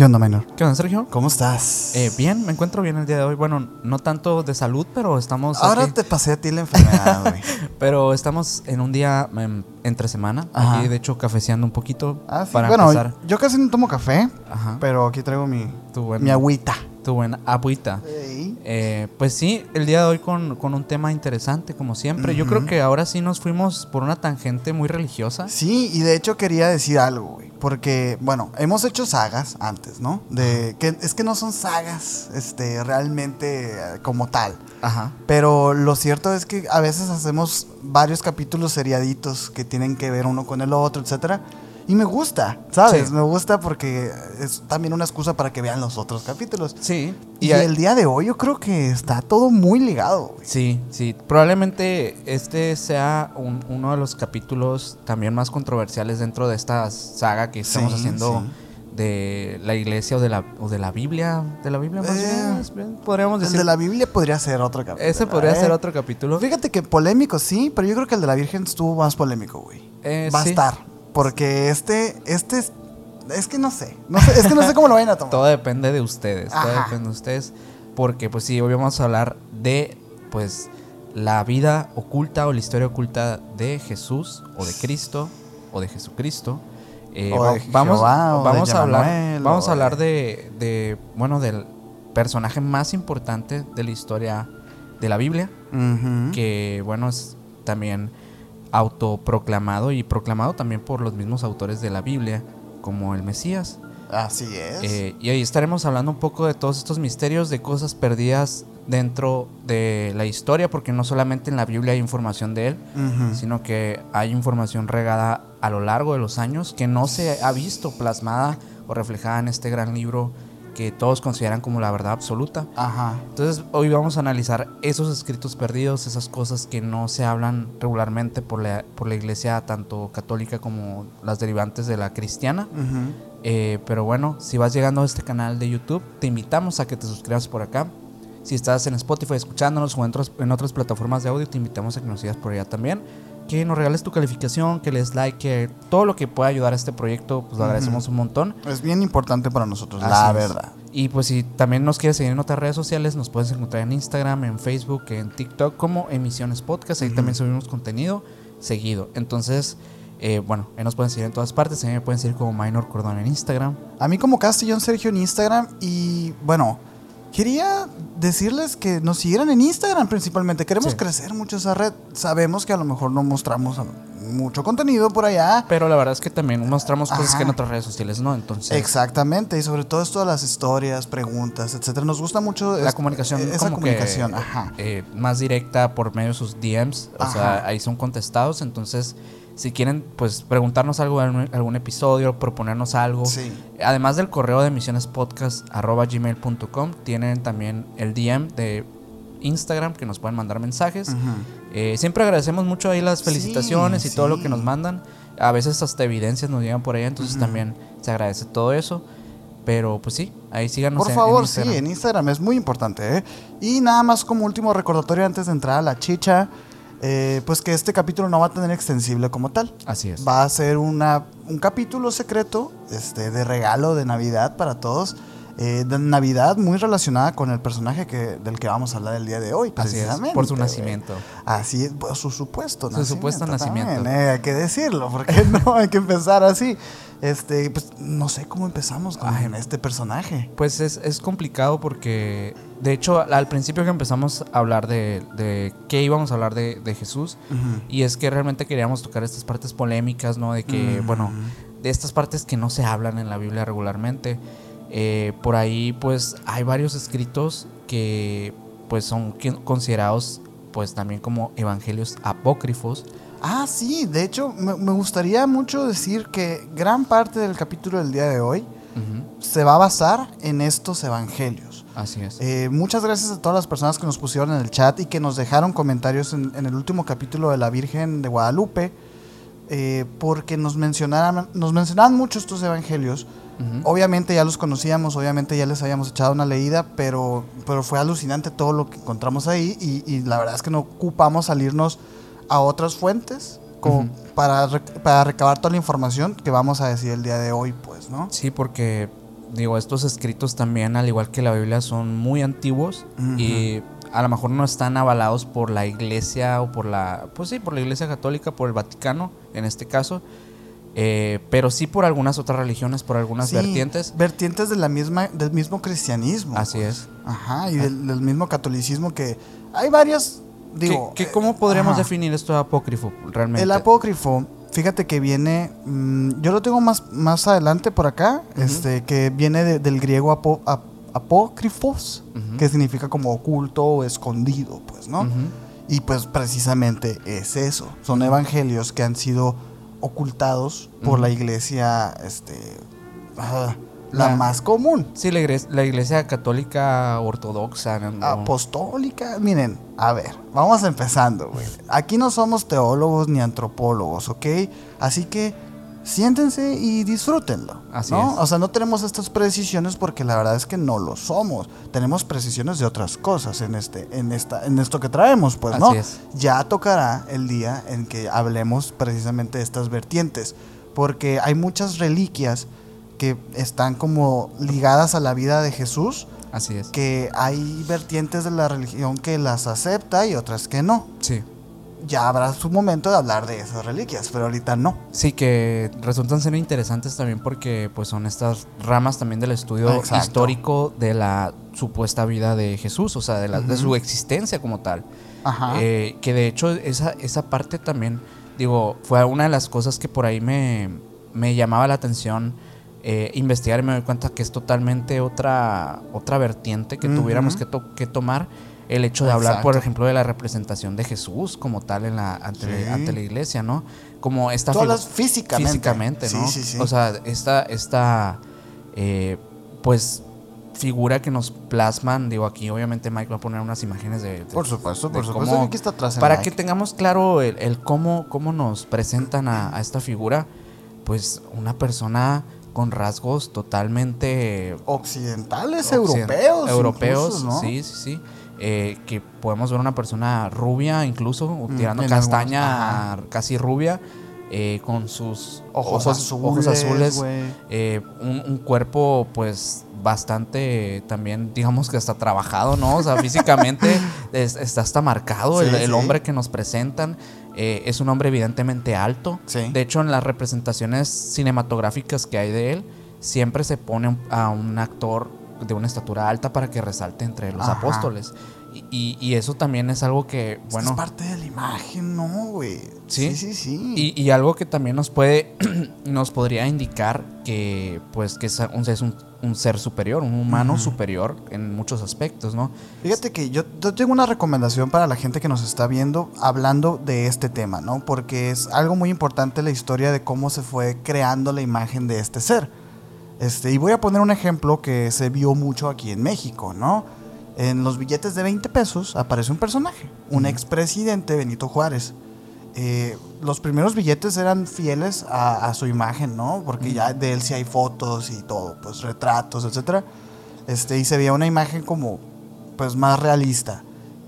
¿Qué onda, menor? ¿Qué onda, Sergio? ¿Cómo estás? Eh, bien, me encuentro bien el día de hoy. Bueno, no tanto de salud, pero estamos. Ahora aquí- te pasé a ti la enfermedad, güey. Pero estamos en un día em, entre semana. Ajá. Aquí, de hecho, cafeceando un poquito Ah, sí. para Bueno, empezar. yo casi no tomo café, Ajá. pero aquí traigo mi, Tu buen- mi agüita. Tu buena agüita. Eh, pues sí, el día de hoy con, con un tema interesante, como siempre. Yo creo que ahora sí nos fuimos por una tangente muy religiosa. Sí, y de hecho quería decir algo, güey. Porque, bueno, hemos hecho sagas antes, ¿no? De que es que no son sagas, este, realmente eh, como tal. Ajá. Pero lo cierto es que a veces hacemos varios capítulos seriaditos que tienen que ver uno con el otro, etcétera. Y me gusta, ¿sabes? Sí. Me gusta porque es también una excusa para que vean los otros capítulos. Sí. Y, el día de hoy yo creo que está todo muy ligado, güey. Sí, sí. Probablemente este sea un- uno de los capítulos también más controversiales dentro de esta saga que estamos Sí, haciendo sí. de la iglesia o de la, o de la Biblia. De la Biblia más Eh, bien, bien, podríamos El decir. de la Biblia podría ser otro capítulo. Ese podría ¿eh? ser otro capítulo. Fíjate que polémico sí, pero yo creo que el de la Virgen estuvo más polémico, güey. Eh, Va sí. a estar. Porque este, este es, es que no sé, no sé, es que no sé cómo lo vayan a tomar. Todo depende de ustedes. Todo depende de ustedes. Porque, pues sí, hoy vamos a hablar de, pues, la vida oculta o la historia oculta de Jesús o de Cristo o de Jesucristo. Eh, O de vamos Jehová, o de vamos a hablar, vamos a hablar de- de, bueno, del personaje más importante de la historia de la Biblia, que, bueno, es también autoproclamado y proclamado también por los mismos autores de la Biblia, como el Mesías. Así es. Eh, y ahí estaremos hablando un poco de todos estos misterios, de cosas perdidas dentro de la historia, porque no solamente en la Biblia hay información de él, sino que hay información regada a lo largo de los años que no se ha visto plasmada o reflejada en este gran libro que todos consideran como la verdad absoluta. Ajá. Entonces hoy vamos a analizar esos escritos perdidos, esas cosas que no se hablan regularmente por la, por la iglesia tanto católica como las derivantes de la cristiana. Eh, pero bueno, si vas llegando a este canal de YouTube, te invitamos a que te suscribas por acá. Si estás en Spotify escuchándonos o en otras, en otras plataformas de audio, te invitamos a que nos sigas por allá también. Que nos regales tu calificación, que les like, que todo lo que pueda ayudar a este proyecto, pues lo agradecemos un montón. Es bien importante para nosotros, Así la es. verdad. Y pues si también nos quieres seguir en otras redes sociales, nos puedes encontrar en Instagram, en Facebook, en TikTok como Emisiones Podcast. Ahí también subimos contenido seguido. Entonces, eh, bueno, ahí nos pueden seguir en todas partes. También me pueden seguir como Minor Cordón en Instagram. A mí como Castellón Sergio en Instagram y bueno, quería decirles que nos siguieran en Instagram principalmente. Queremos Sí. crecer mucho esa red. Sabemos que a lo mejor no mostramos mucho contenido por allá. Pero la verdad es que también mostramos cosas Ajá. que en otras redes sociales no. Entonces, Exactamente, y sobre todo esto de las historias, preguntas, etcétera. Nos gusta mucho la es- comunicación, esa como comunicación, que, ajá. eh, más directa por medio de sus DMs. O sea, ahí son contestados. Entonces, si quieren, pues preguntarnos algo, algún, algún episodio, proponernos algo. Sí. Además del correo de emisionespodcast.gmail.com, tienen también el DM de Instagram que nos pueden mandar mensajes. Eh, siempre agradecemos mucho ahí las felicitaciones Sí, y todo lo que nos mandan. A veces hasta evidencias nos llegan por ahí, entonces también se agradece todo eso. Pero pues sí, ahí síganos Por en- en favor, sí, en Instagram es muy importante. ¿eh? Y nada más como último recordatorio antes de entrar a la chicha, eh, pues que este capítulo no va a tener extensible como tal. Así es. Va a ser una, un capítulo secreto este, de regalo de Navidad para todos. Eh, de Navidad muy relacionada con el personaje que, del que vamos a hablar el día de hoy. Así es, precisamente, por su nacimiento. Así es, por su supuesto Su supuesto nacimiento. también, eh, hay que decirlo, porque no hay que empezar así. Este, pues no sé cómo empezamos con Ay. este personaje. Pues es, es complicado porque, de hecho, al, principio que empezamos a hablar de, de qué íbamos a hablar de, de Jesús, y es que realmente queríamos tocar estas partes polémicas, ¿no? De que, bueno, de estas partes que no se hablan en la Biblia regularmente. Eh, por ahí, pues, hay varios escritos que, pues, son considerados, pues, también como evangelios apócrifos. Ah, sí, de hecho, me, me gustaría mucho decir que gran parte del capítulo del día de hoy se va a basar en estos evangelios. Así es. Eh, muchas gracias a todas las personas que nos pusieron en el chat y que nos dejaron comentarios en, en el último capítulo de la Virgen de Guadalupe, eh, porque nos mencionaron, nos mencionaban mucho estos evangelios. Obviamente ya los conocíamos, obviamente ya les habíamos echado una leída, pero, pero fue alucinante todo lo que encontramos ahí y, y la verdad es que no ocupamos salirnos a otras fuentes como para, para recabar toda la información que vamos a decir el día de hoy, pues, ¿no? Sí, porque digo, estos escritos también, al igual que la Biblia, son muy antiguos y a lo mejor no están avalados por la iglesia o por la, pues sí, por la iglesia católica, por el Vaticano, en este caso. Eh, pero sí por algunas otras religiones, por algunas Sí, vertientes. Vertientes de la misma, del mismo cristianismo. Así es. Ajá, y del, del mismo catolicismo que hay varias, digo... ¿Qué, qué- eh, cómo podríamos ajá. definir esto de apócrifo realmente? El apócrifo, fíjate que viene, mm, yo lo tengo más, más adelante por acá, este, que viene de- del griego apo- ap- apócrifos, que significa como oculto o escondido, pues, ¿no? Y pues precisamente es eso, son evangelios que han sido ocultados por la iglesia, este, ah, la La- más común. Sí, la iglesia, la iglesia católica ortodoxa. ¿no? Apostólica, miren, a ver, vamos empezando, güey. Aquí no somos teólogos ni antropólogos, ¿ok? Así que siéntense y disfrútenlo. Así ¿no? es. O sea, no tenemos estas precisiones porque la verdad es que no lo somos. Tenemos precisiones de otras cosas en este, en esta, en esto que traemos, pues, ¿no? Así es. Ya tocará el día en que hablemos precisamente de estas vertientes. Porque hay muchas reliquias que están como ligadas a la vida de Jesús Así es. que hay vertientes de la religión que las acepta y otras que no. Sí. Ya habrá su momento de hablar de esas reliquias, pero ahorita no. Sí, que resultan ser interesantes también porque pues son estas ramas también del estudio Exacto. histórico de la supuesta vida de Jesús, o sea, de, la- de su existencia como tal. Ajá. Eh, que de hecho esa, esa parte también, digo, fue una de las cosas que por ahí me, me llamaba la atención eh, investigar y me doy cuenta que es totalmente otra, otra vertiente que Ujú. tuviéramos que, to- que tomar. El hecho de hablar, por ejemplo, de la representación de Jesús como tal en la, ante, Sí. ante la iglesia, ¿no? Como esta hablas físicamente. físicamente, ¿no? Sí, sí, sí. O sea, esta, esta eh, pues, figura que nos plasman, digo, aquí obviamente Mike va a poner unas imágenes de... de- por supuesto, de por supuesto. cómo- Aquí está atrás para Mike. que tengamos claro el, el cómo, cómo nos presentan a, a esta figura, pues una persona con rasgos totalmente Occidentales, occiden- europeos. europeos, incluso, ¿no? sí, sí, sí. Eh, que podemos ver una persona rubia incluso, o Mm, tirando castaña, casi rubia, eh, con sus Ojos, ojos, azules. ojos azules, güey. eh, un, un cuerpo pues bastante también digamos que hasta trabajado, ¿no? O sea, físicamente es- está hasta marcado el, Sí, el sí. hombre que nos presentan. eh, es un hombre evidentemente alto. Sí. De hecho, en las representaciones cinematográficas que hay de él, siempre se pone a un actor de una estatura alta para que resalte entre los Ajá. apóstoles. Y, y- y eso también es algo que, bueno, es parte de la imagen, ¿no, güey? Sí. Sí, sí, sí. y, y algo que también nos puede, nos podría indicar que, pues, que es un, es un, un ser superior, un humano superior en muchos aspectos, ¿no? Fíjate que yo, yo tengo una recomendación para la gente que nos está viendo hablando de este tema, ¿no? Porque es algo muy importante la historia de cómo se fue creando la imagen de este ser. Este, y voy a poner un ejemplo que se vio mucho aquí en México, ¿no? En los billetes de 20 pesos aparece un personaje, un expresidente Benito Juárez. Eh, los primeros billetes eran fieles a, a su imagen, ¿no? Porque ya de él sí hay fotos y todo, pues retratos, etcétera. Este, y se veía una imagen como pues más realista.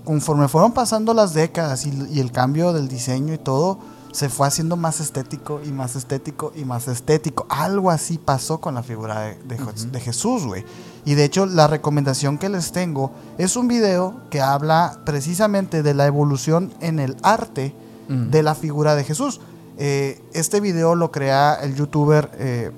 Conforme fueron pasando las décadas y, y el cambio del diseño y todo, se fue haciendo más estético y más estético y más estético. Algo así pasó con la figura de, Jesús, güey. Y de hecho, la recomendación que les tengo es un video que habla precisamente de la evolución en el arte de la figura de Jesús. Eh, este video lo crea el youtuber eh,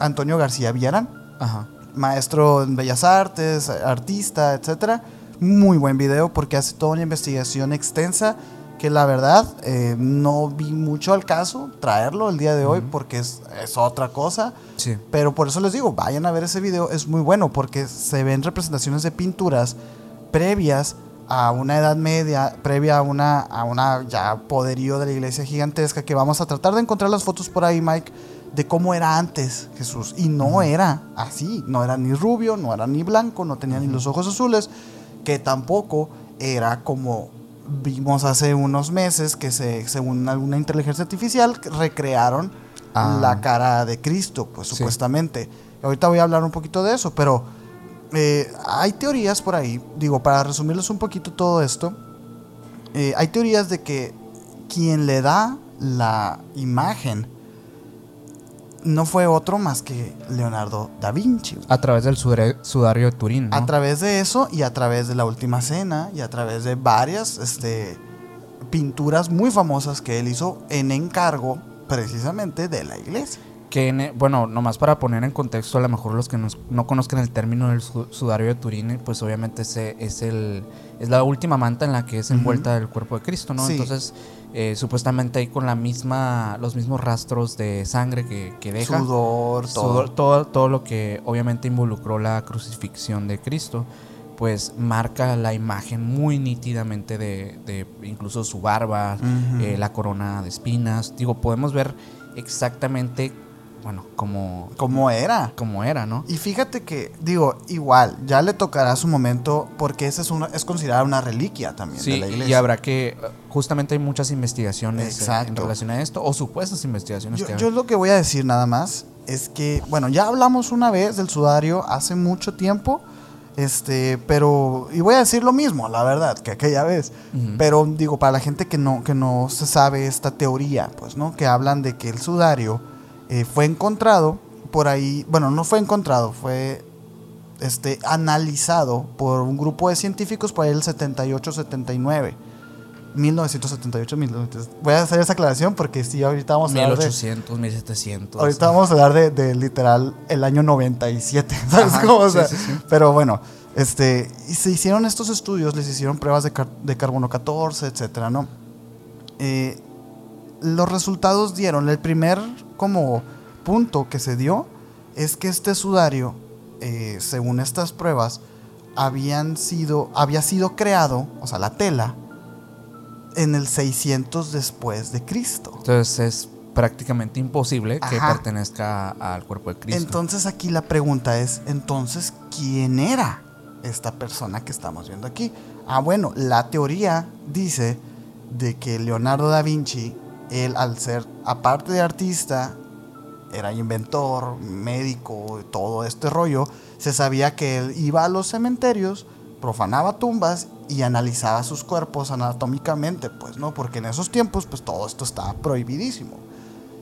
Antonio García Villarán Ajá. maestro en bellas artes, artista, etcétera. Muy buen video porque hace toda una investigación extensa que la verdad eh, no vi mucho al caso traerlo el día de hoy porque es, es otra cosa. Sí. Pero por eso les digo, vayan a ver ese video, es muy bueno porque se ven representaciones de pinturas previas a una edad media, previa a una, a una ya poderío de la iglesia gigantesca que vamos a tratar de encontrar las fotos por ahí, Mike, de cómo era antes Jesús. Y no era así, no era ni rubio, no era ni blanco, no tenía ni los ojos azules, que tampoco era como vimos hace unos meses que se, según alguna inteligencia artificial recrearon Ah. la cara de Cristo, pues Sí. supuestamente. Ahorita voy a hablar un poquito de eso, pero eh, hay teorías por ahí, digo, para resumirles un poquito todo esto, eh, hay teorías de que quien le da la imagen no fue otro más que Leonardo da Vinci. A través del sudario de Turín, ¿no? A través de eso y a través de la última cena y a través de varias este, pinturas muy famosas que él hizo en encargo precisamente de la iglesia. Que, en- bueno, nomás para poner en contexto, a lo mejor los que nos- no conozcan el término del su- sudario de Turín, pues obviamente ese es, el, es la última manta en la que es envuelta el cuerpo de Cristo, ¿no? Sí. Entonces, eh, supuestamente ahí con la misma, los mismos rastros de sangre que, que deja. Sudor, todo. Sudor, todo, todo lo que obviamente involucró la crucifixión de Cristo, pues marca la imagen muy nítidamente de, de incluso su barba, eh, la corona de espinas. Digo, podemos ver exactamente, bueno, como, ¿Cómo era? como era, ¿no? Y fíjate que, digo, igual, ya le tocará su momento porque esa es, una, es considerada una reliquia también de Sí, la y iglesia. habrá que, justamente hay muchas investigaciones eh, en Exacto. relación a esto, o supuestas investigaciones Yo, que yo lo que voy a decir nada más es que, bueno, ya hablamos una vez del sudario hace mucho tiempo, este, pero, y voy a decir lo mismo, la verdad, que aquella vez, pero digo, para la gente que no, que no se sabe esta teoría, pues, ¿no? Que hablan de que el sudario eh, fue encontrado por ahí, bueno, no fue encontrado, fue este, analizado por un grupo de científicos por ahí el 78-79. 1978, 1900. Voy a hacer esa aclaración porque sí, ahorita vamos a hablar de, 1800, 1700. ahorita vamos a hablar de, de literal el año 97, ¿sabes Ajá, cómo? O sí, sea, sí, sí. Pero bueno, este, y se hicieron estos estudios, les hicieron pruebas de, car- de carbono 14, etcétera, ¿no? Eh, los resultados dieron, el primer como punto que se dio es que este sudario, eh, según estas pruebas, habían sido, había sido creado, o sea, la tela, en el 600 después de Cristo. Entonces es prácticamente imposible que pertenezca al cuerpo de Cristo. Entonces aquí la pregunta es, entonces, ¿quién era esta persona que estamos viendo aquí? Ah, bueno, la teoría dice de que Leonardo da Vinci, él al ser, aparte de artista, era inventor, médico, todo este rollo, se sabía que él iba a los cementerios, profanaba tumbas y analizaba sus cuerpos anatómicamente, pues, ¿no? Porque en esos tiempos, pues, todo esto estaba prohibidísimo.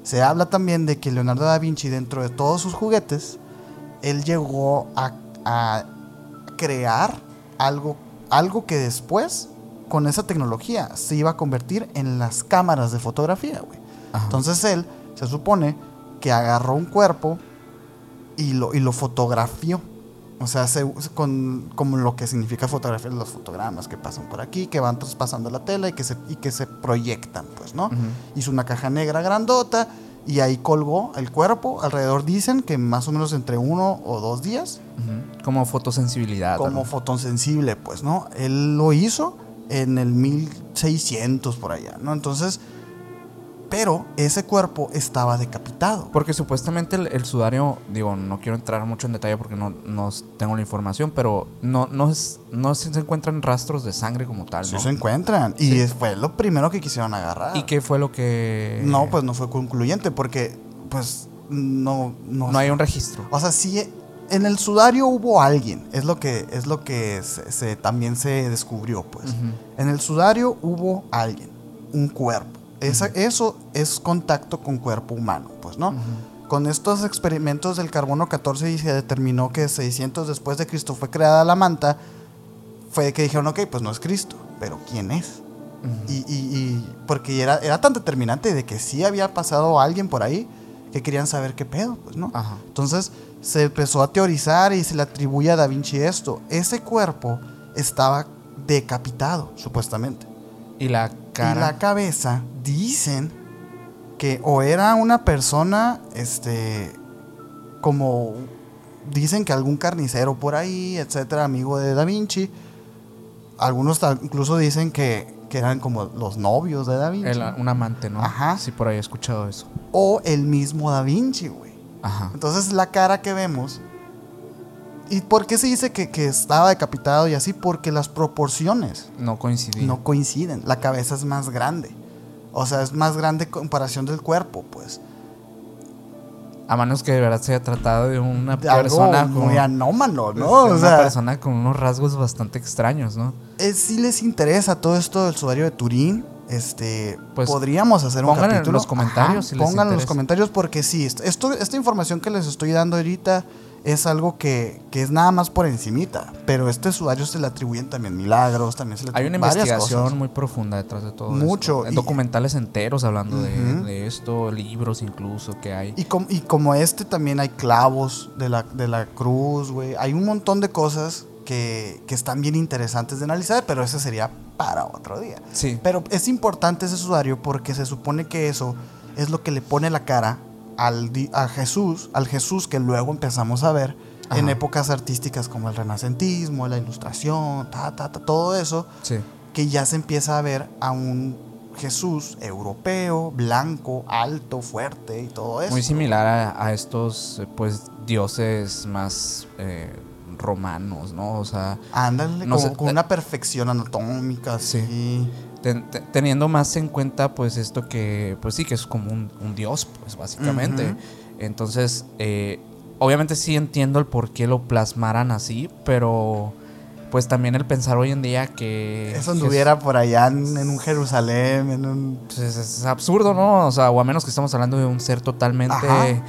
Se habla también de que Leonardo da Vinci, dentro de todos sus juguetes, él llegó a, crear algo, algo que después, con esa tecnología, se iba a convertir en las cámaras de fotografía, güey. Entonces él se supone que agarró un cuerpo y lo, y lo fotografió. O sea, se- con, como lo que significa fotografía, los fotogramas que pasan por aquí, que van traspasando la tela y que se, y que se proyectan, pues, ¿no? Ujú. Hizo una caja negra grandota y ahí colgó el cuerpo. Alrededor dicen que más o menos entre uno o dos días, Ujú. Como fotosensibilidad. como ¿no? fotosensible, pues, ¿no? Él lo hizo en el 1600 por allá, ¿no? Entonces, pero ese cuerpo estaba decapitado. Porque supuestamente el, el sudario, digo, no quiero entrar mucho en detalle porque no, no tengo la información, pero no, no, es, no se encuentran rastros de sangre como tal, Sí ¿no? se encuentran. Y fue lo primero que quisieron agarrar. ¿Y qué fue lo que...? No, pues no fue concluyente porque, pues, no... No, No hay un registro. O sea, sí, en el sudario hubo alguien. Es lo que, es lo que se, se- también se descubrió, pues. En el sudario hubo alguien, un cuerpo. Esa- Eso es contacto con cuerpo humano, pues, ¿no? Con estos experimentos del carbono 14 y se determinó que 600 después de Cristo fue creada la manta, fue que dijeron, ok, pues no es Cristo, pero ¿quién es? Y, y- y porque era, era tan determinante de que sí había pasado alguien por ahí que querían saber qué pedo, pues, ¿no? Ajá. Entonces se empezó a teorizar y se le atribuye a Da Vinci esto. Ese cuerpo estaba decapitado, supuestamente. Y la cara... Y la cabeza, dicen que o era una persona, este, como dicen que algún carnicero por ahí, etcétera, amigo de Da Vinci. Algunos incluso dicen que, que eran como los novios de Da Vinci. el- un amante, ¿no? Ajá. Sí, por ahí he escuchado eso. O el mismo Da Vinci, güey. Ajá. Entonces la cara que vemos. ¿Y por qué se dice que, que estaba decapitado y así? Porque las proporciones No coincidí. no coinciden. La cabeza es más grande. O sea, es más grande en comparación del cuerpo, pues. A menos que de verdad se haya tratado de una De algo persona con... muy anómalo, ¿no? O una sea, persona con unos rasgos bastante extraños, ¿no? eh, sí les interesa todo esto del sudario de Turín. este, Pues, podríamos hacer un pongan en capítulo. los comentarios si les pongan en los comentarios porque sí, esto- esta información que les estoy dando ahorita es algo que, que es nada más por encimita, pero este usuario se le atribuyen también milagros, también se le Hay una investigación cosas. muy profunda detrás de todo Mucho, esto. Documentales enteros hablando de- de, esto, libros incluso que hay. Y, com- y como este también hay clavos de la, de la cruz, güey. Hay un montón de cosas que, que están bien interesantes de analizar, pero ese sería para otro día. sí. Pero es importante ese usuario porque se supone que eso es lo que le pone la cara al a Jesús, al Jesús que luego empezamos a ver en épocas artísticas como el renacentismo, la ilustración, ta, ta, ta, todo eso, Sí. que ya se empieza a ver a un Jesús europeo, blanco, alto, fuerte y todo eso. Muy similar a, a estos eh, pues dioses más eh, romanos, ¿no? O sea, Ándale, No sé, con eh, una perfección anatómica, sí. Ten- te- teniendo más en cuenta pues esto que pues sí que es como un, un dios pues básicamente. Entonces, eh, obviamente sí entiendo el por qué lo plasmaran así, pero pues también el pensar hoy en día que... Eso anduviera por allá en, en un Jerusalén, en un... Pues es, es absurdo, ¿no? O sea, o a menos que estamos hablando de un ser totalmente Ajá.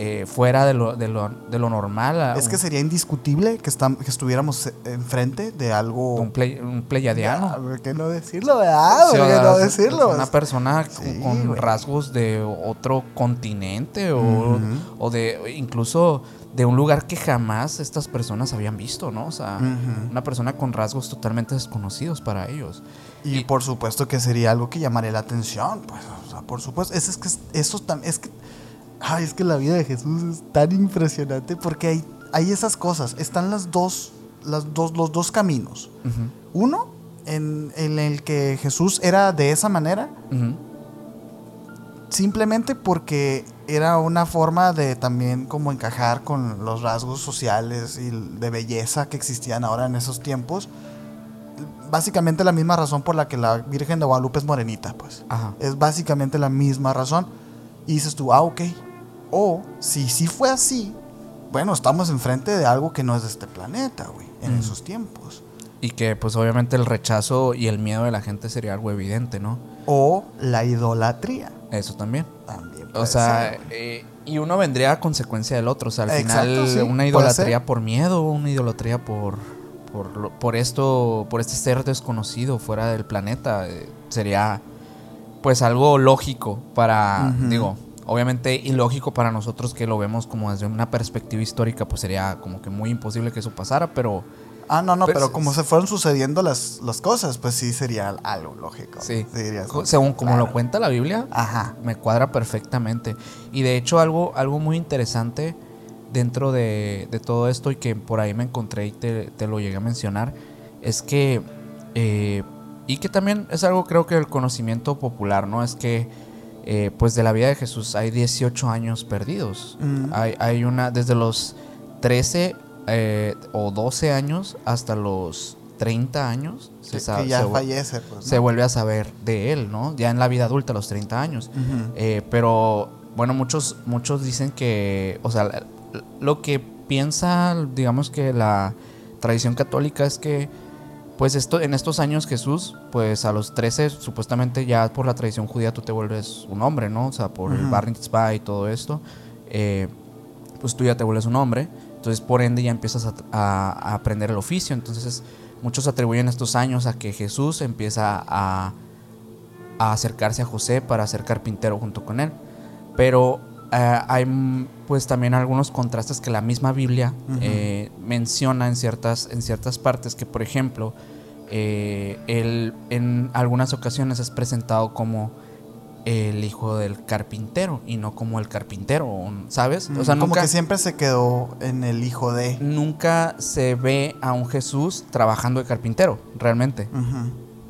Eh, fuera de lo, de, lo, de lo normal. Es que sería indiscutible que, estam- que estuviéramos enfrente de algo... un, play- un pleyadiano. ¿Por qué no decirlo, verdad? ¿Por qué no decirlo? Una persona Sí, con rasgos de otro continente o, o de incluso de un lugar que jamás estas personas habían visto, ¿no? O sea, una persona con rasgos totalmente desconocidos para ellos. Y Y- por supuesto que sería algo que llamaría la atención, pues, o sea, por supuesto. Es, es que es- eso es que, ay, es que la vida de Jesús es tan impresionante porque hay, hay esas cosas. Están las dos, las dos, los dos caminos. Uno, en, en el que Jesús era de esa manera, simplemente porque era una forma de también como encajar con los rasgos sociales y de belleza que existían ahora en esos tiempos. Básicamente la misma razón por la que la Virgen de Guadalupe es morenita, pues. Ajá. Es básicamente la misma razón. Y dices tú, ah, ok. O si sí fue así, bueno, estamos enfrente de algo que no es de este planeta, güey, en Mm. esos tiempos. Y que pues obviamente el rechazo y el miedo de la gente sería algo evidente, ¿no? O la idolatría. Eso también. También O sea, eh, y uno vendría a consecuencia del otro. O sea, al Exacto, final sí, una idolatría por miedo, una idolatría por, por, por esto, por este ser desconocido fuera del planeta, eh, sería pues algo lógico para, digo, obviamente ilógico para nosotros que lo vemos como desde una perspectiva histórica, pues sería como que muy imposible que eso pasara, pero Ah, no, no, Pero pero, como se fueron sucediendo las, las cosas, pues sí sería algo lógico. sí, según como claro. lo cuenta la Biblia, Ajá. me cuadra perfectamente. Y de hecho algo, algo muy interesante dentro de, de todo esto y que por ahí me encontré y te, te lo llegué a mencionar, es que, eh, y que también es algo creo que el conocimiento popular, ¿no? Es que eh, pues de la vida de Jesús hay 18 años perdidos. Mm. Hay, hay una, desde los 13 eh, o 12 años hasta los 30 años, se Que, sabe- que ya se fallece, pues. se ¿no? vuelve a saber de él, ¿no? Ya en la vida adulta, a los 30 años. Eh, pero bueno, muchos, muchos dicen que, o sea, lo que piensa, digamos que la tradición católica es que, pues esto, en estos años Jesús, pues a los 13, supuestamente ya por la tradición judía tú te vuelves un hombre, ¿no? O sea, por el. Bar Mitzvah y todo esto, eh, pues tú ya te vuelves un hombre. Entonces, por ende, ya empiezas a, a- a aprender el oficio. Entonces, muchos atribuyen estos años a que Jesús empieza a, a acercarse a José para ser carpintero junto con él. Pero eh, hay pues también algunos contrastes que la misma Biblia eh, menciona en ciertas, en ciertas partes, que por ejemplo, eh, él en algunas ocasiones es presentado como el hijo del carpintero y no como el carpintero, ¿sabes? O sea, como nunca, que siempre se quedó en el hijo de. nunca se ve a un Jesús trabajando de carpintero, realmente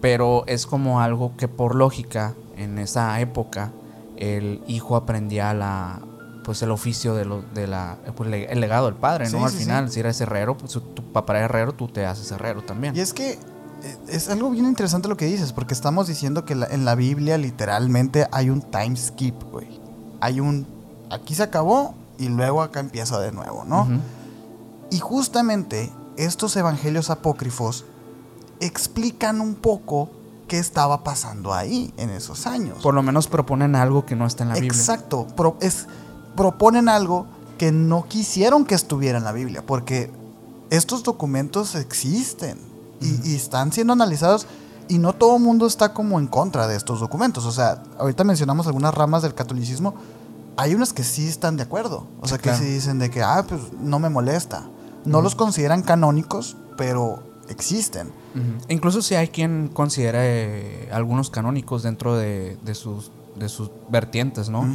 pero es como algo que por lógica en esa época el hijo aprendía la pues el oficio de, lo, de la pues, el legado del padre, ¿no? Sí, Al sí, final, si eres herrero, pues tu papá era herrero, tú te haces herrero también. Y es que eh, es algo bien interesante lo que dices, porque estamos diciendo que la- en la Biblia literalmente hay un time skip, güey. Hay un. Aquí se acabó y luego acá empieza de nuevo, ¿no? Y justamente estos evangelios apócrifos explican un poco qué estaba pasando ahí en esos años. Por lo menos proponen algo que no está en la Biblia. Exacto, pro- es, proponen algo que no quisieron que estuviera en la Biblia, porque estos documentos existen y, y están siendo analizados y no todo el mundo está como en contra de estos documentos. O sea, ahorita mencionamos algunas ramas del catolicismo, hay unas que sí están de acuerdo, o sea, Sí, que claro. sí dicen de que, ah, pues no me molesta. No los consideran canónicos, pero existen. Incluso si hay quien considera eh, algunos canónicos dentro de, de sus de sus vertientes, ¿no?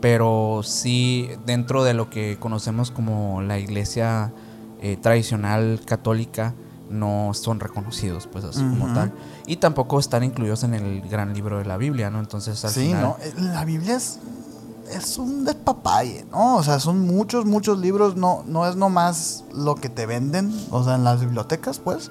Pero sí dentro de lo que conocemos como la iglesia eh, tradicional católica no son reconocidos, pues así como tal. Y tampoco están incluidos en el gran libro de la Biblia, ¿no? Entonces al Sí, final... ¿no? Eh, La Biblia es, es un despapalle, ¿no? O sea, son muchos, muchos libros, no, no es nomás lo que te venden, o sea, en las bibliotecas, pues,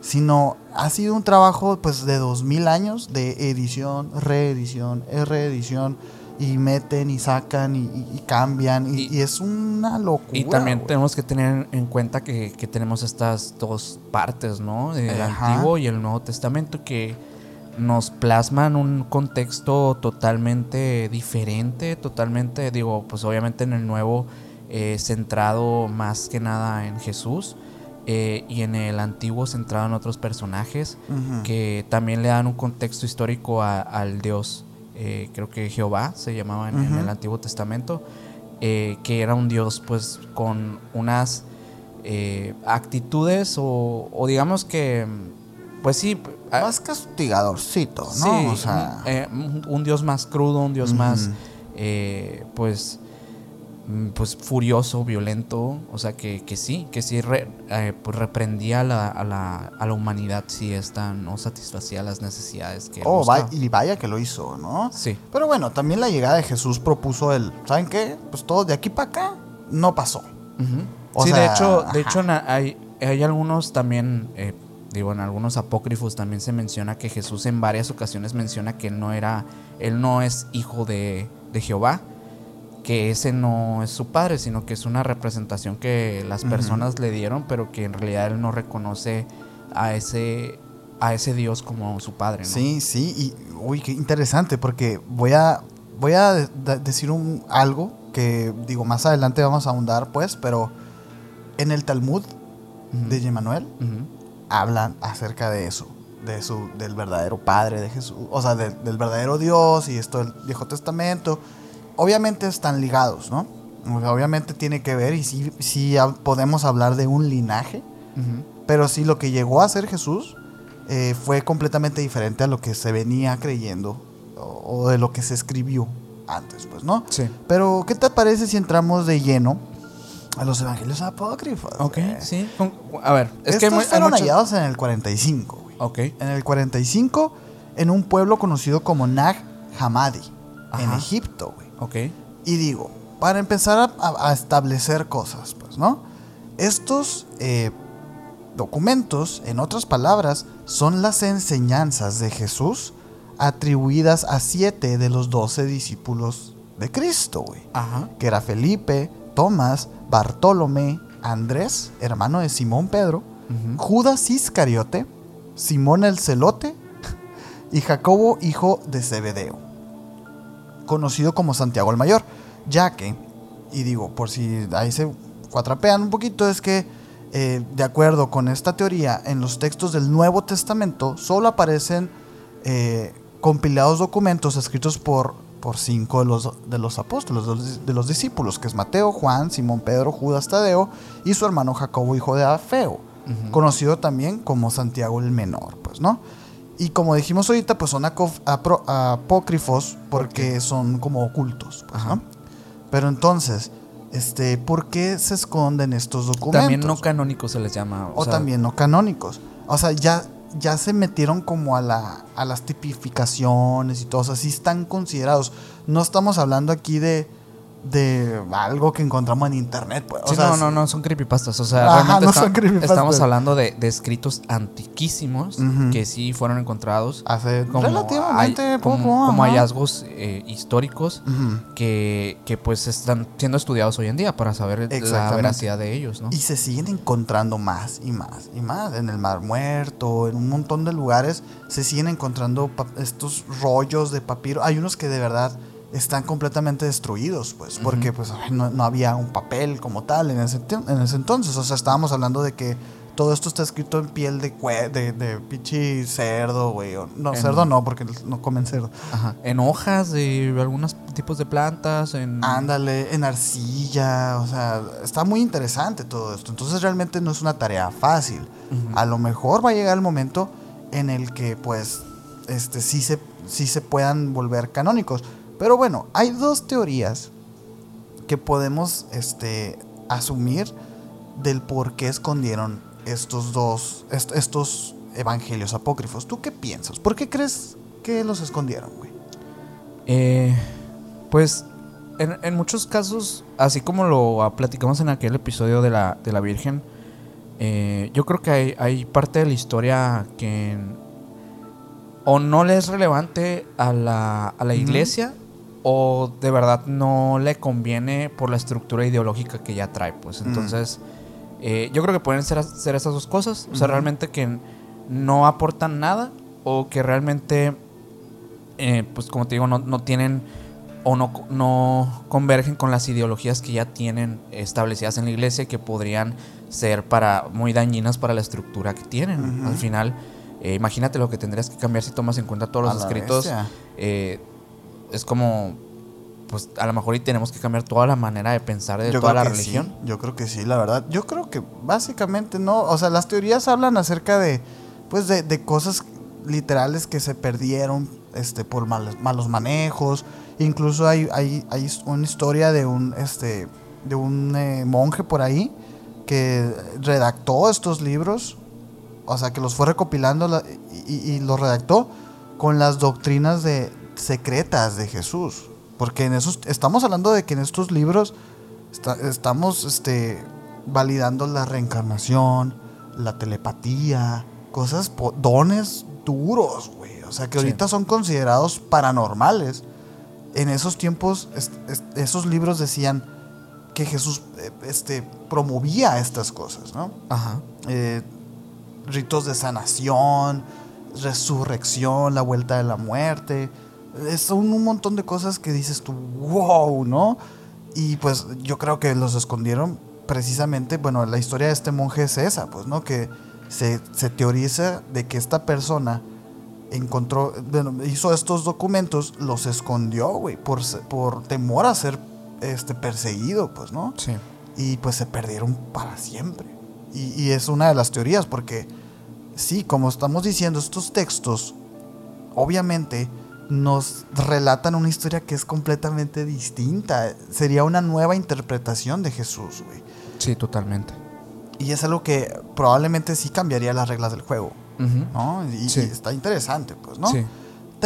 sino ha sido un trabajo, pues, de dos mil años de edición, reedición, reedición, y meten y sacan y, y- y cambian, y, es una locura. Y también tenemos que tener en cuenta que, que tenemos estas dos partes, ¿no? El Ajá. Antiguo y el Nuevo Testamento que nos plasman un contexto totalmente diferente, totalmente, digo, pues obviamente en el Nuevo eh, centrado más que nada en Jesús eh, y en el Antiguo centrado en otros personajes que también le dan un contexto histórico a- al Dios, eh, creo que Jehová se llamaba en, el Antiguo Testamento, que era un Dios pues con unas actitudes o, o digamos que, pues sí, Más castigadorcito, ¿no? sí, o sea, un, eh, un- Dios más crudo, un Dios más, eh, pues, mm, pues furioso, violento, o sea que, que sí, que sí re- eh, pues reprendía a la, a, la, a la humanidad si esta no satisfacía las necesidades que oh, y vaya que lo hizo, ¿no? Sí, Pero bueno, también la llegada de Jesús propuso el, ¿saben qué? Pues todo de aquí para acá no pasó. O sí, de hecho, de hecho hay, hay algunos también, eh, digo, en algunos apócrifos también se menciona que Jesús en varias ocasiones menciona que él no era, él no es hijo de, de Jehová, que ese no es su padre, sino que es una representación que las personas le dieron, pero que en realidad él no reconoce a ese, a ese Dios como su padre, ¿no? Sí, sí, y uy, qué interesante, porque voy a, voy a de- de- decir un, algo que digo, más adelante vamos a ahondar, pues, pero en el Talmud de Yemanuel Ujú. Hablan acerca de eso, de su, del verdadero Padre de Jesús, o sea, de- del verdadero Dios y esto del Viejo Testamento. Obviamente están ligados, ¿no? Obviamente tiene que ver y sí, sí podemos hablar de un linaje, pero sí lo que llegó a ser Jesús eh, fue completamente diferente a lo que se venía creyendo o, o de lo que se escribió antes, pues, ¿no? Sí. Pero, ¿qué te parece si entramos de lleno a los evangelios apócrifos? Ok, güey? sí. A ver, es Estos que hay fueron muchos- hallados en el 45, güey. Ok. En el 45, en un pueblo conocido como Nag Hammadi, en. Egipto, güey. Ok. Y digo, para empezar a, a- a establecer cosas, pues, ¿no? Estos eh, documentos, en otras palabras, son las enseñanzas de Jesús atribuidas a siete de los doce discípulos de Cristo, güey. Ajá. Que era Felipe, Tomás, Bartolomé, Andrés, hermano de Simón Pedro. Judas Iscariote, Simón el Celote y Jacobo, hijo de Zebedeo, conocido como Santiago el Mayor, ya que, y digo, por si ahí se cuatrapean un poquito, es que, eh, de acuerdo con esta teoría, en los textos del Nuevo Testamento solo aparecen eh, compilados documentos escritos por, por cinco de los, de los apóstoles, de los, de los discípulos, que es Mateo, Juan, Simón Pedro, Judas Tadeo y su hermano Jacobo, hijo de Afeo conocido también como Santiago el Menor, pues, ¿no? Y como dijimos ahorita, pues son apócrifos porque son como ocultos, pues. Pero entonces, este, ¿por qué se esconden estos documentos? También no canónicos se les llama. o sea, también no canónicos. O sea, ya, ya se metieron como a, la, a las tipificaciones y todo, o sea, sí están considerados. No estamos hablando aquí de, de algo que encontramos en internet. Pues. O Sí, sea, no, no, no, son creepypastas. O sea, Ajá, realmente no está- son creepypastas. estamos hablando de, de escritos antiquísimos que sí fueron encontrados. Hace como relativamente hay- poco. como, hallazgos eh, históricos que, que pues están siendo estudiados hoy en día para saber la veracidad de ellos, ¿no? Y se siguen encontrando más y más y más. En el Mar Muerto, en un montón de lugares, se siguen encontrando estos rollos de papiro. Hay unos que de verdad están completamente destruidos, pues, porque pues no, no había un papel como tal en ese, en ese entonces. O sea, estábamos hablando de que todo esto está escrito en piel de, cue- de, de pinche cerdo, güey. No, En- cerdo no, porque no comen cerdo. Ajá. En hojas de algunos tipos de plantas, en... Ándale, en arcilla, o sea, está muy interesante todo esto. Entonces realmente no es una tarea fácil. A lo mejor va a llegar el momento en el que pues este sí se sí se puedan volver canónicos. Pero bueno, hay dos teorías que podemos este asumir del por qué escondieron estos dos est- estos evangelios apócrifos. ¿Tú qué piensas? ¿Por qué crees que los escondieron, güey? Eh, pues en, en muchos casos, así como lo platicamos en aquel episodio de la, de la Virgen, eh, yo creo que hay, hay parte de la historia que o no le es relevante a la, a la iglesia o de verdad no le conviene por la estructura ideológica que ya trae. Pues Mm. entonces, eh, yo creo que pueden ser, ser esas dos cosas. O sea, realmente que no aportan nada o que realmente, eh, pues como te digo, no, no tienen o no, no convergen con las ideologías que ya tienen establecidas en la iglesia y que podrían ser para muy dañinas para la estructura que tienen. Al final, eh, imagínate lo que tendrías que cambiar si tomas en cuenta todos A los escritos. Es como, pues a lo mejor y tenemos que cambiar toda la manera de pensar de Yo toda la religión. sí, yo creo que sí, la verdad. Yo creo que básicamente no. O sea, las teorías hablan acerca de. Pues de, de cosas literales que se perdieron este, por malos, malos manejos. Incluso hay, hay, hay una historia de un, este, de un eh, monje por ahí que redactó estos libros. O sea, que los fue recopilando la- y- y los redactó con las doctrinas de, secretas de Jesús. Porque en esos, estamos hablando de que en estos libros Está- estamos este, validando la reencarnación, la telepatía, cosas, dones duros, güey. O sea, que Sí. ahorita son considerados paranormales. En esos tiempos, esos libros decían que Jesús eh, este, promovía estas cosas, ¿no? Ajá. eh, ritos de sanación, resurrección, la vuelta de la muerte. Eh, Son un montón de cosas que dices tú, wow, ¿no? Y pues yo creo que los escondieron precisamente, bueno, la historia de este monje es esa, pues, ¿no? Que se, se teoriza de que esta persona encontró, bueno, hizo estos documentos, los escondió, güey, por, por temor a ser este, perseguido, pues, ¿no? Sí. y pues se perdieron para siempre. Y, y es una de las teorías, porque sí, como estamos diciendo, estos textos obviamente nos relatan una historia que es completamente distinta. Sería una nueva interpretación de Jesús, güey. Sí, totalmente. Y es algo que probablemente sí cambiaría las reglas del juego. ¿no? Y, Sí. y está interesante, pues, ¿no? Sí.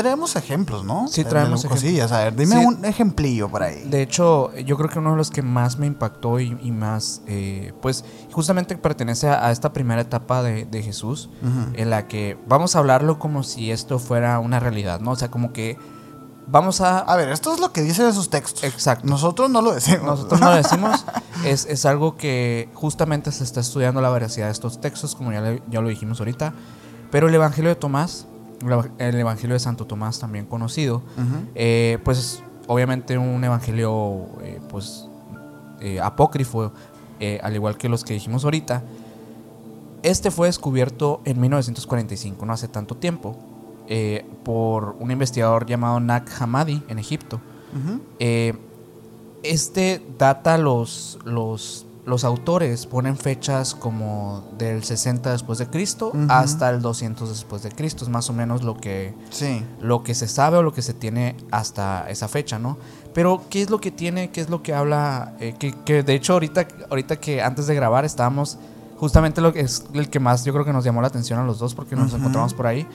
Tenemos ejemplos, ¿no? Sí, De- traemos de cosillas. A ver, dime Sí. un ejemplillo por ahí. De hecho, yo creo que uno de los que más me impactó y, y más, eh, pues justamente pertenece a, a esta primera etapa de, de Jesús, en la que vamos a hablarlo como si esto fuera una realidad, ¿no? O sea, como que vamos a... A ver, esto es lo que dicen esos textos. Exacto. Nosotros no lo decimos. Nosotros no lo decimos, es, es algo que justamente se está estudiando la veracidad de estos textos, como ya, le- ya lo dijimos ahorita. Pero el Evangelio de Tomás, el Evangelio de Santo Tomás, también conocido, Ujú. eh, pues obviamente un evangelio eh, pues eh, apócrifo, al igual que los que dijimos ahorita. Este fue descubierto en 1945, no hace tanto tiempo, por un investigador llamado Nag Hammadi en Egipto. Este data los, los, los autores ponen fechas como del 60 después de Cristo hasta el 200 después de Cristo, es más o menos lo que Sí. lo que se sabe o lo que se tiene hasta esa fecha, ¿no? Pero, ¿qué es lo que tiene? ¿Qué es lo que habla? Eh, que, que de hecho, ahorita, ahorita que antes de grabar estábamos, justamente lo que es el que más yo creo que nos llamó la atención a los dos porque nos encontramos por ahí.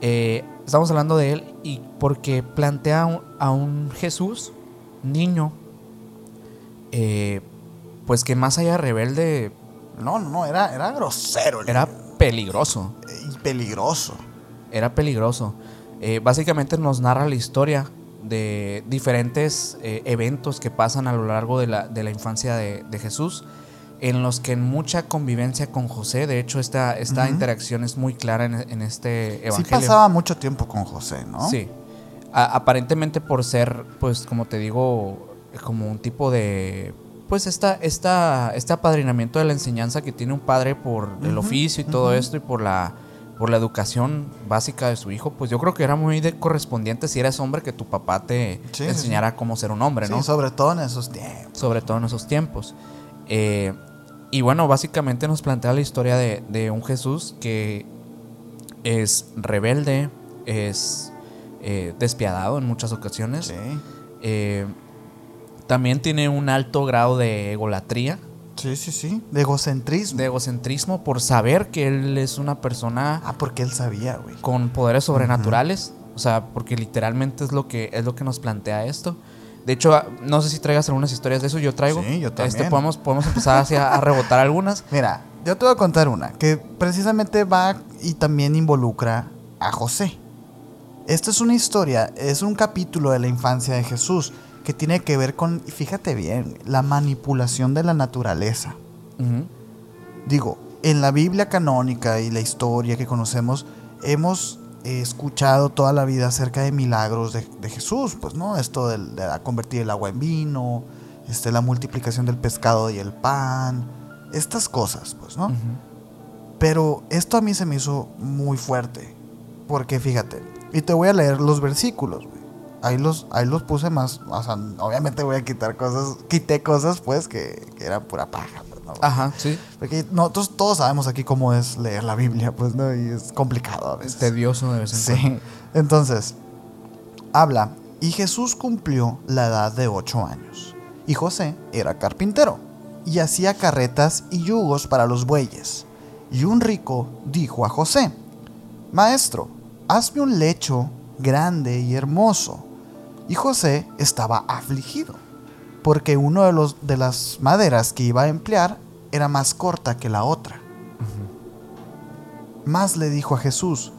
Eh, estamos hablando de él y porque plantea un- a un Jesús niño eh, pues que más allá de rebelde, No, no, era, era grosero. el era peligroso. Y peligroso. Era peligroso. Eh, básicamente nos narra la historia de diferentes eh, eventos que pasan a lo largo de la, de la infancia de, de Jesús, en los que en mucha convivencia con José, de hecho esta, esta interacción es muy clara en, en este Sí evangelio. pasaba mucho tiempo con José, ¿no? Sí. A- aparentemente por ser, pues, como te digo, como un tipo de. Pues esta, esta, este apadrinamiento de la enseñanza que tiene un padre por el oficio y todo esto y por la, por la educación básica de su hijo, pues yo creo que era muy de correspondiente si eres hombre que tu papá te Sí, sí, enseñara cómo ser un hombre, Sí, ¿no? sobre todo en esos tiempos. sobre todo en esos tiempos. Eh, y bueno, básicamente nos plantea la historia de, de un Jesús que es rebelde, es eh, despiadado en muchas ocasiones. Sí. Eh, también tiene un alto grado de egolatría, Sí, sí, sí. De egocentrismo. de egocentrismo, por saber que él es una persona Ah, porque él sabía, güey. con poderes sobrenaturales. O sea, porque literalmente es lo que es lo que nos plantea esto. De hecho, no sé si traigas algunas historias de eso. Yo traigo. Sí, yo Este, también. podemos, podemos empezar así a, a rebotar algunas. Mira, yo te voy a contar una que precisamente va y también involucra a José. Esta es una historia, es un capítulo de la infancia de Jesús que tiene que ver con, fíjate bien, la manipulación de la naturaleza. Digo, en la Biblia canónica y la historia que conocemos, hemos eh, escuchado toda la vida acerca de milagros de, de Jesús, pues, ¿no? Esto de, convertir el agua en vino, este, la multiplicación del pescado y el pan, estas cosas, pues, ¿no? Pero esto a mí se me hizo muy fuerte, porque fíjate, y te voy a leer los versículos, güey. Ahí los, ahí los puse más, o sea, obviamente voy a quitar cosas, quité cosas, pues, que, que eran pura paja, pues, ¿no? Ajá, sí. Porque nosotros todos sabemos aquí cómo es leer la Biblia, pues, ¿no? Y es complicado a Es veces. tedioso de vez en cuando. Sí. Entonces, habla, y Jesús cumplió la edad de ocho años, y José era carpintero, y hacía carretas y yugos para los bueyes. Y un rico dijo a José, Maestro, hazme un lecho grande y hermoso. Y José estaba afligido, porque uno de, los, de las maderas que iba a emplear era más corta que la otra. Más le dijo a Jesús,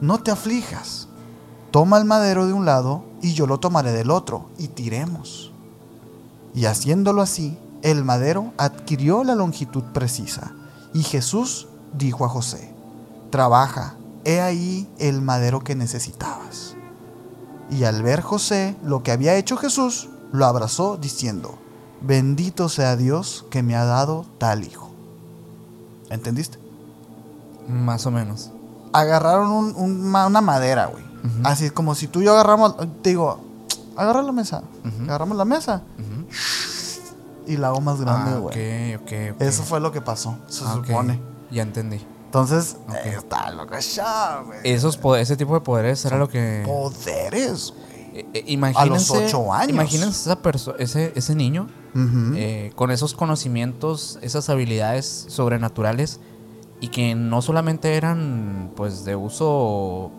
no te aflijas, toma el madero de un lado y yo lo tomaré del otro, y tiremos. Y haciéndolo así, el madero adquirió la longitud precisa, y Jesús dijo a José, trabaja, he ahí el madero que necesitabas. Y al ver José lo que había hecho Jesús, lo abrazó diciendo, bendito sea Dios que me ha dado tal hijo. ¿Entendiste? Más o menos. agarraron un- un ma- una madera, güey. Ujú. Así como si tú y yo agarramos, te digo, agarra la mesa. Agarramos la mesa y la hago más grande, Ah, güey. ok, ok, ok. Eso fue lo que pasó, se Ah, supone. Ya entendí. Entonces, eh, está loco ya, güey. Esos ese tipo de poderes era lo que. Poderes, güey. Eh, eh, imagínense, ocho años. Imagínense esa perso- ese, ese niño eh, con esos conocimientos, esas habilidades sobrenaturales y que no solamente eran pues de uso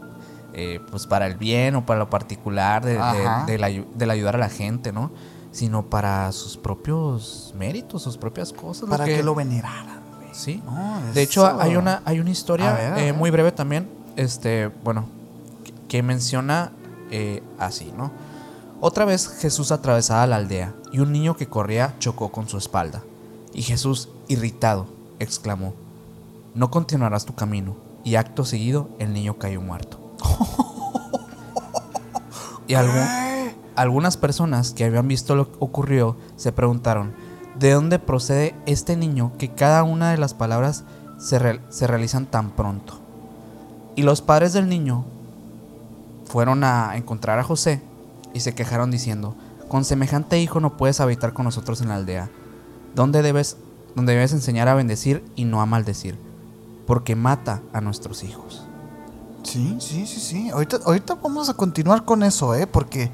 eh, pues para el bien o para lo particular de, de- del ayudar a la gente, ¿no? Sino para sus propios méritos, sus propias cosas. Para que, lo veneraran. Sí. No, De hecho, eso- hay una, hay una historia ver, eh, muy breve también, este, bueno, que, que menciona eh, así, ¿no? Otra vez Jesús atravesaba la aldea y un niño que corría chocó con su espalda. Y Jesús, irritado, exclamó, no continuarás tu camino. Y acto seguido, el niño cayó muerto. y algún- algunas personas que habían visto lo que ocurrió se preguntaron, ¿de dónde procede este niño que cada una de las palabras se, se realizan tan pronto? Y los padres del niño fueron a encontrar a José y se quejaron diciendo, con semejante hijo no puedes habitar con nosotros en la aldea, donde debes, debes enseñar a bendecir y no a maldecir, porque mata a nuestros hijos. Sí, sí, sí, sí. Ahorita, ahorita vamos a continuar con eso, ¿eh? Porque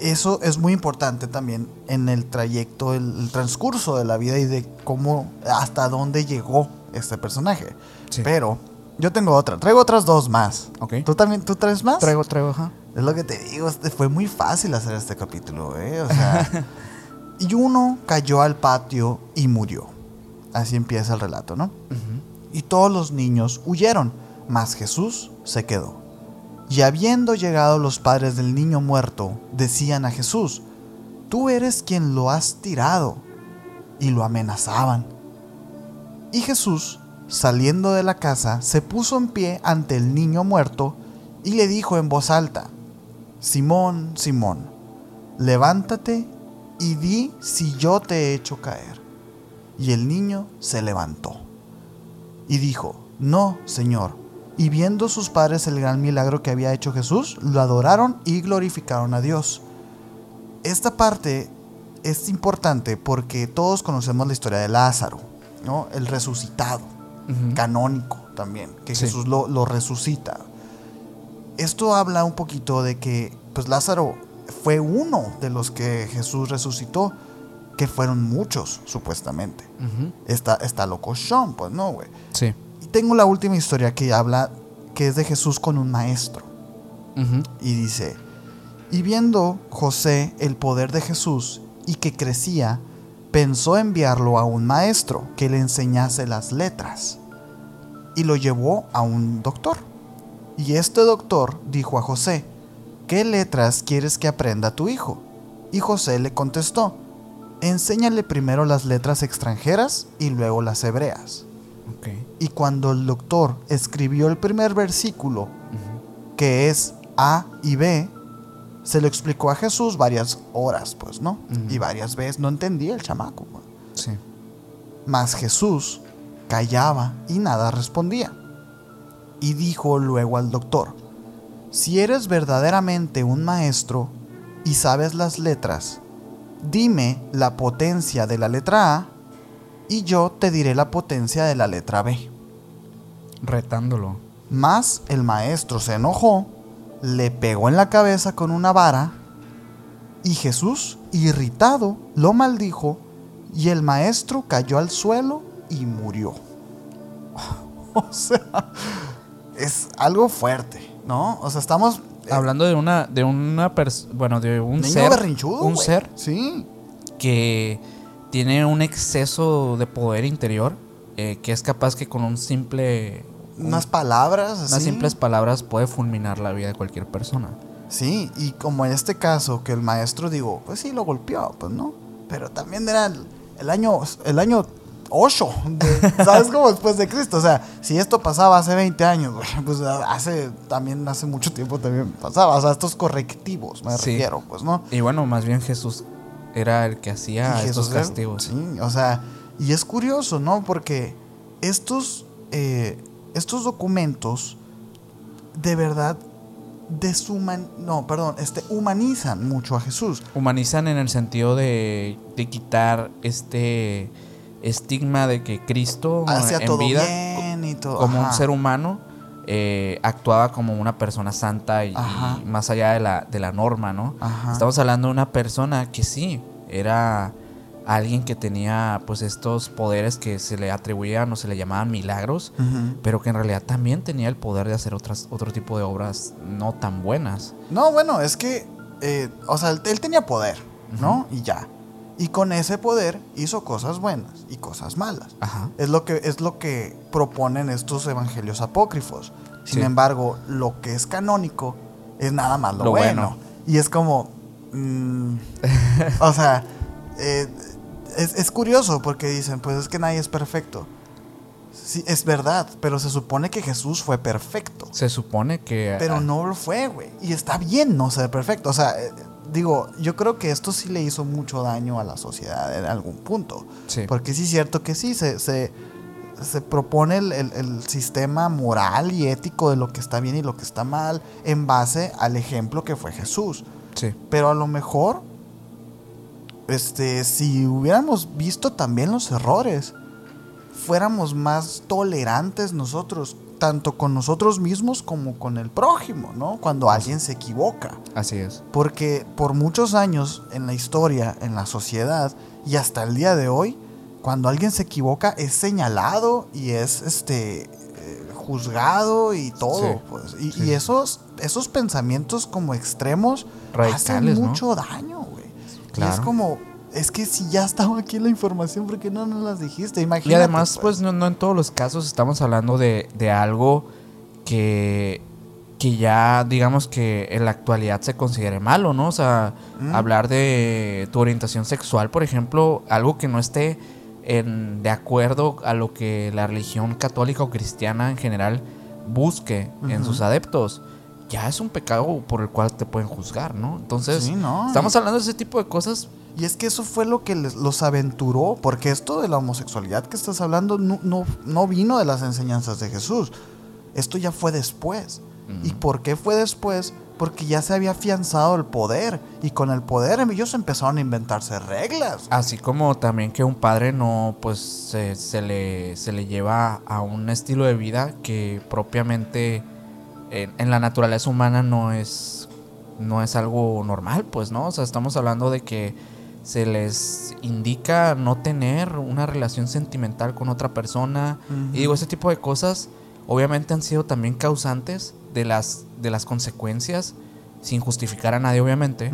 eso es muy importante también en el trayecto, el, el transcurso de la vida y de cómo, hasta dónde llegó este personaje. Sí. Pero yo tengo otra, traigo otras dos más. Ok. ¿Tú también, tú traes más? Traigo, traigo, ajá. Es lo que te digo, este, fue muy fácil hacer este capítulo, ¿eh? O sea, Y uno cayó al patio y murió. Así empieza el relato, ¿no? Y todos los niños huyeron, mas Jesús se quedó. Y habiendo llegado los padres del niño muerto, decían a Jesús, Tú eres quien lo has tirado. Y lo amenazaban. Y Jesús, saliendo de la casa, se puso en pie ante el niño muerto y le dijo en voz alta, Simón, Simón, levántate y di si yo te he hecho caer. Y el niño se levantó y dijo, No, Señor. Y viendo sus padres el gran milagro que había hecho Jesús, lo adoraron y glorificaron a Dios. Esta parte es importante porque todos conocemos la historia de Lázaro, ¿no? El resucitado, canónico también, que Sí. Jesús lo, lo resucita. Esto habla un poquito de que pues Lázaro fue uno de los que Jesús resucitó, que fueron muchos, supuestamente. Está, está loco Sean, pues no, güey. Sí. Tengo la última historia que habla, que es de Jesús con un maestro. Y dice, y viendo José el poder de Jesús y que crecía, pensó enviarlo a un maestro que le enseñase las letras. Y lo llevó a un doctor. Y este doctor dijo a José, ¿qué letras quieres que aprenda tu hijo? Y José le contestó, enséñale primero las letras extranjeras y luego las hebreas. Y cuando el doctor escribió el primer versículo, que es A y B, se lo explicó a Jesús varias horas, pues, ¿no? Y varias veces no entendía el chamaco. pues. Sí. Mas Jesús callaba y nada respondía. Y dijo luego al doctor, si eres verdaderamente un maestro y sabes las letras, dime la potencia de la letra A y yo te diré la potencia de la letra B. Retándolo. Mas el maestro se enojó, le pegó en la cabeza con una vara, y Jesús, irritado, lo maldijo, y el maestro cayó al suelo y murió. o sea, es algo fuerte, ¿no? O sea, estamos... eh, Hablando de una, de una pers- bueno, de un niño ser, berrinchudo, un ser Sí, que tiene un exceso de poder interior, eh, que es capaz que con un simple, un- unas palabras así. unas simples palabras puede fulminar la vida de cualquier persona. Sí, y como en este caso, que el maestro, digo, pues sí, lo golpeó, pues no. Pero también era el, el año el año 8, de- ¿sabes? Como después de Cristo. O sea, si esto pasaba hace 20 años, pues hace, también hace mucho tiempo también pasaba. O sea, estos correctivos, me Sí. refiero, pues, ¿no? Y bueno, más bien Jesús era el que hacía Y estos castigos. Sí, o sea, y es curioso, ¿no? Porque estos, eh, estos documentos de verdad deshuman, no, perdón, este, humanizan mucho a Jesús. Humanizan en el sentido de, de quitar este estigma de que Cristo Hacía en todo vida, bien y todo. como un ser humano, eh, actuaba como una persona santa y, más allá de la, de la norma, ¿no? Ajá. Estamos hablando de una persona que sí, era alguien que tenía pues estos poderes que se le atribuían o se le llamaban milagros, pero que en realidad también tenía el poder de hacer otras, otro tipo de obras no tan buenas. No, bueno, es que, eh, o sea, él, él tenía poder, ¿no? Y ya. Y con ese poder hizo cosas buenas y cosas malas. Ajá. Es lo que, es lo que proponen estos evangelios apócrifos. Sin Sí. embargo, lo que es canónico es nada más lo, Lo bueno. bueno. Y es como. mm, o sea, eh, es, es curioso porque dicen: Pues es que nadie es perfecto. Sí, es verdad, pero se supone que Jesús fue perfecto. Se supone que... Pero no lo fue, güey. Y está bien no ser perfecto. O sea, eh, digo, yo creo que esto sí le hizo mucho daño a la sociedad en algún punto. Sí. Porque sí es cierto que sí, se, se, se propone el, el- el sistema moral y ético de lo que está bien y lo que está mal en base al ejemplo que fue Jesús. Sí. Pero a lo mejor, este, si hubiéramos visto también los errores, fuéramos más tolerantes nosotros, tanto con nosotros mismos como con el prójimo, ¿no? Cuando alguien se equivoca. Así es. Porque por muchos años en la historia, en la sociedad y hasta el día de hoy, cuando alguien se equivoca es señalado y es este eh, juzgado y todo. Sí. Pues. Y, Sí. y esos, esos pensamientos como extremos hacen mucho daño, güey. Y es Claro. como, es que si ya estaba aquí la información, ¿por qué no nos las dijiste? Imagínate. Y además, pues, no, no en todos los casos estamos hablando de, de algo que, que ya, digamos que en la actualidad se considere malo, ¿no? O sea, Mm. hablar de tu orientación sexual, por ejemplo, algo que no esté en, de acuerdo a lo que la religión católica o cristiana en general busque en sus adeptos, ya es un pecado por el cual te pueden juzgar, ¿no? Entonces, Sí, ¿no? estamos hablando de ese tipo de cosas. Y es que eso fue lo que les- los aventuró, porque esto de la homosexualidad que estás hablando no, no, no vino de las enseñanzas de Jesús. Esto ya fue después. ¿Y por qué fue después? Porque ya se había afianzado el poder. Y con el poder ellos empezaron a inventarse reglas. Así como también que un padre no, pues se, se le, se le lleva a un estilo de vida que propiamente en, en la naturaleza humana no es, no es algo normal, pues, ¿no? O sea, estamos hablando de que se les indica no tener una relación sentimental con otra persona. Y digo, ese tipo de cosas obviamente han sido también causantes de las, de las consecuencias, sin justificar a nadie, obviamente,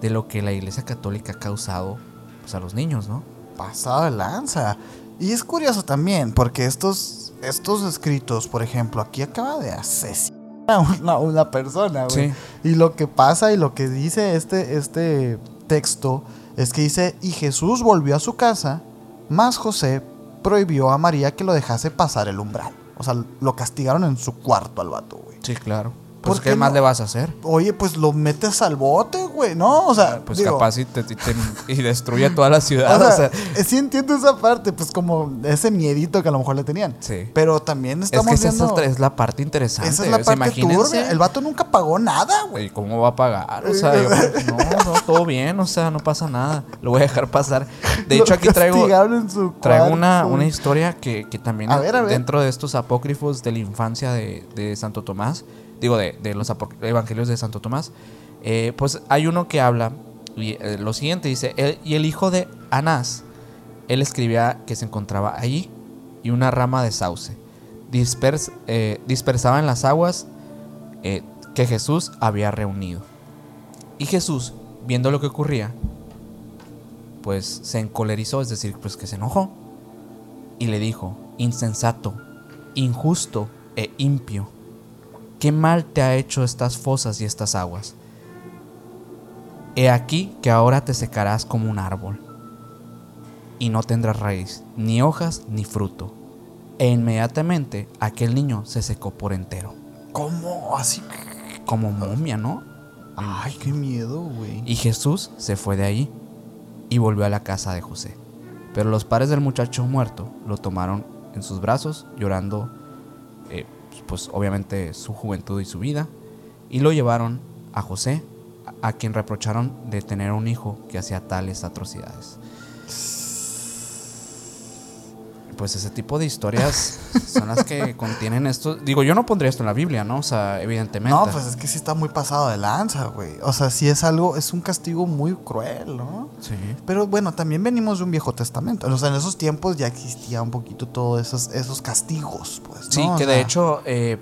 de lo que la Iglesia Católica ha causado pues, a los niños, ¿no? Pasado de lanza. Y es curioso también, porque estos, estos escritos, por ejemplo, aquí acaba de asesinar a una, una persona, güey. Sí. Y lo que pasa y lo que dice este, este texto es que dice, y Jesús volvió a su casa, mas José prohibió a María que lo dejase pasar el umbral. O sea, lo castigaron en su cuarto al vato, güey. Sí, claro. ¿Por Pues, qué ¿qué más no? le vas a hacer? Oye, pues lo metes al bote, güey, ¿no? O sea, Pues digo, capaz y, te- te- te- y destruye toda la o ciudad. sea, o sea, eh, sí entiendo esa parte, pues como ese miedito que a lo mejor le tenían. sí. Pero también Es estamos que esa es, viendo... otra- es la parte interesante. esa es la parte turbia. El vato nunca pagó nada, güey. ¿Cómo va a pagar? O sea, yo que no, no, todo bien, o sea, no pasa nada. Lo voy a dejar pasar. De hecho, aquí traigo, castigaron en su traigo una, una historia que, que también A ver, a ver. dentro de estos apócrifos de la infancia de, de Santo Tomás, digo, de, los evangelios de Santo Tomás, eh, pues hay uno que habla y, eh, lo siguiente, dice, "El- y el hijo de Anás, él escribía que se encontraba allí y una rama de sauce dispers- eh, dispersaba en las aguas que Jesús había reunido. Y Jesús, viendo lo que ocurría, pues se encolerizó, es decir, pues que se enojó y le dijo, insensato, injusto e impío, ¿qué mal te ha hecho estas fosas y estas aguas? He aquí que ahora te secarás como un árbol y no tendrás raíz, ni hojas, ni fruto. E inmediatamente aquel niño se secó por entero, ¿Cómo? Así. como momia, ¿no? Ay, qué miedo, güey. Y Jesús se fue de allí y volvió a la casa de José. Pero los padres del muchacho muerto lo tomaron en sus brazos, llorando, eh, pues obviamente su juventud y su vida, y lo llevaron a José, a, quien reprocharon de tener un hijo que hacía tales atrocidades. Pues ese tipo de historias son las que contienen esto. Digo, yo no pondría esto en la Biblia, ¿no? O sea, evidentemente. No, pues es que sí está muy pasado de lanza, güey. O sea, sí es algo, es un castigo muy cruel, ¿no? Sí. Pero bueno, también venimos de un viejo testamento. O sea, en esos tiempos ya existía un poquito todos esos, esos castigos, pues. ¿no? Sí, O que de hecho, eh,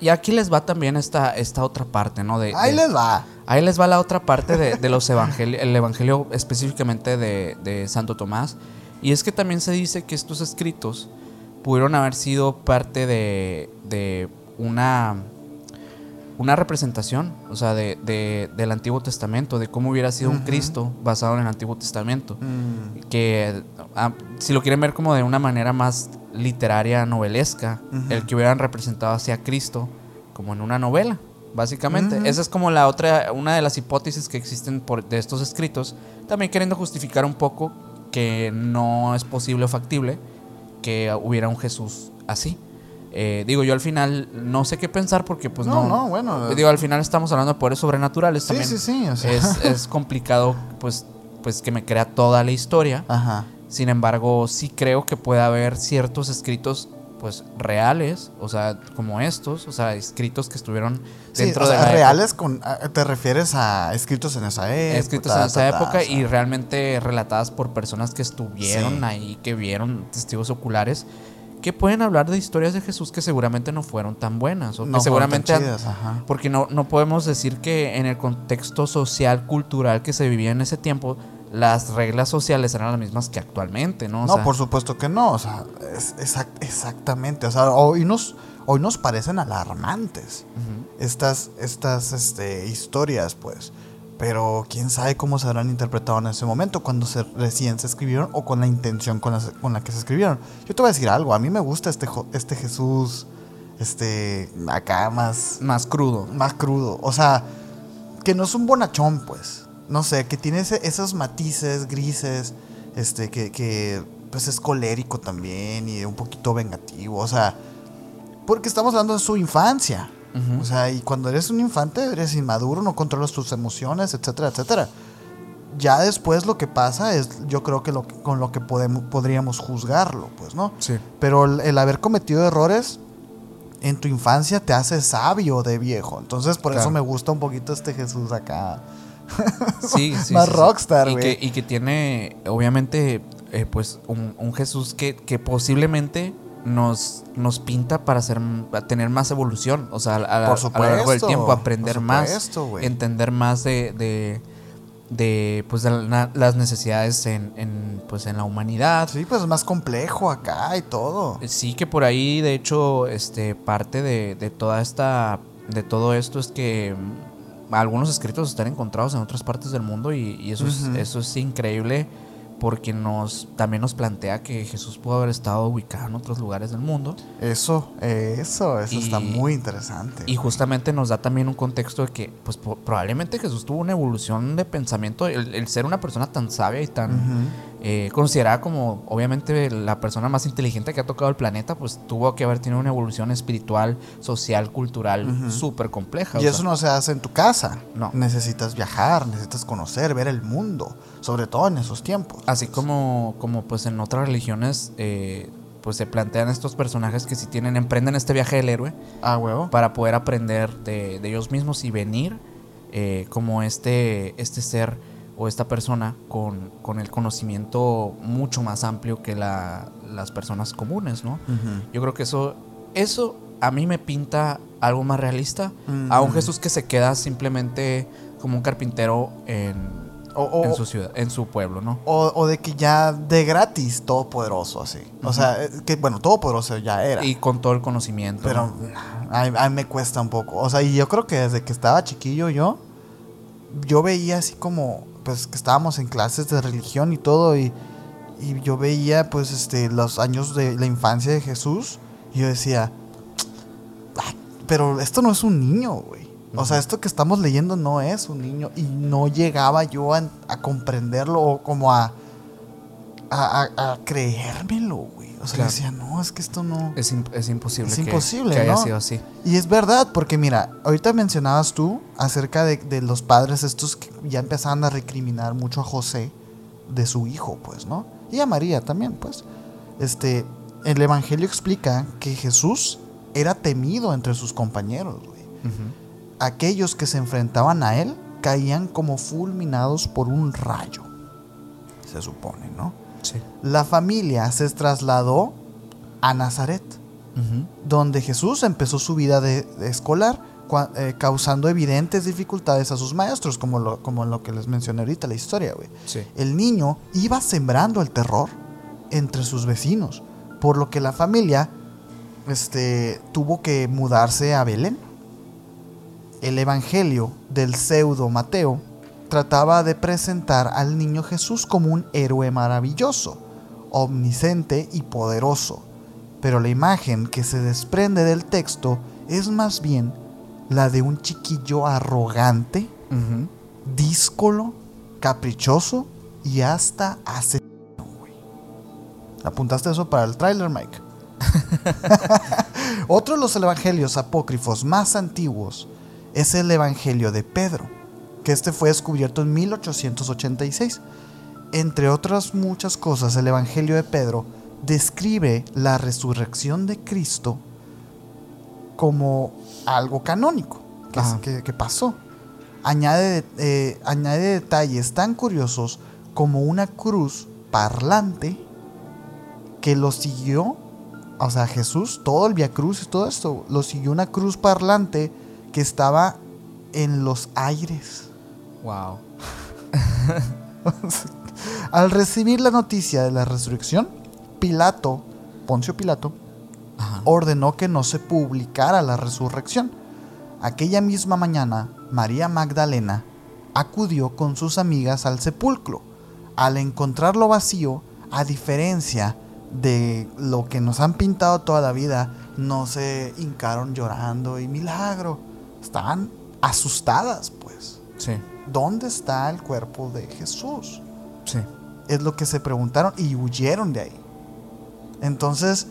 y aquí les va también esta, esta otra parte, ¿no? De, Ahí de- les va. ahí les va la otra parte de, de los evangelios, el evangelio específicamente de, de Santo Tomás. Y es que también se dice que estos escritos pudieron haber sido parte de, de una, una representación, o sea, de, de- del Antiguo Testamento, de cómo hubiera sido un. Cristo basado en el Antiguo Testamento Mm, que ah, si lo quieren ver como de una manera más literaria, novelesca, el que hubieran representado hacia Cristo como en una novela, básicamente. Ujú. Esa es como la otra, una de las hipótesis que existen por, de estos escritos, también queriendo justificar un poco que no es posible o factible que hubiera un Jesús así. Eh, digo, yo al final no sé qué pensar porque pues no, no... no, bueno. Digo, al final estamos hablando de poderes sobrenaturales sí, también. sí, sí. O sea, Es, es complicado pues, pues que me crea toda la historia. Ajá. Sin embargo, sí creo que puede haber ciertos escritos pues reales, o sea, como estos, o sea, escritos que estuvieron Sí, dentro o sea, de la reales con, a- te refieres a escritos en esa época. escritos en esa ta, ta, época y realmente relatadas por personas que estuvieron Sí. ahí, que vieron testigos oculares, que pueden hablar de historias de Jesús que seguramente no fueron tan buenas o No que fueron tan chidas, ajá. porque no, no podemos decir que en el contexto social, cultural que se vivía en ese tiempo, las reglas sociales eran las mismas que actualmente, ¿no? O no, sea, por supuesto que no. O sea, es- exact- exactamente. O sea, hoy nos, hoy nos parecen alarmantes estas, estas este, historias, pues. Pero quién sabe cómo se habrán interpretado en ese momento, cuando se, recién se escribieron o con la intención con la, con la que se escribieron. Yo te voy a decir algo, a mí me gusta este, este Jesús, este, acá más, más crudo. más crudo. O sea, que no es un bonachón, pues. No sé, que tiene ese- esos matices grises, este, que, que pues es colérico también y un poquito vengativo. O sea, porque estamos hablando de su infancia. O sea, y cuando eres un infante eres inmaduro, no controlas tus emociones, etcétera, etcétera. Ya después lo que pasa es, yo creo que lo, con lo que podemos, podríamos juzgarlo, pues, ¿no? Sí. Pero el, el haber cometido errores en tu infancia te hace sabio de viejo. Entonces, por Claro. eso me gusta un poquito este Jesús acá. Sí, sí. Más sí, sí. rockstar, Y güey. que, y que tiene, obviamente, eh, pues, un, un Jesús que, que posiblemente nos, nos pinta para hacer, para tener más evolución. O sea, a, a- Por a lo largo del supuesto, tiempo, aprender por más, supuesto, güey. entender más de, de, de, pues, de la- las necesidades en, en, pues, en la humanidad. Sí, pues es más complejo acá y todo. Sí, que por ahí, de hecho, este, parte de, de toda esta, de todo esto es que algunos escritos están encontrados en otras partes del mundo y, y eso, es, eso es increíble porque nos, también nos plantea que Jesús pudo haber estado ubicado en otros lugares del mundo Eso, eso, eso está muy interesante. y justamente nos da también un contexto de que, pues, probablemente Jesús tuvo una evolución de pensamiento, el, el ser una persona tan sabia y tan. Eh, considerada como obviamente la persona más inteligente que ha tocado el planeta, pues tuvo que haber tenido una evolución espiritual, social, cultural Ujú. súper compleja. Y eso sea, no se hace en tu casa. No. Necesitas viajar, necesitas conocer, ver el mundo, sobre todo en esos tiempos. Así como, como pues en otras religiones, eh, pues se plantean estos personajes que si tienen, emprenden este viaje del héroe Ah, huevo. para poder aprender de, de ellos mismos y venir eh, como este, este ser o esta persona con, con el conocimiento mucho más amplio que la- las personas comunes, ¿no? Yo creo que eso, eso a mí me pinta algo más realista a un Jesús que se queda simplemente como un carpintero en, O, o- en su ciudad, en su pueblo, ¿no? o- o de que ya de gratis, todopoderoso, así. O sea, eh, que bueno, todopoderoso ya era. Y con todo el conocimiento. pero ¿no? a, a mí me cuesta un poco. O sea, y yo creo que desde que estaba chiquillo yo, yo veía así como, pues que estábamos en clases de religión y todo, y, y yo veía pues este los años de la infancia de Jesús, y yo decía, "Ay, pero esto no es un niño, güey. O sea, esto que estamos leyendo no es un niño, y no llegaba yo a, a comprenderlo o como a, a, a- a creérmelo, güey. O sea, Claro. decía, no, es que esto no... Es, im- es imposible, Es que- imposible, que, haya ¿no? sido así. Y es verdad, porque mira, ahorita mencionabas tú acerca de, de los padres estos que ya empezaban a recriminar mucho a José de su hijo, pues, ¿no? Y a María también, pues. Este, el Evangelio explica que Jesús era temido entre sus compañeros, güey. Aquellos que se enfrentaban a él caían como fulminados por un rayo, se supone, ¿no? Sí. La familia se trasladó a Nazaret donde Jesús empezó su vida de, de escolar, cua- eh, causando evidentes dificultades a sus maestros, como lo, como lo que les mencioné ahorita, la historia, güey. Sí. El niño iba sembrando el terror entre sus vecinos, por lo que la familia este, tuvo que mudarse a Belén. El evangelio del pseudo Mateo trataba de presentar al niño Jesús como un héroe maravilloso, omnisciente y poderoso. Pero la imagen que se desprende del texto es más bien la de un chiquillo arrogante, Ujú. díscolo, caprichoso y hasta asesino. ¿Apuntaste eso para el tráiler, Mike? Otro de los evangelios apócrifos más antiguos es el evangelio de Pedro, que este fue descubierto en 1886. Entre otras muchas cosas, el evangelio de Pedro describe la resurrección de Cristo como algo canónico que, Ajá. que- que pasó. Añade, eh, añade detalles tan curiosos como una cruz parlante que lo siguió, o sea, Jesús, todo el Via Cruz y todo esto, lo siguió una cruz parlante que estaba en los aires. Wow. Al recibir la noticia de la resurrección, Pilato, Poncio Pilato, Ajá. ordenó que no se publicara la resurrección. Aquella misma mañana, María Magdalena acudió con sus amigas al sepulcro. Al encontrarlo vacío, a diferencia de lo que nos han pintado toda la vida, no se hincaron llorando y milagro. Estaban asustadas, pues. Sí, ¿Dónde está el cuerpo de Jesús? sí. Es lo que se preguntaron y huyeron de ahí. Entonces,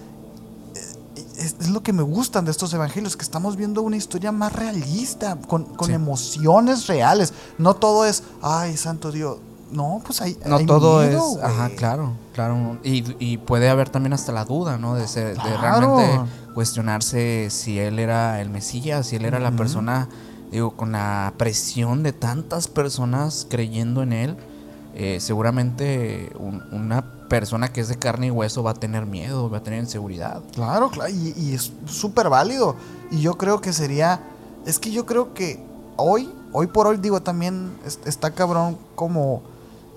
eh, es, lo que me gustan de estos evangelios, que estamos viendo una historia más realista, con, con Sí. emociones reales. No todo es, ay, santo Dios. No, pues hay. No hay todo miedo, es. Ajá, claro, claro. Y, y puede haber también hasta la duda, ¿no? De, ser- de realmente cuestionarse si él era el Mesías, si él era la persona, digo, con la presión de tantas personas creyendo en él. eh, seguramente un- una persona que es de carne y hueso va a tener miedo, va a tener inseguridad. Claro, claro, y, es súper válido. Y yo creo que sería, es que yo creo que hoy, hoy por hoy, digo, también es- está cabrón como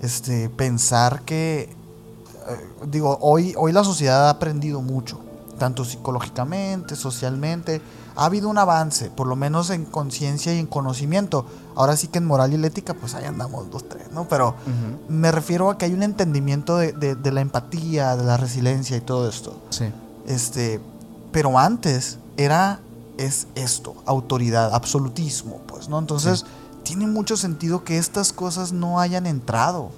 este pensar que, eh, digo, hoy, hoy la sociedad ha aprendido mucho, tanto psicológicamente, socialmente. Ha habido un avance, por lo menos en conciencia y en conocimiento. Ahora sí que en moral y en ética, pues ahí andamos dos, tres, ¿no? Pero me refiero a que hay un entendimiento de, de- de la empatía, de la resiliencia y todo esto. Sí, Este, pero antes era es esto, autoridad, absolutismo, pues, ¿no? Entonces, tiene mucho sentido que estas cosas no hayan entrado.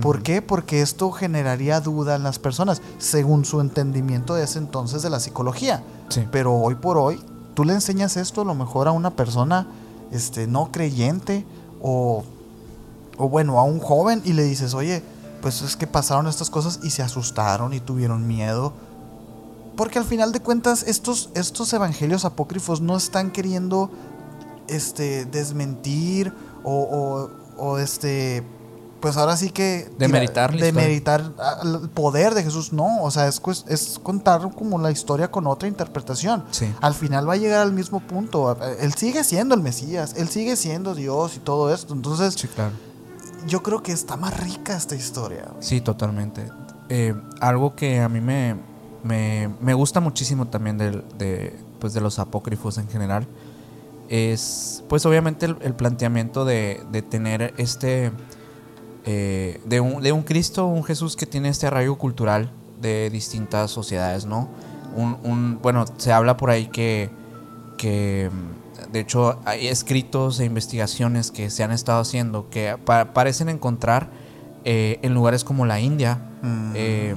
¿Por Ujú. qué? Porque esto generaría duda en las personas, según su entendimiento de ese entonces de la psicología. sí. Pero hoy por hoy, tú le enseñas esto a lo mejor a una persona este, no creyente o, o bueno, a un joven y le dices, oye, pues es que pasaron estas cosas y se asustaron y tuvieron miedo. Porque al final de cuentas, estos, estos evangelios apócrifos no están queriendo este, desmentir o, o, o, este, pues ahora sí que... Demeritar historia. demeritar el poder de Jesús. No, o sea, es, es contar como la historia con otra interpretación. Sí. Al final va a llegar al mismo punto. Él sigue siendo el Mesías, él sigue siendo Dios y todo esto. Entonces, Sí, claro. yo creo que está más rica esta historia. Sí, totalmente. Eh, algo que a mí me, me, me gusta muchísimo también del- de, pues de los apócrifos en general es, pues obviamente el, el planteamiento de, de tener este, eh, de, un, de un Cristo, un Jesús que tiene este arraigo cultural de distintas sociedades, ¿no? Un, un- bueno, se habla por ahí que, que, mm, de hecho, hay escritos e investigaciones que se han estado haciendo que pa- parecen encontrar eh, en lugares como la India Mm. eh,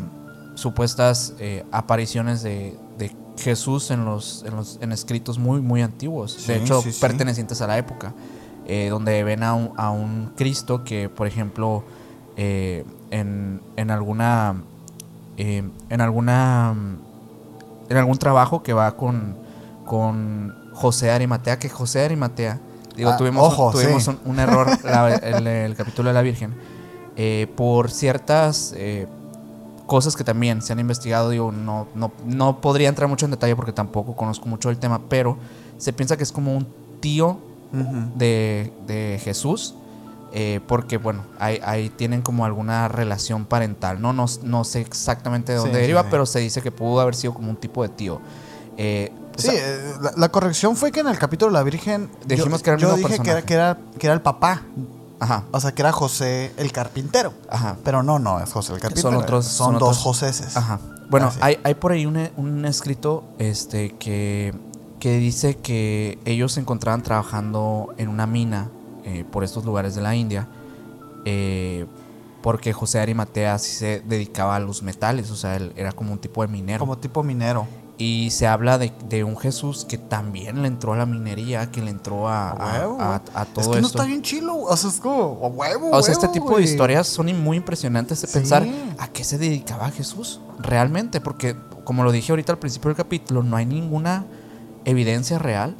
supuestas eh, apariciones de, de Jesús en los, en los en escritos muy muy antiguos Sí, de hecho sí, sí. pertenecientes a la época eh, donde ven a un, a un Cristo que por ejemplo eh, en, en alguna eh, en alguna en algún trabajo que va con con José Arimatea que José Arimatea digo Ah, tuvimos, un- tuvimos sí. un, un error la- el, el capítulo de la Virgen eh, por ciertas cosas que también se han investigado, digo, no, no, no podría entrar mucho en detalle porque tampoco conozco mucho el tema, pero se piensa que es como un tío De, de Jesús, eh, porque bueno, ahí, ahí tienen como alguna relación parental, ¿no? No, no sé exactamente de dónde Sí, deriva, sí. pero se dice que pudo haber sido como un tipo de tío. Eh, Sí, sea, eh, la, la corrección fue que en el capítulo de la Virgen Dijimos yo, que era el yo dije que era, que, era, que era el papá, ajá, o sea, que era José el carpintero. ajá. Pero no, no, es José el carpintero. Son otros- Son, son dos otros- Joséses. Ajá. Bueno, hay, hay por ahí un, un escrito este, que, que dice que ellos se encontraban trabajando en una mina eh, por estos lugares de la India, eh, porque José Arimatea sí se dedicaba a los metales, o sea, él era como un tipo de minero. Como tipo minero. Y se habla de, de un Jesús que también le entró a la minería, que le entró a, A a- huevo. a- a todo es que no esto. está bien chilo. O sea, es como a huevo. O sea, este tipo güey. de historias son muy impresionantes de Sí. pensar a qué se dedicaba Jesús realmente, porque como lo dije ahorita al principio del capítulo, no hay ninguna evidencia real,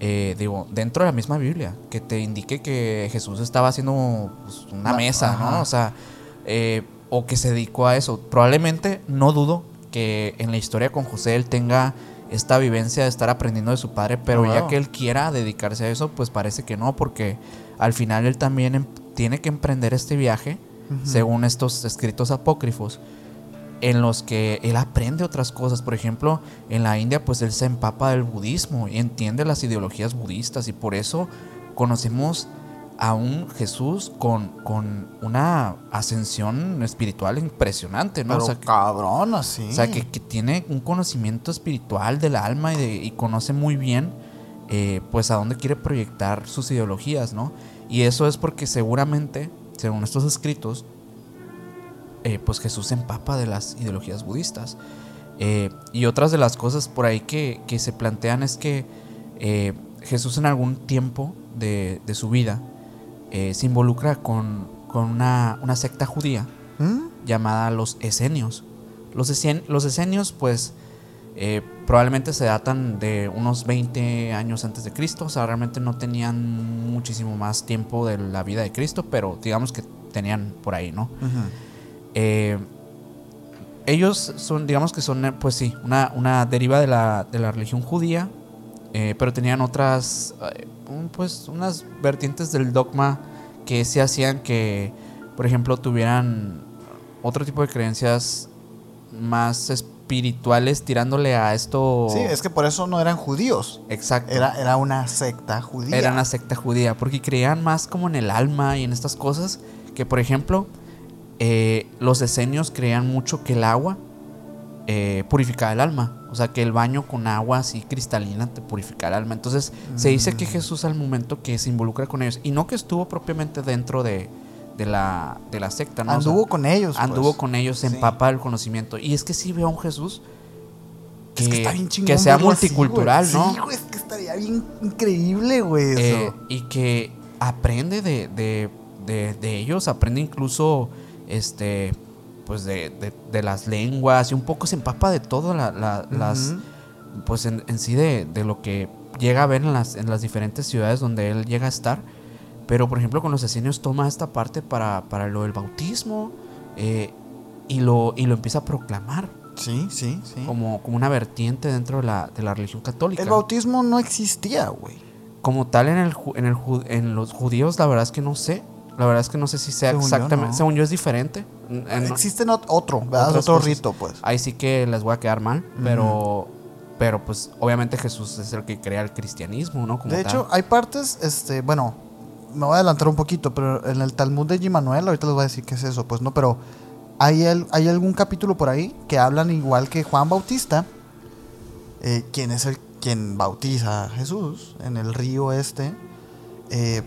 eh, digo, dentro de la misma Biblia, que te indique que Jesús estaba haciendo pues, una mesa, ajá. ¿no? O sea, eh, o que se dedicó a eso. Probablemente, no dudo que en la historia con José él tenga esta vivencia de estar aprendiendo de su padre, pero ya que él quiera dedicarse a eso, pues parece que no, porque al final él también em- tiene que emprender este viaje según estos escritos apócrifos, en los que él aprende otras cosas. Por ejemplo, en la India, pues él se empapa del budismo y entiende las ideologías budistas y por eso conocemos a un Jesús con, con una ascensión espiritual impresionante, ¿no? Pero o sea, que, cabrón, así. o sea, que, que tiene un conocimiento espiritual del alma y, de- y conoce muy bien, eh, pues, a dónde quiere proyectar sus ideologías, ¿no? Y eso es porque seguramente, según estos escritos, eh, pues Jesús se empapa de las ideologías budistas. Eh, y otras de las cosas por ahí que, que se plantean es que eh, Jesús en algún tiempo de, de su vida se involucra con, con una, una secta judía ¿Mm? llamada los esenios. Los, esien- los esenios, pues, probablemente se datan de unos 20 años antes de Cristo, o sea, realmente no tenían muchísimo más tiempo de la vida de Cristo, pero digamos que tenían por ahí, ¿no? Ujú. Eh, ellos son, digamos que son, eh, pues sí, una, una deriva de la, de la religión judía, eh, pero tenían otras, eh, pues unas vertientes del dogma que se hacían que, por ejemplo, tuvieran otro tipo de creencias más espirituales tirándole a esto. Sí, es que por eso no eran judíos. Exacto. Era, era una secta judía. Era una secta judía, porque creían más como en el alma y en estas cosas, que por ejemplo, eh, los esenios creían mucho que el agua eh, purificaba el alma, o sea, que el baño con agua así cristalina te purifica el alma. Entonces, se dice Mm. que Jesús al momento que se involucra con ellos, y no que estuvo propiamente dentro de, de la, de la secta, ¿no? O sea, Anduvo con ellos. pues. anduvo con ellos, se Sí. empapa del conocimiento. Y es que sí veo a un Jesús que, Es que está bien chingón. que sea así, multicultural. ¿no? Sí, güey, es que estaría bien increíble, güey. Eh, y que aprende de, de- de- de ellos, aprende incluso este pues de, de- de las lenguas y un poco se empapa de todo la- la- las pues en, en sí de, de lo que llega a ver en las, en las diferentes ciudades donde él llega a estar. Pero por ejemplo con los esenios toma esta parte para, para lo del bautismo eh, y, lo, y lo empieza a proclamar Sí, sí, sí. como, como una vertiente dentro de la, de la religión católica. El bautismo no existía, güey. Como tal en el, en el en los judíos, la verdad es que no sé. La verdad es que no sé si sea Según yo, exactamente. no. Según yo es diferente. En- en- Existe ot- otro, ¿verdad? Otro cosas. rito, pues. Ahí sí que les voy a quedar mal. Pero, pero pues obviamente Jesús es el que crea el cristianismo, ¿no? Como De tal. hecho, hay partes, este, bueno, me voy a adelantar un poquito, pero en el Talmud de Gimanuel, ahorita les voy a decir qué es eso, pues no, pero hay, el- hay algún capítulo por ahí que hablan igual que Juan Bautista, eh, quien es el quien bautiza a Jesús en el río este. eh,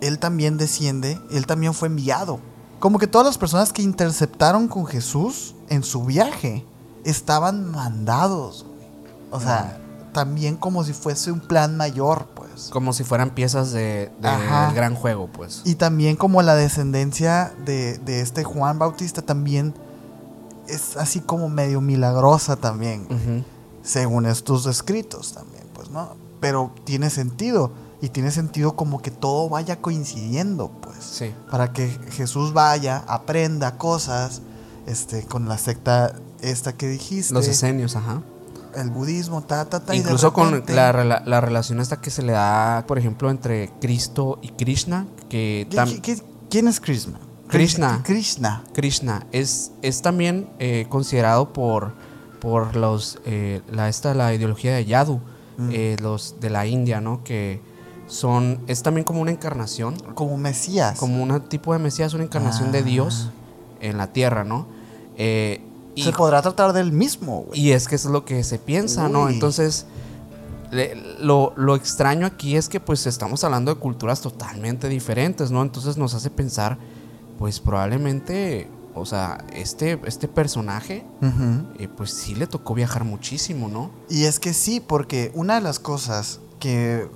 él también desciende, él también fue enviado. Como que todas las personas que interceptaron con Jesús en su viaje estaban mandados. O sea, también como si fuese un plan mayor, pues. Como si fueran piezas de, de- Ajá. del gran juego, pues. Y también como la descendencia de, de este Juan Bautista también es así como medio milagrosa también, según estos escritos también, pues, ¿no? Pero tiene sentido. Y tiene sentido como que todo vaya coincidiendo, pues. Sí. Para que Jesús vaya, aprenda cosas, este, con la secta esta que dijiste. Los esenios, ajá. el budismo, ta, ta, ta. y Incluso con repente- la, rela- la relación esta que se le da, por ejemplo, entre Cristo y Krishna, que ¿Qui- tam- qui- qui- ¿Quién es Krishna? Krishna. Krishna. Krishna es, es también eh, considerado por, por los eh, la, esta, la ideología de Yadu, Mm. eh, los de la India, ¿no? Que son, es también como una encarnación, Como Mesías. como un tipo de Mesías, una encarnación de Ah. Dios en la tierra, ¿no? Eh, y, Se podrá tratar del mismo, güey. y es que eso es lo que se piensa, ¿no? Entonces, le- lo, lo extraño aquí es que pues estamos hablando de culturas totalmente diferentes, ¿no? Entonces nos hace pensar, pues probablemente, o sea, este, este personaje, eh, pues sí le tocó viajar muchísimo, ¿no? Y es que sí, porque una de las cosas que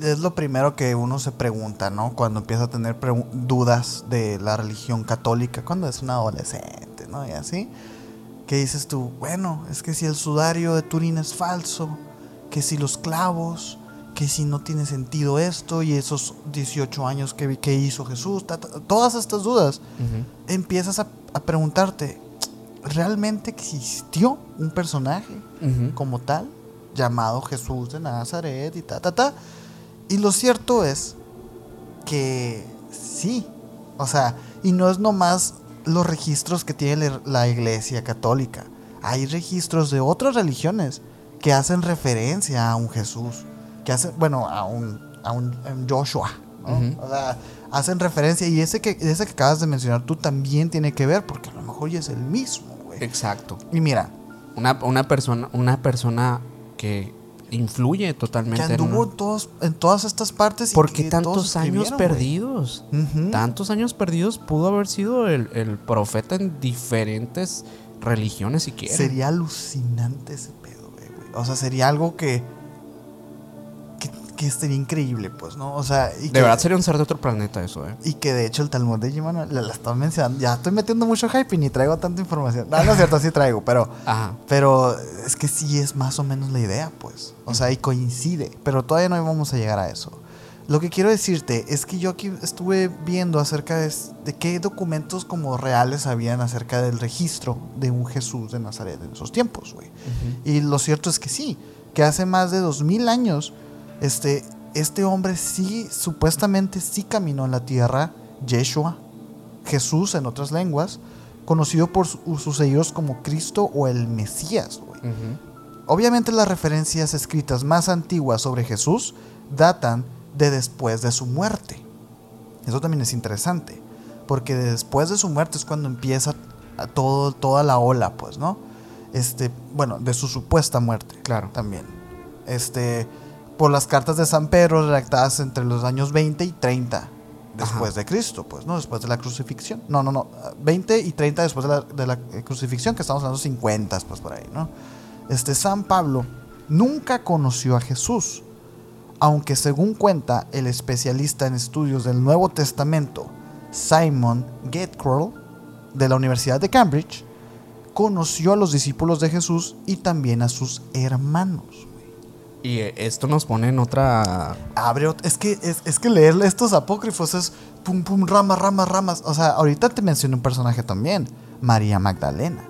es lo primero que uno se pregunta, ¿no? Cuando empieza a tener dudas de la religión católica, cuando es un adolescente, ¿no? Y así, que dices tú, bueno, es que si el sudario de Turín es falso, que si los clavos, que si no tiene sentido esto y esos 18 años que, que hizo Jesús, ta, ta, todas estas dudas, empiezas a, a preguntarte, ¿realmente existió un personaje como tal, llamado Jesús de Nazaret y ta, ta, ta. Y lo cierto es que sí, O sea, y no es nomás los registros que tiene la- iglesia católica. Hay registros de otras religiones que hacen referencia a un Jesús, que hacen, bueno, a un, a un, a un Joshua. O sea, hacen referencia y ese que, ese que acabas de mencionar tú también tiene que ver, porque a lo mejor ya es el mismo, güey. Exacto. Y mira, Una, una persona, una persona que influye que totalmente en anduvo en, todos, en todas estas partes. y ¿Por qué que tantos años perdidos? Tantos años perdidos pudo haber sido el, el profeta en diferentes religiones si quieren. Sería alucinante ese pedo, güey. O sea, sería algo que, que. sería increíble, pues, ¿no? O sea. Y de que, verdad sería un ser de otro planeta eso, ¿eh? Y que de hecho el Talmud de Jimano la, la estaba mencionando. Ya estoy metiendo mucho hype y ni traigo tanta información. No, no es cierto, sí traigo, pero. Ajá. Pero es que sí es más o menos la idea, pues. O sea, y coincide. Pero todavía no vamos a llegar a eso. Lo que quiero decirte es que yo aquí estuve viendo acerca de, de qué documentos como reales habían acerca del registro de un Jesús de Nazaret en esos tiempos, güey. Y lo cierto es que sí, que hace más de dos mil años, este, este hombre sí, supuestamente sí caminó en la tierra, Yeshua, Jesús en otras lenguas, conocido por su- sus seguidores como Cristo o el Mesías. Obviamente las referencias escritas más antiguas sobre Jesús datan de después de su muerte. Eso también es interesante, porque después de su muerte es cuando empieza a todo, toda la ola, pues, ¿no? Este, bueno, de su supuesta muerte. Claro. También. Este, por las cartas de San Pedro redactadas entre los años 20 y 30 después Ajá. de Cristo, pues, ¿no? Después de la crucifixión. No, no, no. 20 y 30 después de la, de la, eh, crucifixión, que estamos hablando 50, pues, por ahí, ¿no? Este, San Pablo nunca conoció a Jesús, aunque según cuenta el especialista en estudios del Nuevo Testamento, Simon Getkrell, de la Universidad de Cambridge, conoció a los discípulos de Jesús y también a sus hermanos. Y esto nos pone en otra... Abre es que es, es que leer estos apócrifos es pum pum ramas ramas ramas. O sea, ahorita te mencioné un personaje también, María Magdalena,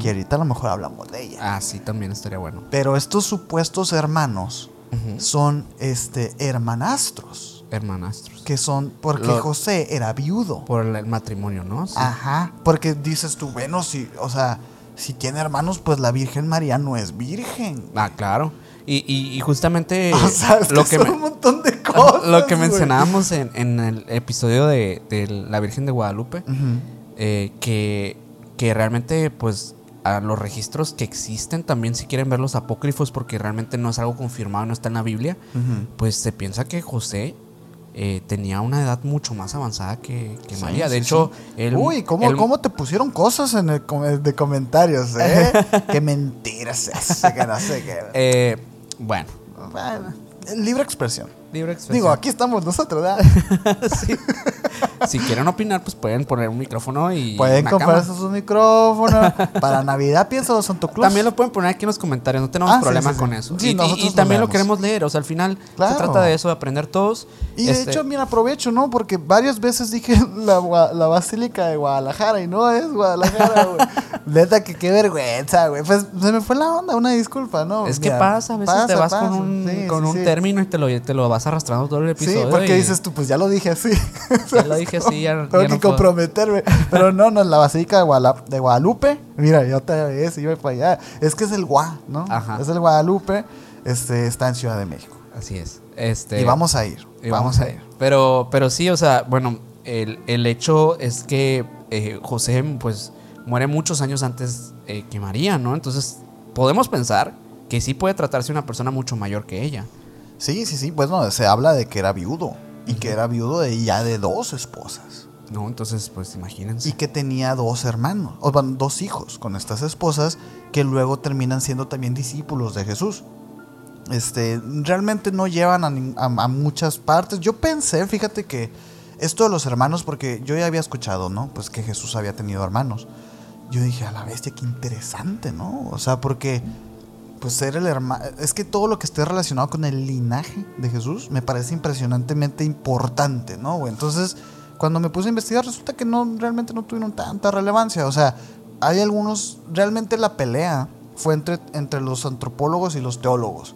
que ahorita a lo mejor hablamos de ella. Ah, sí, también estaría bueno. Pero estos supuestos hermanos son este hermanastros, Hermanastros. que son porque Lo- José era viudo. Por el, el matrimonio, ¿no? Sí. Ajá, porque dices tú, bueno, si, o sea, si tiene hermanos, pues la Virgen María no es virgen. Ah, claro. Y, y- y justamente o sea, es lo que que, son me- un montón de cosas. lo que mencionábamos en, en el episodio de, de la Virgen de Guadalupe, eh, que, que realmente, pues, a los registros que existen, también si quieren ver los apócrifos, porque realmente no es algo confirmado, no está en la Biblia, pues se piensa que José eh, tenía una edad mucho más avanzada que, que Sí, María. De sí, hecho, sí. él... Uy, ¿cómo, él- ¿cómo te pusieron cosas en el com- de comentarios, eh? Qué mentiras es, que no sé qué. eh, bueno, libre expresión. Libre expresión. Digo, aquí estamos nosotros, ¿verdad? Sí. si quieren opinar, pues pueden poner un micrófono y Pueden una comprarse sus micrófonos. Para Navidad pienso Santo Claus. También lo pueden poner aquí en los comentarios, no tenemos Ah, problema sí, sí. con eso. Sí, y, y- y también lo queremos leer, o sea, al final Claro. se trata de eso, de aprender todos. Y de Este, hecho, mira, aprovecho, ¿no? Porque varias veces dije la, la Basílica de Guadalajara y no es Guadalajara, güey. Neta, que qué vergüenza, güey. Pues se me fue la onda, una disculpa, ¿no? es que Mira, pasa, a veces te vas pasa. con un, con un término y te lo, te lo vas arrastrando todo el Sí, episodio. porque y dices tú, pues ya lo dije así. Ya lo dije así, ya, Tengo ya que no comprometerme. Pero no, no, la Basílica de, Guala- de Guadalupe. Mira, yo otra vez iba para allá. Es que es el Gua, ¿no? Ajá. Es el Guadalupe. Este, está en Ciudad de México. Así es. Este, y vamos a ir. y vamos a ir. Pero, pero sí, o sea, bueno, el, el hecho es que eh, José, pues, muere muchos años antes eh, que María, ¿no? Entonces, podemos pensar que sí puede tratarse de una persona mucho mayor que ella. Sí, sí, sí. Pues no, se habla de que era viudo. Y que era viudo de ya de dos esposas. ¿No? Entonces, pues imagínense. Y que tenía dos hermanos, o bueno, dos hijos con estas esposas que luego terminan siendo también discípulos de Jesús. Este, realmente no llevan a- a muchas partes. Yo pensé, fíjate que esto de los hermanos, porque yo ya había escuchado, ¿no? Pues que Jesús había tenido hermanos. Yo dije, a la bestia, qué interesante, ¿no? O sea, porque, pues ser el hermano, es que todo lo que esté relacionado con el linaje de Jesús me parece impresionantemente importante, ¿no? Entonces, cuando me puse a investigar, resulta que no, realmente no tuvieron tanta relevancia. O sea, hay algunos, realmente la pelea fue entre, entre los antropólogos y los teólogos,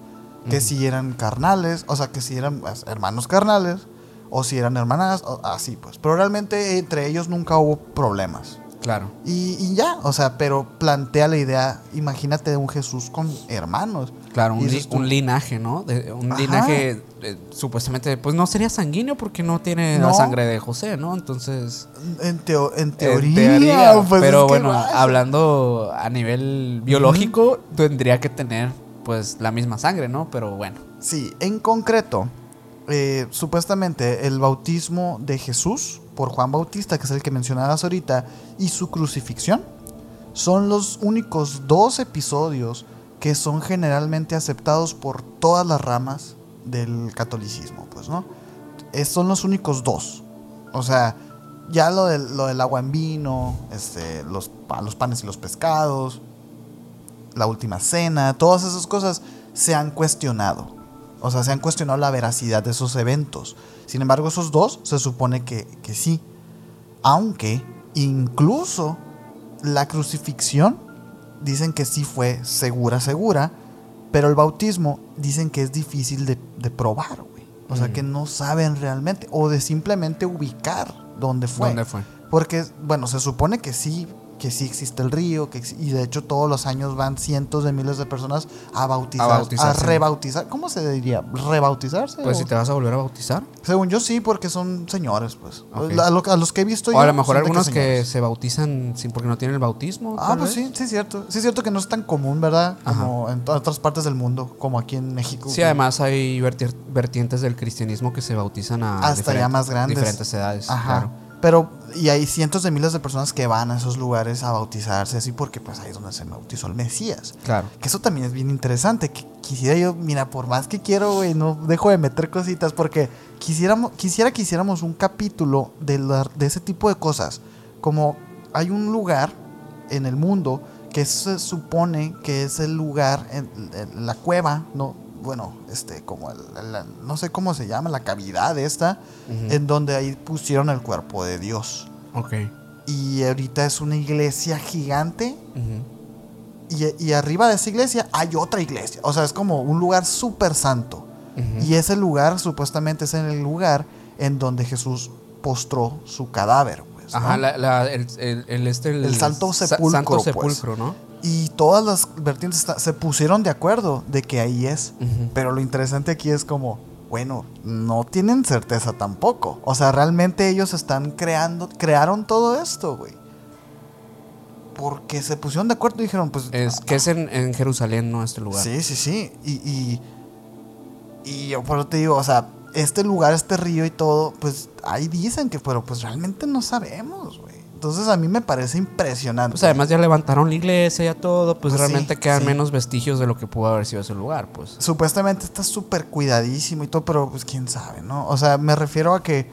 que si eran carnales, o sea, que si eran pues, hermanos carnales, o si eran hermanas, o así pues. Pero realmente entre ellos nunca hubo problemas. Claro. Y, y ya, o sea, pero plantea la idea, imagínate un Jesús con hermanos. Claro, un, li- linaje, ¿no? De- un Ajá. linaje eh, supuestamente, pues no sería sanguíneo porque no tiene la sangre de José, ¿no? Entonces, En, teo- en en teoría, pues, pero bueno, hablando a nivel biológico, tendría que tener pues la misma sangre, ¿no? Pero bueno, Sí, en concreto, eh, supuestamente el bautismo de Jesús por Juan Bautista, que es el que mencionabas ahorita, y su crucifixión, son los únicos dos episodios que son generalmente aceptados por todas las ramas del catolicismo, pues, ¿no? Es- son los únicos dos. O sea, ya lo del, agua en vino, este, los panes y los pescados, la última cena, todas esas cosas se han cuestionado. O sea, se han cuestionado la veracidad de esos eventos. Sin embargo, esos dos se supone que, que sí. Aunque incluso la crucifixión dicen que sí fue segura, segura. Pero el bautismo dicen que es difícil de, de probar, güey. O sea, Mm. que no saben realmente. O de simplemente ubicar dónde fue. ¿dónde fue? Porque, bueno, se supone que sí, que sí existe el río, que ex- y de hecho todos los años van cientos de miles de personas a bautizar, A a, bautizarse. rebautizar. ¿Cómo se diría? ¿Rebautizarse? Pues o- si te vas a volver a bautizar. Según yo sí, porque son señores, pues. A, lo- a los que he visto O yo. a lo mejor algunos que se bautizan sin porque no tienen el bautismo. Ah, pues vez. sí, sí es cierto. Sí es cierto que no es tan común, ¿verdad? Como en otras partes del mundo, como aquí en México. Sí, además hay verti- vertientes del cristianismo que se bautizan a Hasta ya más grandes. diferentes edades. Ajá. Claro. Pero, y hay cientos de miles de personas que van a esos lugares a bautizarse así porque pues ahí es donde se bautizó el Mesías. Claro. Que eso también es bien interesante. Que quisiera yo, mira, por más que quiero, güey, no dejo de meter cositas porque quisiéramos, quisiera que hiciéramos un capítulo de, la- de ese tipo de cosas. Como hay un lugar en el mundo que se supone que es el lugar, en, en la cueva, no, bueno, este, como el, el- no sé cómo se llama, la cavidad esta, en donde ahí pusieron el cuerpo de Dios. Ok. Y ahorita es una iglesia gigante y, y arriba de esa iglesia hay otra iglesia. O sea, es como un lugar súper santo. Y ese lugar supuestamente es en el lugar en donde Jesús postró su cadáver. Pues, ¿no? Ajá, la- la- el, el- el este, El santo sa- sepulcro, Santo pues. sepulcro, ¿no? Y todas las vertientes se pusieron de acuerdo de que ahí es. Pero lo interesante aquí es como, bueno, no tienen certeza tampoco. O sea, realmente ellos están creando, crearon todo esto, güey. Porque se pusieron de acuerdo y dijeron, pues... Es que es en, en Jerusalén, ¿no? Este lugar. Sí, sí, sí. Y, y, y yo por eso te digo, o sea, este lugar, este río y todo, pues ahí dicen que, pero pues realmente no sabemos, güey. Entonces a mí me parece impresionante. Pues además ya levantaron la iglesia, ya todo, pues, Pues sí, realmente quedan sí. menos vestigios de lo que pudo haber sido ese lugar, pues. Supuestamente está súper cuidadísimo y todo, pero pues quién sabe, ¿no? O sea, me refiero a que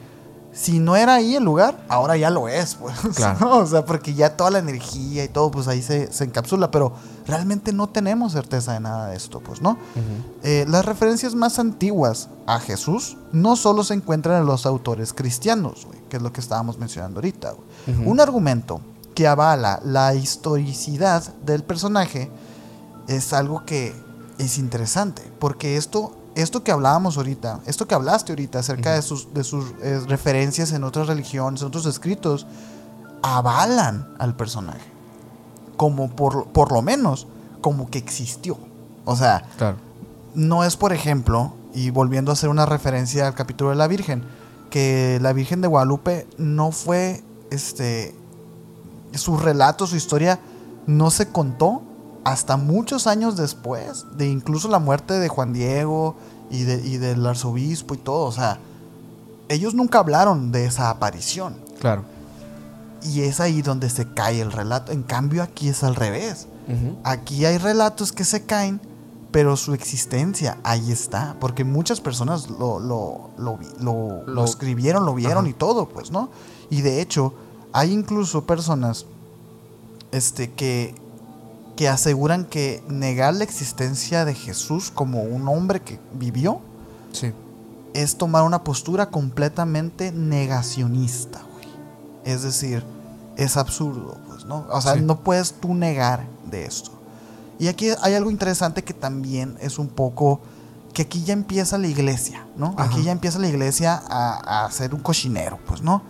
si no era ahí el lugar, ahora ya lo es, pues. Claro. ¿no? O sea, porque ya toda la energía y todo, pues ahí se, se encapsula, pero realmente no tenemos certeza de nada de esto, pues, ¿no? Eh, las referencias más antiguas a Jesús no solo se encuentran en los autores cristianos, güey, que es lo que estábamos mencionando ahorita. Un argumento que avala la historicidad del personaje es algo que es interesante, porque esto, esto que hablábamos ahorita, esto que hablaste ahorita acerca de sus, de sus eh, referencias en otras religiones, en otros escritos, avalan al personaje, como por, por lo menos, como que existió. O sea, Claro. no es, por ejemplo, y volviendo a hacer una referencia al capítulo de la Virgen, que la Virgen de Guadalupe no fue, este, su relato, su historia, no se contó hasta muchos años después de incluso la muerte de Juan Diego y, de, y del arzobispo y todo. O sea, ellos nunca hablaron de esa aparición. Claro. Y es ahí donde se cae el relato. En cambio, aquí es al revés. Aquí hay relatos que se caen, pero su existencia ahí está. Porque muchas personas lo, lo, lo, lo- lo Lo- escribieron, lo vieron Ajá. y todo, pues, ¿no? Y de hecho, hay incluso personas este, que, que aseguran que negar la existencia de Jesús como un hombre que vivió Sí. es tomar una postura completamente negacionista, güey. Es decir, es absurdo, pues, ¿no? O sea, Sí. no puedes tú negar de esto. Y aquí hay algo interesante que también es un poco que aquí ya empieza la iglesia, ¿no? Ajá. Aquí ya empieza la iglesia a, a ser un cochinero, pues, ¿no?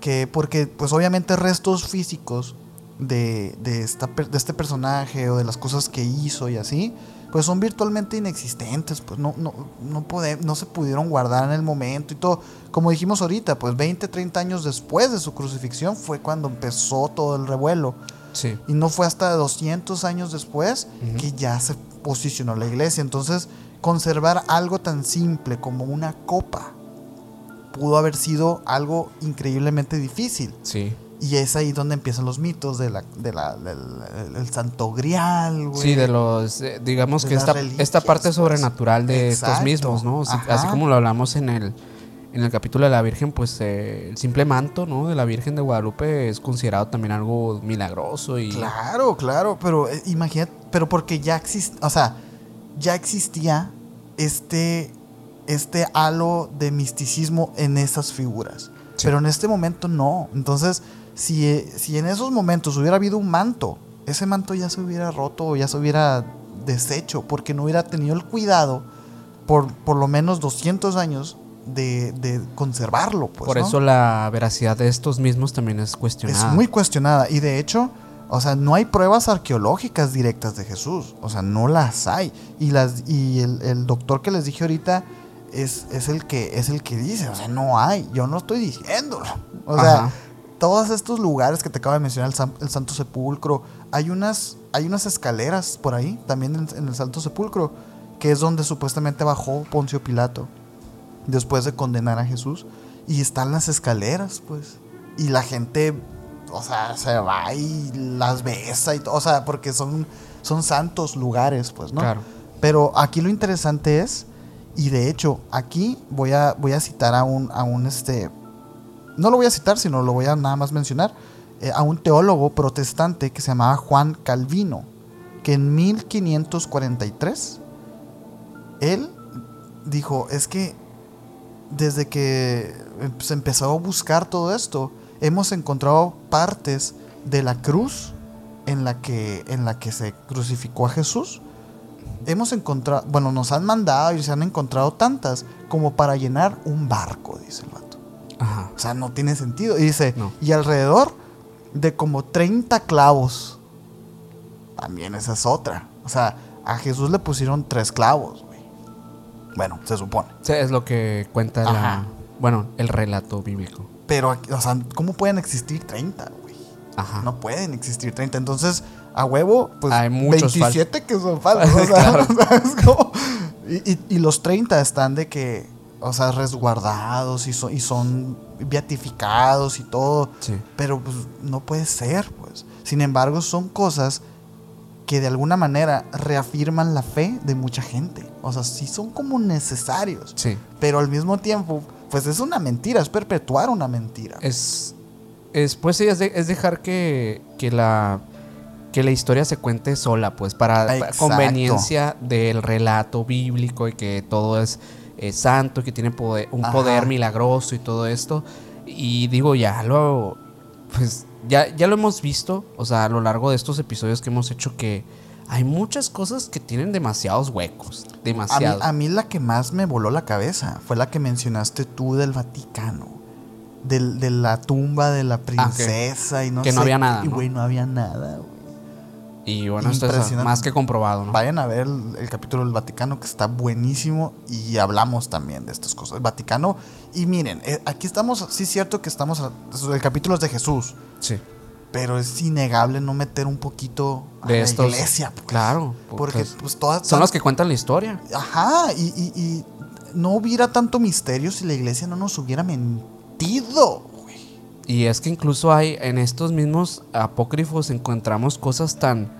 Que porque, pues, obviamente restos físicos de, de, esta, de este personaje o de las cosas que hizo y así, pues son virtualmente inexistentes, pues no, no, no, pode- no se pudieron guardar en el momento y todo. Como dijimos ahorita, pues 20, 30 años después de su crucifixión fue cuando empezó todo el revuelo. Sí. Y no fue hasta 200 años después que ya se posicionó la iglesia. Entonces, conservar algo tan simple como una copa pudo haber sido algo increíblemente difícil. Sí. Y es ahí donde empiezan los mitos de la, de la, del el santo grial, güey. Sí, de los, eh, digamos de que esta, esta parte pues. sobrenatural de estos Exacto. mismos, ¿no? Así, como lo hablamos en el, en el capítulo de la Virgen, pues eh, el simple manto, ¿no? De la Virgen de Guadalupe es considerado también algo milagroso y... Claro, claro, pero eh, imagínate, pero porque ya existe, o sea, ya existía este, este halo de misticismo en esas figuras. Sí. Pero en este momento no. Entonces, si, eh, si en esos momentos hubiera habido un manto, ese manto ya se hubiera roto o ya se hubiera deshecho porque no hubiera tenido el cuidado por por lo menos 200 años de, de conservarlo. Pues, Por ¿no? eso la veracidad de estos mismos también es cuestionada. Es muy cuestionada. Y de hecho, o sea, no hay pruebas arqueológicas directas de Jesús. O sea, no las hay. Y, las, y el, el doctor que les dije ahorita es, es, el que, es el que dice. O sea, no hay. Yo no estoy diciéndolo. O sea. Todos estos lugares que te acabo de mencionar, el, San- el Santo Sepulcro, hay unas, hay unas escaleras por ahí, también en, en el Santo Sepulcro, que es donde supuestamente bajó Poncio Pilato después de condenar a Jesús. Y están las escaleras, pues. Y la gente, o sea, se va y las besa y todo. O sea, porque son, son santos lugares, pues, ¿no? Claro. Pero aquí lo interesante es, y de hecho, aquí voy a, voy a citar a un, a un este. No lo voy a citar, sino lo voy a nada más mencionar. eh, a un teólogo protestante que se llamaba Juan Calvino. Que en 1543 él dijo: Es que desde que se empezó a buscar todo esto, hemos encontrado partes de la cruz en la que, en la que se crucificó a Jesús. Hemos encontrado, bueno, nos han mandado y se han encontrado tantas como para llenar un barco, dice el vato. Ajá. O sea, no tiene sentido. Y dice, No. y alrededor de como 30 clavos. También esa es otra. O sea, a Jesús le pusieron tres clavos, güey. Bueno, se supone. Sí, es lo que cuenta la, bueno, el relato bíblico. Pero, o sea, ¿cómo pueden existir 30, güey? Ajá. No pueden existir 30. Entonces, a huevo, pues Hay muchos 27 que son falsos. O sea, Claro. ¿sabes cómo? Y, y- y los 30 están de que, o sea, resguardados y son, y son beatificados y todo. Sí. Pero pues no puede ser, pues. Sin embargo, son cosas que de alguna manera reafirman la fe de mucha gente. O sea, sí son como necesarios. Sí. Pero al mismo tiempo, pues es una mentira, es perpetuar una mentira. Es, es pues sí, es, de- es dejar que, que la que la historia se cuente sola, pues, para, conveniencia del relato bíblico y que todo es eh, santo, que tiene poder- un Ajá. poder milagroso y todo esto. Y digo, ya lo, pues, ya, ya lo hemos visto, o sea, a lo largo de estos episodios que hemos hecho que hay muchas cosas que tienen demasiados huecos, A mí, demasiado. a mí la que más me voló la cabeza fue la que mencionaste tú del Vaticano. Del- de la tumba de la princesa y no Ah, Que no sé había nada, Y güey, no había nada, güey. Y bueno, esto es más que comprobado, ¿no? Vayan a ver el, el capítulo del Vaticano que está buenísimo y hablamos también de estas cosas. El Vaticano, y miren, eh, aquí estamos, sí es cierto que estamos, a- el capítulo es de Jesús, Sí. pero es innegable no meter un poquito a De la estos- iglesia. pues. claro, Porque pues, pues todas... Son los que cuentan la historia. Ajá, y, y- y no hubiera tanto misterio si la iglesia no nos hubiera mentido. Y es que incluso hay en estos mismos apócrifos encontramos cosas tan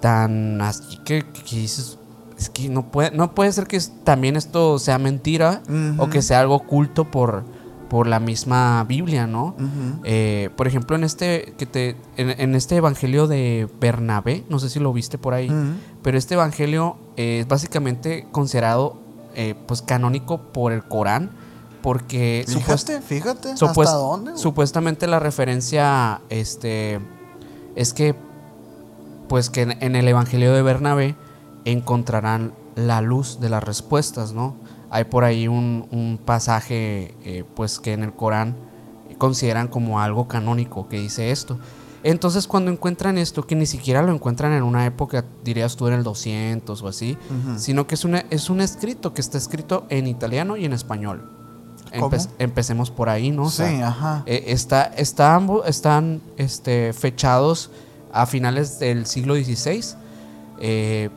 tan así que, que dices es que no puede no puede ser que también esto sea mentira o que sea algo oculto por por la misma Biblia, ¿no? Eh, por ejemplo, en este que te en, en este evangelio de Bernabé, no sé si lo viste por ahí, pero este evangelio eh, es básicamente considerado eh, pues canónico por el Corán porque Fíjate, fíjate, Supuest- ¿hasta dónde? Supuestamente la referencia este es que pues que en, en el evangelio de Bernabé encontrarán la luz de las respuestas, ¿no? Hay por ahí un, un pasaje, eh, pues que en el Corán consideran como algo canónico que dice esto. Entonces cuando encuentran esto, que ni siquiera lo encuentran en una época, dirías tú en el 200 o así, sino que es, una, es un escrito que está escrito en italiano y en español. Empecemos por ahí, ¿no? O Sí, ajá. eh, está, está ambos, están este, fechados a finales del siglo XVI, eh,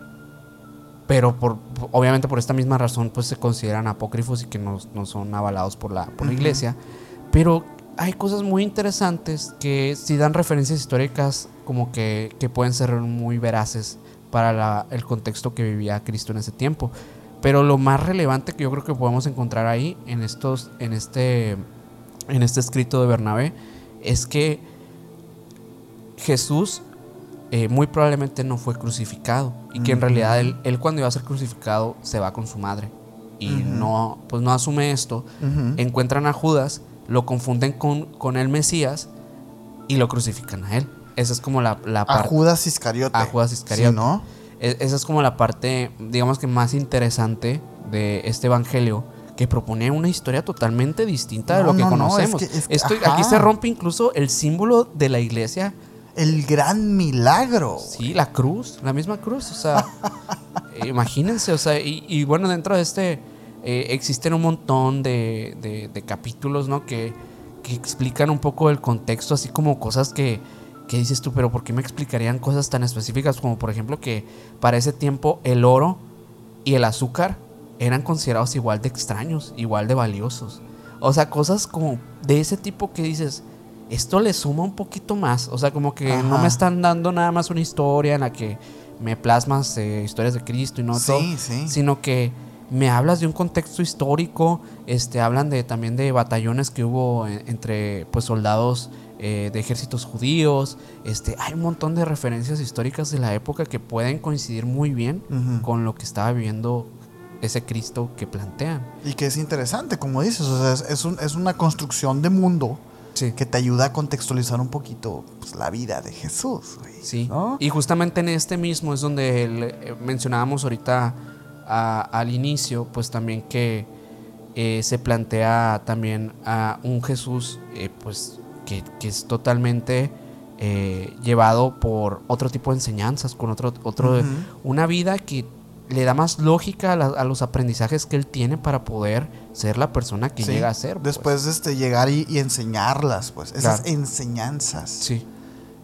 pero por, obviamente por esta misma razón pues se consideran apócrifos y que no, no son avalados por la, por la iglesia. Pero hay cosas muy interesantes que si dan referencias históricas como que, que pueden ser muy veraces para la- el contexto que vivía Cristo en ese tiempo. Pero lo más relevante que yo creo que podemos encontrar ahí en estos, en este, en este escrito de Bernabé, es que Jesús eh, muy probablemente no fue crucificado y que en realidad él, él cuando iba a ser crucificado se va con su madre y no, pues no asume esto. Encuentran a Judas, lo confunden con, con el Mesías y lo crucifican a él. Esa es como la, la a parte. Judas Iscariote. A Judas Iscariote. Sí, ¿no? E- Esa es como la parte, digamos que más interesante de este evangelio, que propone una historia totalmente distinta de lo que no, no, conocemos. es que- es que- Esto- ajá. aquí se rompe incluso el símbolo de la iglesia, El gran milagro. sí, la cruz, la misma cruz, o sea, imagínense, o sea, y, y bueno, dentro de este eh, existen un montón de, de- de capítulos, ¿no? Que, que explican un poco el contexto, así como cosas que, que dices tú, pero ¿por qué me explicarían cosas tan específicas como por ejemplo que para ese tiempo el oro y el azúcar eran considerados igual de extraños, igual de valiosos? O sea, cosas como de ese tipo que dices, esto le suma un poquito más. O sea, como que no me están dando nada más una historia en la que me plasmas eh, historias de Cristo y no todo, sí, sí. sino que me hablas de un contexto histórico, este, hablan de también de batallones que hubo en- entre pues soldados eh, de ejércitos judíos, este, hay un montón de referencias históricas de la época que pueden coincidir muy bien con lo que estaba viviendo ese Cristo que plantean. Y que es interesante, como dices, o sea, es, un- es una construcción de mundo Sí. que te ayuda a contextualizar un poquito pues, la vida de Jesús. güey, Sí. ¿no? Y justamente en este mismo es donde el- eh, mencionábamos ahorita a- al inicio, pues también que eh, se plantea también a un Jesús, eh, pues que, que es totalmente eh, llevado por otro tipo de enseñanzas, con otro, otro una vida que le da más lógica a, la- a los aprendizajes que él tiene para poder ser la persona que Sí, llega a ser. pues. Después de este, llegar y, y enseñarlas, pues, esas Claro. enseñanzas. Sí.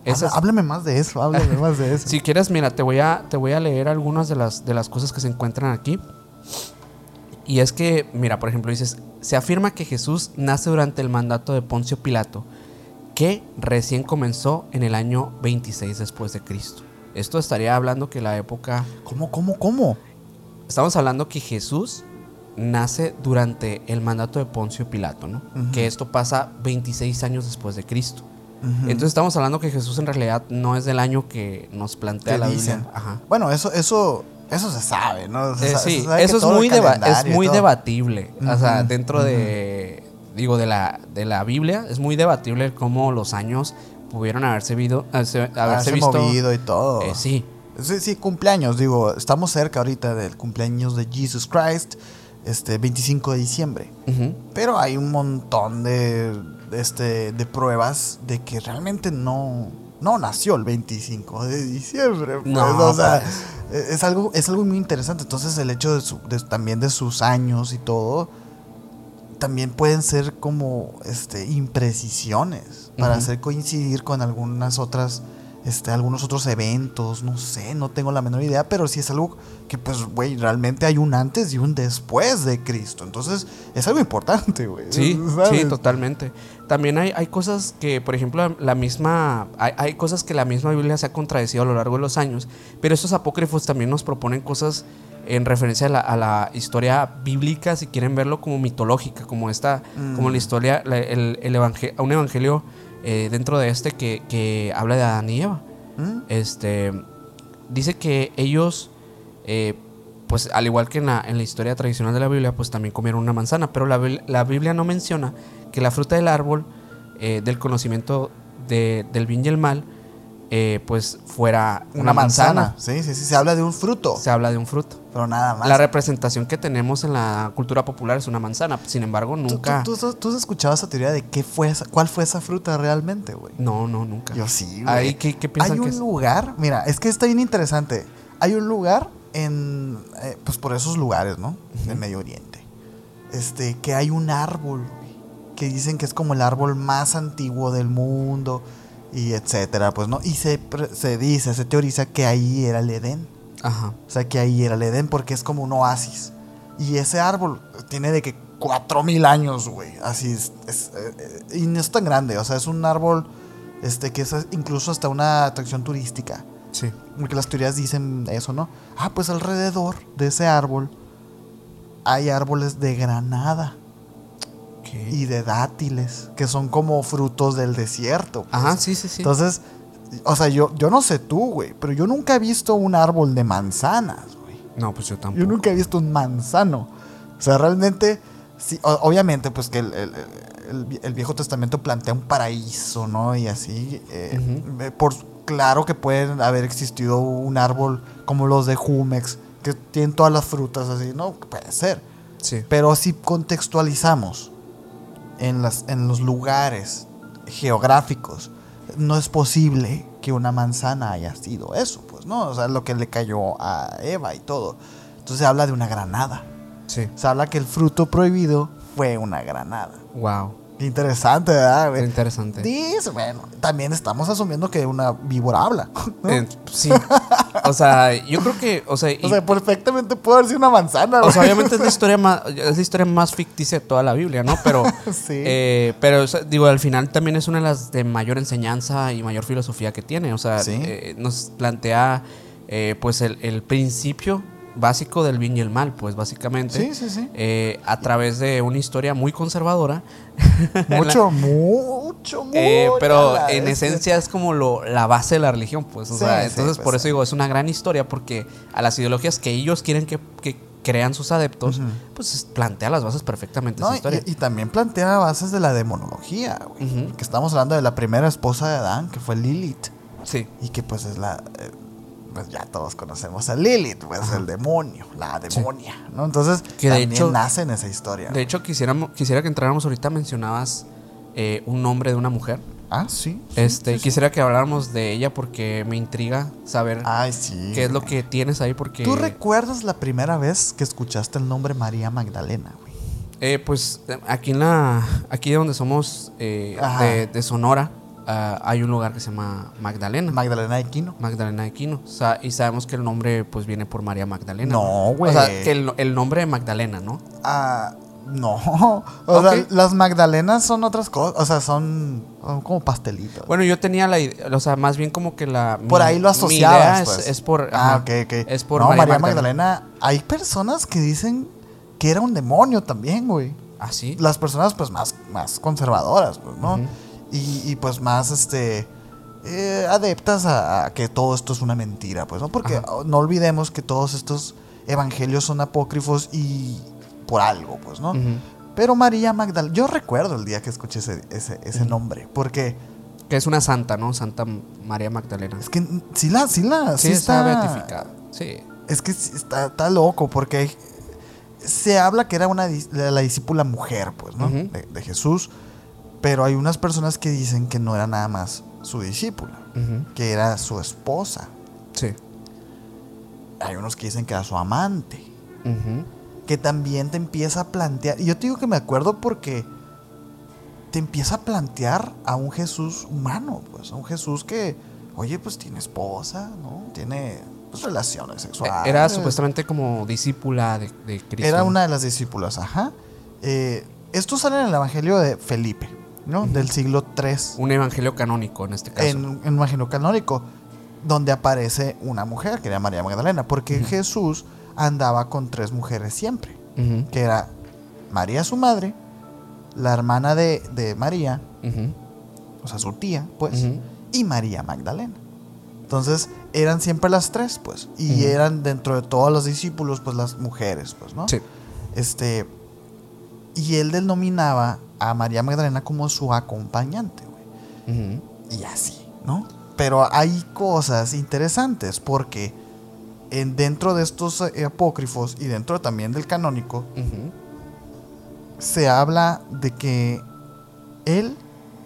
Esas- Háblame más de eso, háblame más de eso. Si quieres, mira, te voy a, te voy a leer algunas de las, de las cosas que se encuentran aquí. Y es que, mira, por ejemplo, dices, se afirma que Jesús nace durante el mandato de Poncio Pilato, que recién comenzó en el año 26 después de Cristo. Esto estaría hablando que la época... ¿Cómo, cómo, cómo? Estamos hablando que Jesús nace durante el mandato de Poncio Pilato, ¿no? Que esto pasa 26 años después de Cristo. Entonces estamos hablando que Jesús en realidad no es del año que nos plantea Te la dicen. Biblia. Ajá. Bueno, eso, eso, eso se sabe, ¿no? Se Eh, sí, se sabe que eso es muy, deba- es muy debatible. O sea, dentro de, digo, de la, de la Biblia, es muy debatible cómo los años pudieron haberse, vido- haberse, haberse Haberse visto. movido y todo. Eh, sí, Sí, sí, cumpleaños, digo, estamos cerca ahorita del cumpleaños de Jesus Christ, este 25 de diciembre. Pero hay un montón de, de este, de pruebas de que realmente no, no nació el 25 de diciembre. Pues, No, o sea, pues. es algo, es algo muy interesante. Entonces el hecho de, su- de- también de sus años y todo, también pueden ser como este, imprecisiones para hacer coincidir con algunas otras, este, algunos otros eventos, no sé, no tengo la menor idea, pero sí es algo que pues, güey, realmente hay un antes y un después de Cristo. Entonces es algo importante, güey. Sí, ¿sabes? sí, totalmente. También hay, hay cosas que, por ejemplo, la misma. Hay, hay cosas que la misma Biblia se ha contradecido a lo largo de los años, pero estos apócrifos también nos proponen cosas en referencia a la, a la historia bíblica, si quieren verlo como mitológica, como esta, Mm. como la historia, la- el, el evangel- un evangelio eh, dentro de este que, que habla de Adán y Eva. ¿Mm? Este dice que ellos, eh, pues al igual que en la, en la historia tradicional de la Biblia, pues también comieron una manzana, pero la, Biblia- la Biblia no menciona que la fruta del árbol eh, del conocimiento de- del bien y el mal eh, pues fuera Una, manzana. Sí, sí, sí. Se habla de un fruto. Se habla de un fruto. Pero nada más. La representación que tenemos en la cultura popular es una manzana. Sin embargo, ¿Tú, nunca. tú, tú- tú has escuchado esa teoría de qué fue esa, cuál fue esa fruta realmente, güey? No, no, nunca. Yo sí, güey. Ahí, ¿qué, qué piensan Hay un lugar, mira, es que está bien interesante. Hay un lugar en, eh, pues por esos lugares, ¿no? En Medio Oriente. Este, que hay un árbol, que dicen que es como el árbol más antiguo del mundo y etcétera, pues, ¿no? Y se, se dice, se teoriza que ahí era el Edén. Ajá. O sea, que ahí era el Edén porque es como un oasis. Y ese árbol tiene de que 4000 años, güey. Así es, es, eh, y no es tan grande, o sea, es un árbol este que es incluso hasta una atracción turística. Sí. Porque las teorías dicen eso, ¿no? Ah, pues alrededor de ese árbol hay árboles de granada Y de dátiles, que son como frutos del desierto. pues. Ajá, sí, sí, sí. Entonces, o sea, yo, yo no sé tú, güey, pero yo nunca he visto un árbol de manzanas, güey. no, pues yo tampoco. Yo nunca he visto un manzano. O sea, realmente, sí, obviamente, pues que el, el- el- el Viejo Testamento plantea un paraíso, ¿no? Y así, eh, eh, por claro que pueden haber existido un árbol como los de Jumex, que tienen todas las frutas así, ¿no? Puede ser. Sí. Pero si contextualizamos en, las, en los lugares geográficos, no es posible que una manzana haya sido eso, pues, ¿no? O sea, lo que le cayó a Eva y todo. Entonces se habla de una granada. Sí. Se habla que el fruto prohibido fue una granada. Wow. Qué interesante, ¿verdad? Qué güey? interesante. Dice, bueno, también estamos asumiendo que una víbora habla. ¿no? Eh, sí. O sea, yo creo que, o sea, y- o sea, perfectamente puede haber sido una manzana. o sea, obviamente es la historia más, es la historia más ficticia de toda la Biblia, ¿no? Pero, Sí. eh, pero o sea, digo, al final también es una de las de mayor enseñanza y mayor filosofía que tiene. O sea, Sí. eh, nos plantea, pues, el, el principio básico del bien y el mal, pues, básicamente. Sí, sí, sí. eh, a través de una historia muy conservadora. Mucho, mucho, mucho. Eh, pero la en esencia es como lo, la base de la religión, pues. O sea, entonces pues, por eso digo, es una gran historia porque a las ideologías que ellos quieren que, que crean sus adeptos, pues es- plantea las bases perfectamente No, esa historia. y también plantea bases de la demonología, güey. Que estamos hablando de la primera esposa de Adán, que fue Lilith. sí. Y que pues es la... eh, pues ya todos conocemos a Lilith, pues el demonio, la demonia, ¿no? Entonces, Que de también hecho- nace en esa historia. De hecho, quisiéramos, quisiera que entráramos ahorita, mencionabas eh, un nombre de una mujer. ah, sí. sí, este, sí, quisiera que habláramos de ella porque me intriga saber Ay, sí. qué es lo que tienes ahí porque... ¿Tú recuerdas la primera vez que escuchaste el nombre María Magdalena, güey? Eh, pues aquí en la aquí donde somos eh, de, de Sonora ah, hay un lugar que se llama Magdalena Magdalena de Quino. Magdalena de Quino Sa- y sabemos que el nombre pues viene por María Magdalena No, güey. o sea que el, el nombre de Magdalena no Ah, no. O sea, las Magdalenas son otras cosas. O sea, son, son como pastelitos. bueno yo tenía la idea o sea más bien como que la por mi- ahí lo asociabas. idea es- pues. es, por Ah, ajá, ok, ok. es por no, María, María, Magdalena. Magdalena. Hay personas que dicen que era un demonio también, güey. ah sí Las personas, pues, más, más conservadoras, pues, ¿no? Y, y, pues, más, este. eh, adeptas a, a que todo esto es una mentira, pues, ¿no? Porque Ajá. no olvidemos que todos estos evangelios son apócrifos y por algo, pues, ¿no? Pero María Magdalena, yo recuerdo el día que escuché ese, ese, nombre, porque que es una santa no Santa María Magdalena es que sí la, sí la, sí, sí está está, beatificada sí Es que está, está loco, porque hay- se habla que era una la, la discípula mujer, pues, ¿no? De Jesús, pero hay unas personas que dicen que no era nada más su discípula, que era su esposa. sí Hay unos que dicen que era su amante. Ujú. que también te empieza a plantear. Y yo te digo que me acuerdo porque te empieza a plantear a un Jesús humano, pues, a un Jesús que, oye, pues tiene esposa, ¿no? Tiene pues, relaciones sexuales. Era supuestamente como discípula de, de Cristo. Era una de las discípulas, ajá. Eh, esto sale en el Evangelio de Felipe, ¿no? Del siglo 3. Un evangelio canónico en este caso. En, un Evangelio canónico, donde aparece una mujer, que era María Magdalena, porque. Jesús andaba con tres mujeres siempre. Que era María su madre, la hermana de, de María, o sea, su tía, pues, y María Magdalena. Entonces, eran siempre las tres, pues, y eran dentro de todos los discípulos, pues, las mujeres, pues, ¿no? Sí. Este, y él denominaba a María Magdalena como su acompañante, güey. Y así, ¿no? Pero hay cosas interesantes porque en, dentro de estos apócrifos y dentro también del canónico se habla de que él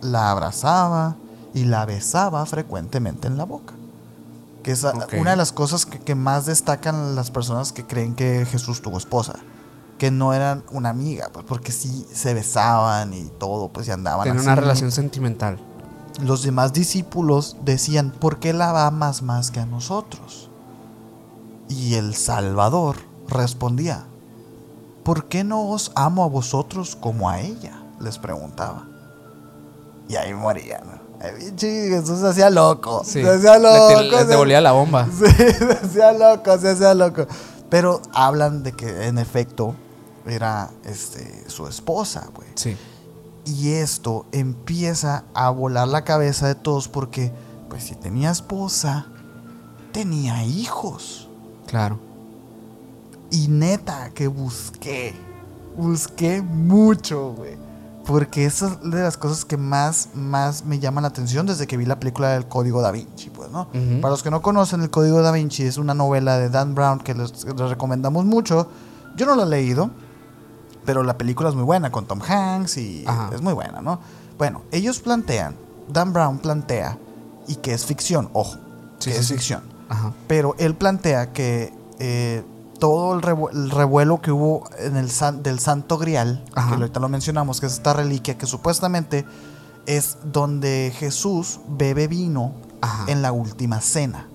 la abrazaba y la besaba frecuentemente en la boca. Que es una de las cosas que, que más destacan las personas que creen que Jesús tuvo esposa. Que no eran una amiga, pues porque sí se besaban y todo, pues y andaban Tiene así. una relación sentimental. Los demás discípulos decían, ¿por qué la amas más que a nosotros? Y el Salvador respondía, ¿por qué no os amo a vosotros como a ella? Les preguntaba. Y ahí morían. Jesús se hacía loco. Sí. Se hacía loco. les se- devolvía la bomba. Sí, se hacía loco, se hacía loco. Pero hablan de que en efecto era este, su esposa, güey. Sí. Y esto empieza a volar la cabeza de todos porque, pues si tenía esposa, tenía hijos. Claro. Y neta, que busqué. Busqué mucho, güey. Porque esa es de las cosas que más, más me llaman la atención desde que vi la película del Código Da Vinci, pues, ¿no? Para los que no conocen, el Código Da Vinci es una novela de Dan Brown que les, les recomendamos mucho. Yo no la he leído, pero la película es muy buena con Tom Hanks y Ajá. es muy buena, ¿no? Bueno, ellos plantean, Dan Brown plantea, y que es ficción, ojo, Sí, que sí, es sí. ficción. Ajá. Pero él plantea que eh, todo el, revu- el revuelo que hubo en el san- del Santo Grial, Ajá. que ahorita lo mencionamos, que es esta reliquia que supuestamente es donde Jesús bebe vino Ajá. en la última cena.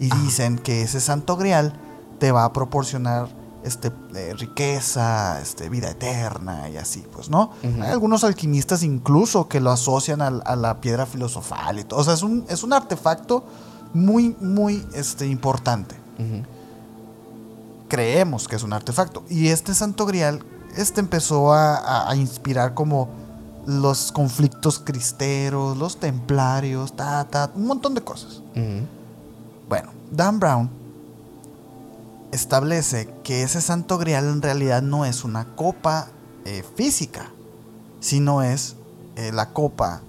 Y dicen que ese Santo Grial te va a proporcionar este, eh, riqueza, este, vida eterna y así, pues, ¿no? Hay algunos alquimistas incluso que lo asocian a, la piedra filosofal y todo. O sea, es un, es un artefacto muy, muy este, importante. Creemos que es un artefacto. Y este Santo Grial, este empezó a, a- a inspirar como los conflictos cristeros, los templarios, ta, ta, un montón de cosas. Bueno, Dan Brown establece que ese santo grial en realidad no es una copa eh, física, sino es eh, la copa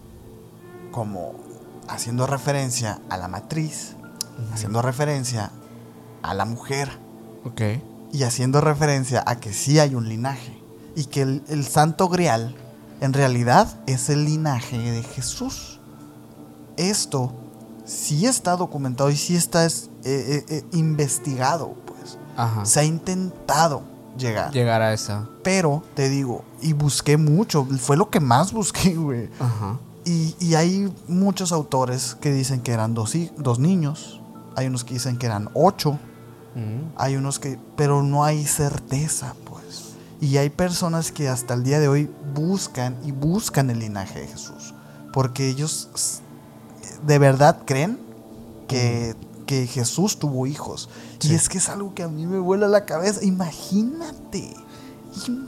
como haciendo referencia a la matriz, haciendo referencia a la mujer Ok. y haciendo referencia a que sí hay un linaje y que el, el santo grial en realidad es el linaje de Jesús. Esto sí está documentado y sí está es- eh, investigado. Ajá. Se ha intentado llegar. Llegar a esa. Pero te digo, y busqué mucho, fue lo que más busqué, güey. Ajá. Y, y hay muchos autores que dicen que eran dos, dos niños, hay unos que dicen que eran ocho, Ujú. hay unos que, pero no hay certeza, pues. Y hay personas que hasta el día de hoy buscan y buscan el linaje de Jesús. Porque ellos de verdad creen que, que Jesús tuvo hijos. Sí. Y es que es algo que a mí me vuela la cabeza. Imagínate.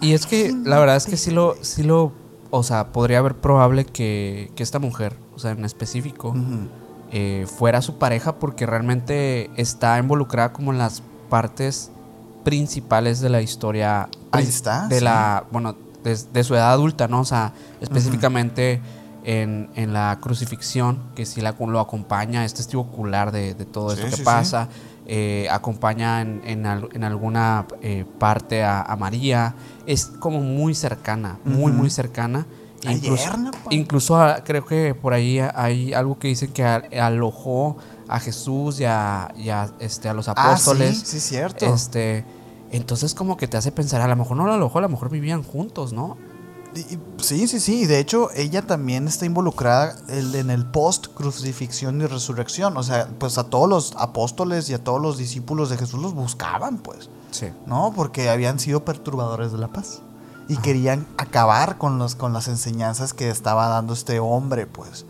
Y es que la verdad es que sí lo, sí lo, o sea, podría haber probable que, que esta mujer, o sea, en específico, eh, fuera su pareja porque realmente está involucrada como en las partes principales de la historia. Ahí está, De sí. la, bueno, de, de su edad adulta, ¿no? O sea, específicamente en, en la crucifixión, que sí la, lo acompaña, es testigo ocular de, de todo Sí, esto que sí, sí. pasa. eh, acompaña en, en al- en alguna eh, parte a, a María. Es como muy cercana, muy, muy cercana. Incluso, incluso creo que por ahí hay algo que dice que a- alojó a Jesús y a, y este, a los Ah, apóstoles. sí, sí, cierto. Este, entonces como que te hace pensar, a lo mejor no lo alojó, a lo mejor vivían juntos, ¿no? Sí, sí, sí. y De hecho, ella también está involucrada en el post crucifixión y resurrección. O sea, pues a todos los apóstoles y a todos los discípulos de Jesús los buscaban, pues. Sí. ¿No? Porque habían sido perturbadores de la paz. Y querían acabar con, los, con las enseñanzas que estaba dando este hombre, pues.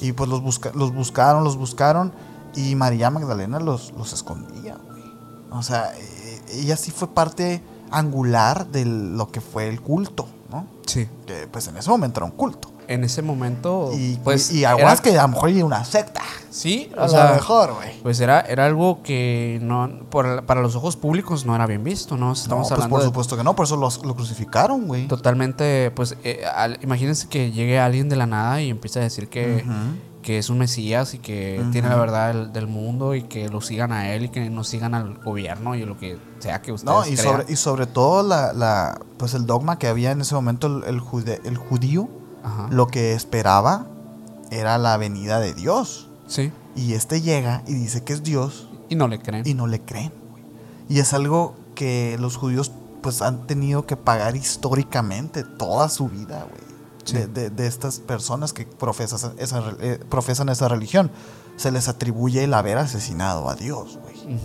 Y pues los, busca- los buscaron, los buscaron. Y María Magdalena los, los escondía, güey. O sea, eh, ella sí fue parte angular de lo que fue el culto, ¿no? Sí. que pues en ese momento era un culto. En ese momento, Y, pues... y aguas era- que a lo mejor hay una secta. Sí, A o sea... lo mejor, güey. Pues era, era algo que no, por- para los ojos públicos no era bien visto, ¿no? No, Estamos pues hablando por de supuesto que no, por eso los- lo crucificaron, güey. totalmente, pues eh, al- imagínense que llegue alguien de la nada y empiece a decir que. Que es un mesías y que tiene la verdad del, del mundo y que lo sigan a él y que no sigan al gobierno y lo que sea que ustedes No, y crean. sobre, y sobre todo la, la, pues el dogma que había en ese momento el, el, jude- el judío, Ajá. lo que esperaba era la venida de Dios. Sí. Y este llega y dice que es Dios Y no le creen. y no le creen. Y es algo que los judíos pues han tenido que pagar históricamente toda su vida, güey. Sí. De, de- de estas personas que profesan esa, eh, profesan esa religión. Se les atribuye el haber asesinado a Dios, güey.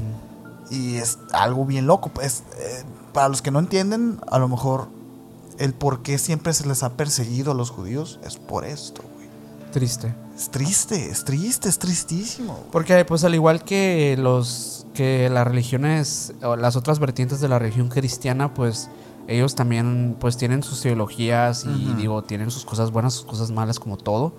Y es algo bien loco. Pues, eh, para los que no entienden, a lo mejor el por qué siempre se les ha perseguido a los judíos es por esto, güey. Triste. Es triste, es triste, es tristísimo. güey. Porque pues al igual que los que las religiones o las otras vertientes de la religión cristiana, pues ellos también pues tienen sus teologías y digo, tienen sus cosas buenas, sus cosas malas como todo.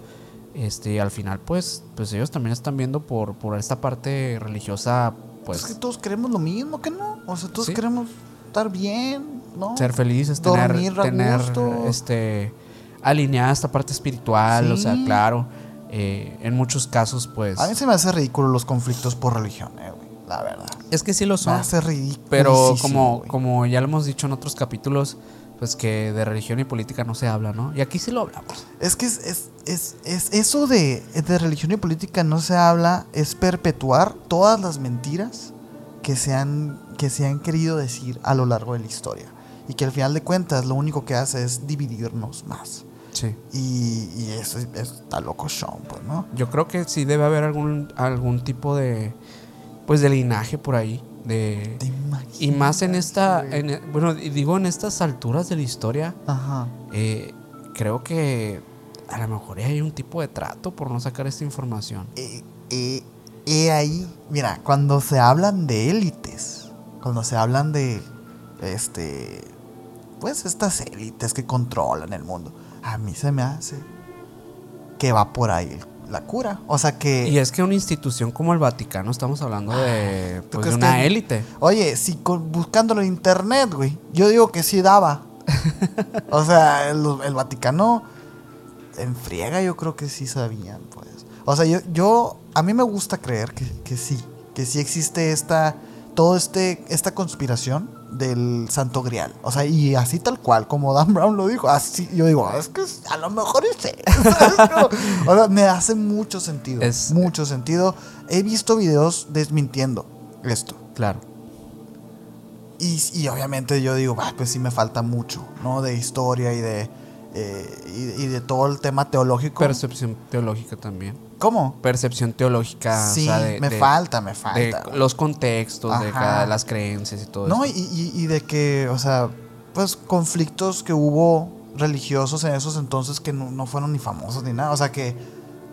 Este, al final pues pues ellos también están viendo por por esta parte religiosa pues es que todos queremos lo mismo, ¿que no? O sea, todos Sí. queremos estar bien, ¿no? ser felices, tener tener este alineada esta parte espiritual, o sea, claro, eh, en muchos casos pues A mí se me hace ridículo los conflictos por religión, eh. La verdad. es que sí lo son. hace ridículo. Pero como, como ya lo hemos dicho en otros capítulos, pues que de religión y política no se habla, ¿no? Y aquí sí lo hablamos. Es que es, es, es, es- eso de, de religión y política no se habla, es perpetuar todas las mentiras que se, han, que se han querido decir a lo largo de la historia. Y que al final de cuentas lo único que hace es dividirnos más. Sí. Y, y eso es- está loco Sean, pues, ¿no? Yo creo que sí debe haber algún, algún tipo de, pues de linaje por ahí. De, ¿Te y más en esta, en- bueno, digo en estas alturas de la historia, Ajá. eh, creo que a lo mejor hay un tipo de trato por no sacar esta información. Eh, eh, eh, ahí, mira, cuando se hablan de élites, cuando se hablan de, este, pues estas élites que controlan el mundo, a mí se me hace que va por ahí la cura. O sea que, Y es que una institución como el Vaticano, estamos hablando de, ¿tú pues, de una que- élite. oye, si con- buscándolo en internet, güey, yo digo que sí daba. o sea, el, el Vaticano en friega yo creo que sí sabían, pues. O sea, yo, yo a mí me gusta creer que, que sí, que sí existe esta, todo este, esta conspiración del Santo Grial. O sea, y así tal cual, como Dan Brown lo dijo, así yo digo, es que a lo mejor es él", o sea, me hace mucho sentido, Es- mucho sentido. He visto videos desmintiendo esto. Claro. Y, y obviamente yo digo, "Ah, pues sí me falta mucho, ¿no? De historia y de, eh, y, y de todo el tema teológico. Percepción teológica también. ¿Cómo? Percepción teológica. o Sí, sea, de, me de- falta, me de falta. los contextos, de cada, las creencias y todo no, y, eso. y- y de que, o sea, pues conflictos que hubo religiosos en esos entonces que no, no fueron ni famosos ni nada. O sea, que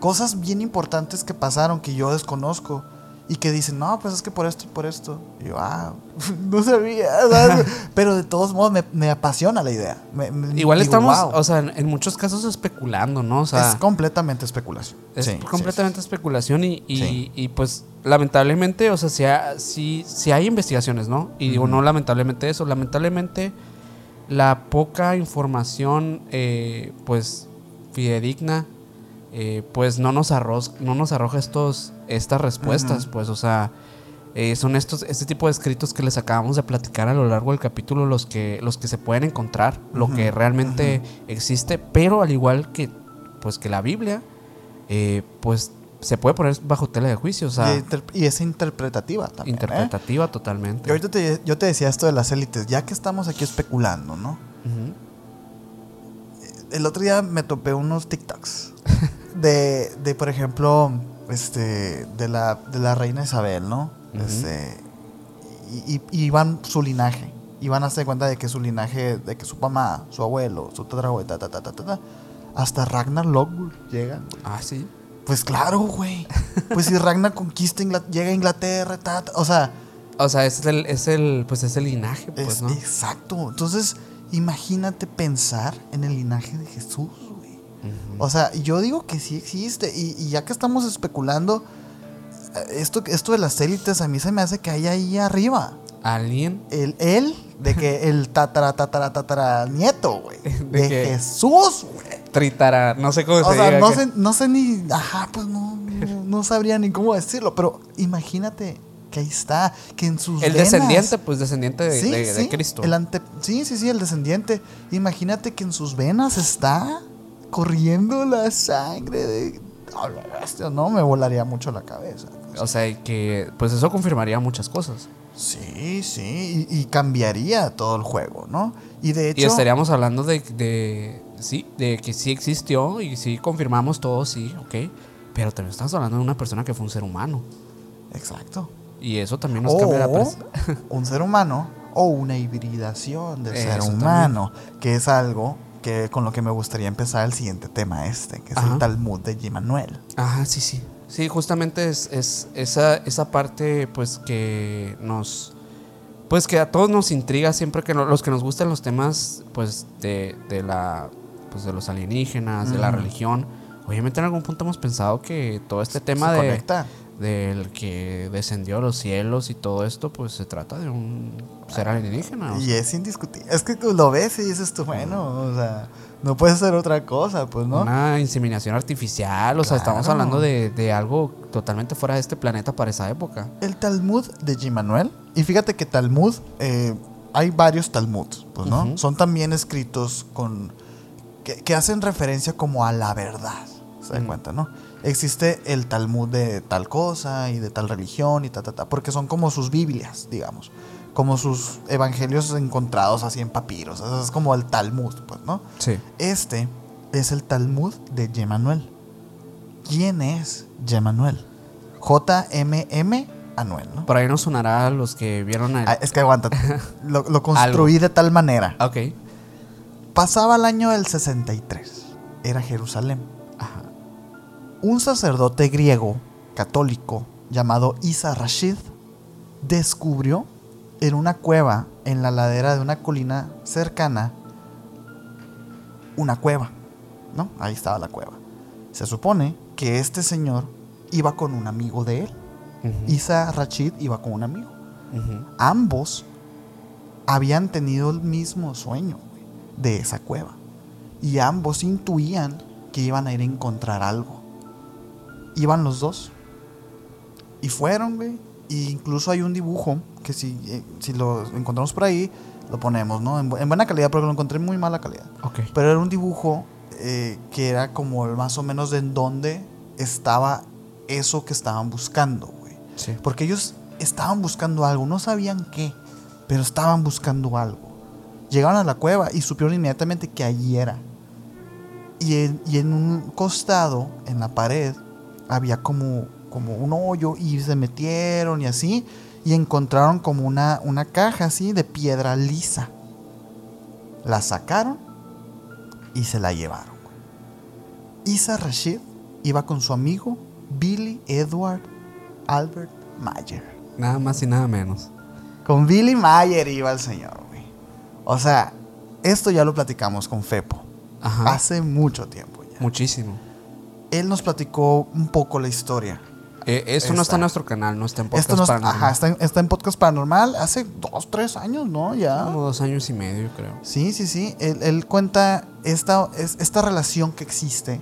cosas bien importantes que pasaron que yo desconozco. Y que dicen, no, pues es que por esto y por esto. Y yo, ah, no sabía. ¿sabes? Pero de todos modos me, me apasiona la idea. Me- me- Igual digo, estamos, "Wow". o sea, en, en muchos casos especulando, ¿no? O sea, es completamente especulación. es Sí, completamente especulación y, y, Sí. y, pues lamentablemente, o sea, si, ha- si, si hay investigaciones, ¿no? Y digo, no lamentablemente eso, lamentablemente la poca información, eh, pues, fidedigna, eh, pues no nos, arroz, no nos arroja estos, estas respuestas, pues, o sea, eh, son estos, este tipo de escritos que les acabamos de platicar a lo largo del capítulo los que, los que se pueden encontrar, lo que realmente existe, pero al igual que, pues, que la Biblia, eh, pues se puede poner bajo tela de juicio, o sea, y, es interpretativa también. ¿eh? interpretativa totalmente. Y ahorita te- yo te decía esto de las élites, ya que estamos aquí especulando, ¿no? El otro día me topé unos TikToks de, de por ejemplo, este, de la, de la reina Isabel, ¿no? Este, y, y- y iban su linaje. Iban a darse cuenta de que su linaje, de que su mamá, su abuelo, su tatarabuelo, ta, ta, ta, ta, ta, ta, hasta Ragnar llegan. güey. Ah, sí. Pues claro, güey. Pues si Ragnar conquista, llega a Inglaterra, ta, ta, o sea, O sea, es el, es el, pues es el linaje, pues, Es- ¿no? Exacto. Entonces, imagínate pensar en el linaje de Jesús, O sea, yo digo que sí existe. Y, y ya que estamos especulando, eh, esto, esto de las élites a mí se me hace que hay ahí arriba. Alguien El él, de que el tatara, tatara, tatara nieto, güey. ¿De? Jesús, güey. Tritara, no sé cómo O se sea, diga no que- sé, no sé ni. Ajá, pues no, no, no sabría ni cómo decirlo. Pero imagínate que ahí está, que en sus. El venas- descendiente, pues descendiente de, Sí, de- Cristo. El ante, sí, sí, sí, el descendiente. Imagínate que en sus venas está corriendo la sangre de. Oh, no, me volaría mucho la cabeza. O sea, que pues eso confirmaría muchas cosas. Sí, sí, y, y cambiaría todo el juego, ¿no? Y de hecho. Y estaríamos hablando de, de sí, de que sí existió y sí confirmamos todo, sí, ok. Pero también estamos hablando de una persona que fue un ser humano. Exacto. Y eso también nos O cambia la un ser humano o una hibridación del ser humano, que es algo que con lo que me gustaría empezar el siguiente tema este, que es Ajá. el Talmud de Manuel. Ajá, sí, sí. Sí, justamente es, es esa, esa parte, pues, que nos. Pues que a todos nos intriga siempre que no- los que nos gustan los temas, pues, de, de la. Pues de los alienígenas, de la religión. Obviamente en algún punto hemos pensado que todo este tema Se de. conecta. Del que descendió a los cielos y todo esto, pues se trata de un ser alienígena. o Y sea. es indiscutible. Es que lo ves y dices tú, bueno, o sea, no puede ser otra cosa, pues, ¿no? Una inseminación artificial, o sea, estamos hablando de, de algo totalmente fuera de este planeta para esa época. El Talmud de Manuel. Y fíjate que Talmud, eh, hay varios Talmuds, pues, ¿no? Son también escritos con. Que, que hacen referencia como a la verdad. ¿Se dan Mm. cuenta, no? Existe el Talmud de tal cosa y de tal religión y ta, ta, ta. Porque son como sus Biblias, digamos. Como sus evangelios encontrados así en papiros. Eso es como el Talmud, pues, ¿no? Sí. Este es el Talmud de Yemanuel. ¿Quién es Yemanuel? J-M-M Anuel, ¿no? Por ahí nos sonará a los que vieron el... Ah, es que aguanta. Lo, lo construí de tal manera. Ok. Pasaba el año del 63. Era Jerusalén. Un sacerdote griego católico llamado Isa Rashid descubrió en una cueva en la ladera de una colina cercana una cueva, ¿no? Ahí estaba la cueva. Se supone que este señor iba con un amigo de él. Isa Rashid iba con un amigo. Ambos habían tenido el mismo sueño de esa cueva. Y ambos intuían que iban a ir a encontrar algo. Iban los dos. Y fueron, güey. E incluso hay un dibujo que si, eh, si lo encontramos por ahí, lo ponemos, ¿no? En, bu- en buena calidad, porque lo encontré en muy mala calidad. Ok. Pero era un dibujo eh, que era como más o menos de en dónde estaba eso que estaban buscando, güey. Sí. Porque ellos estaban buscando algo, no sabían qué, pero estaban buscando algo. Llegaron a la cueva y supieron inmediatamente que allí era. Y en, y en un costado, en la pared, había como, como un hoyo y se metieron y así. Y encontraron como una, una caja así de piedra lisa. La sacaron y se la llevaron. Isa Rashid iba con su amigo Billy Edward Albert Mayer. Nada más y nada menos. Con Billy Mayer iba el señor, güey. O sea, esto ya lo platicamos con Fepo. Ajá. Hace mucho tiempo ya. Muchísimo. Él nos platicó un poco la historia. Eh, esto no está en nuestro canal, no está en podcast Esto no es- Paranormal. ajá, está en, está en Podcast Paranormal hace dos, tres años, ¿no? Ya. Como dos años y medio, creo. Sí, sí, sí. Él, él cuenta esta, es- esta relación que existe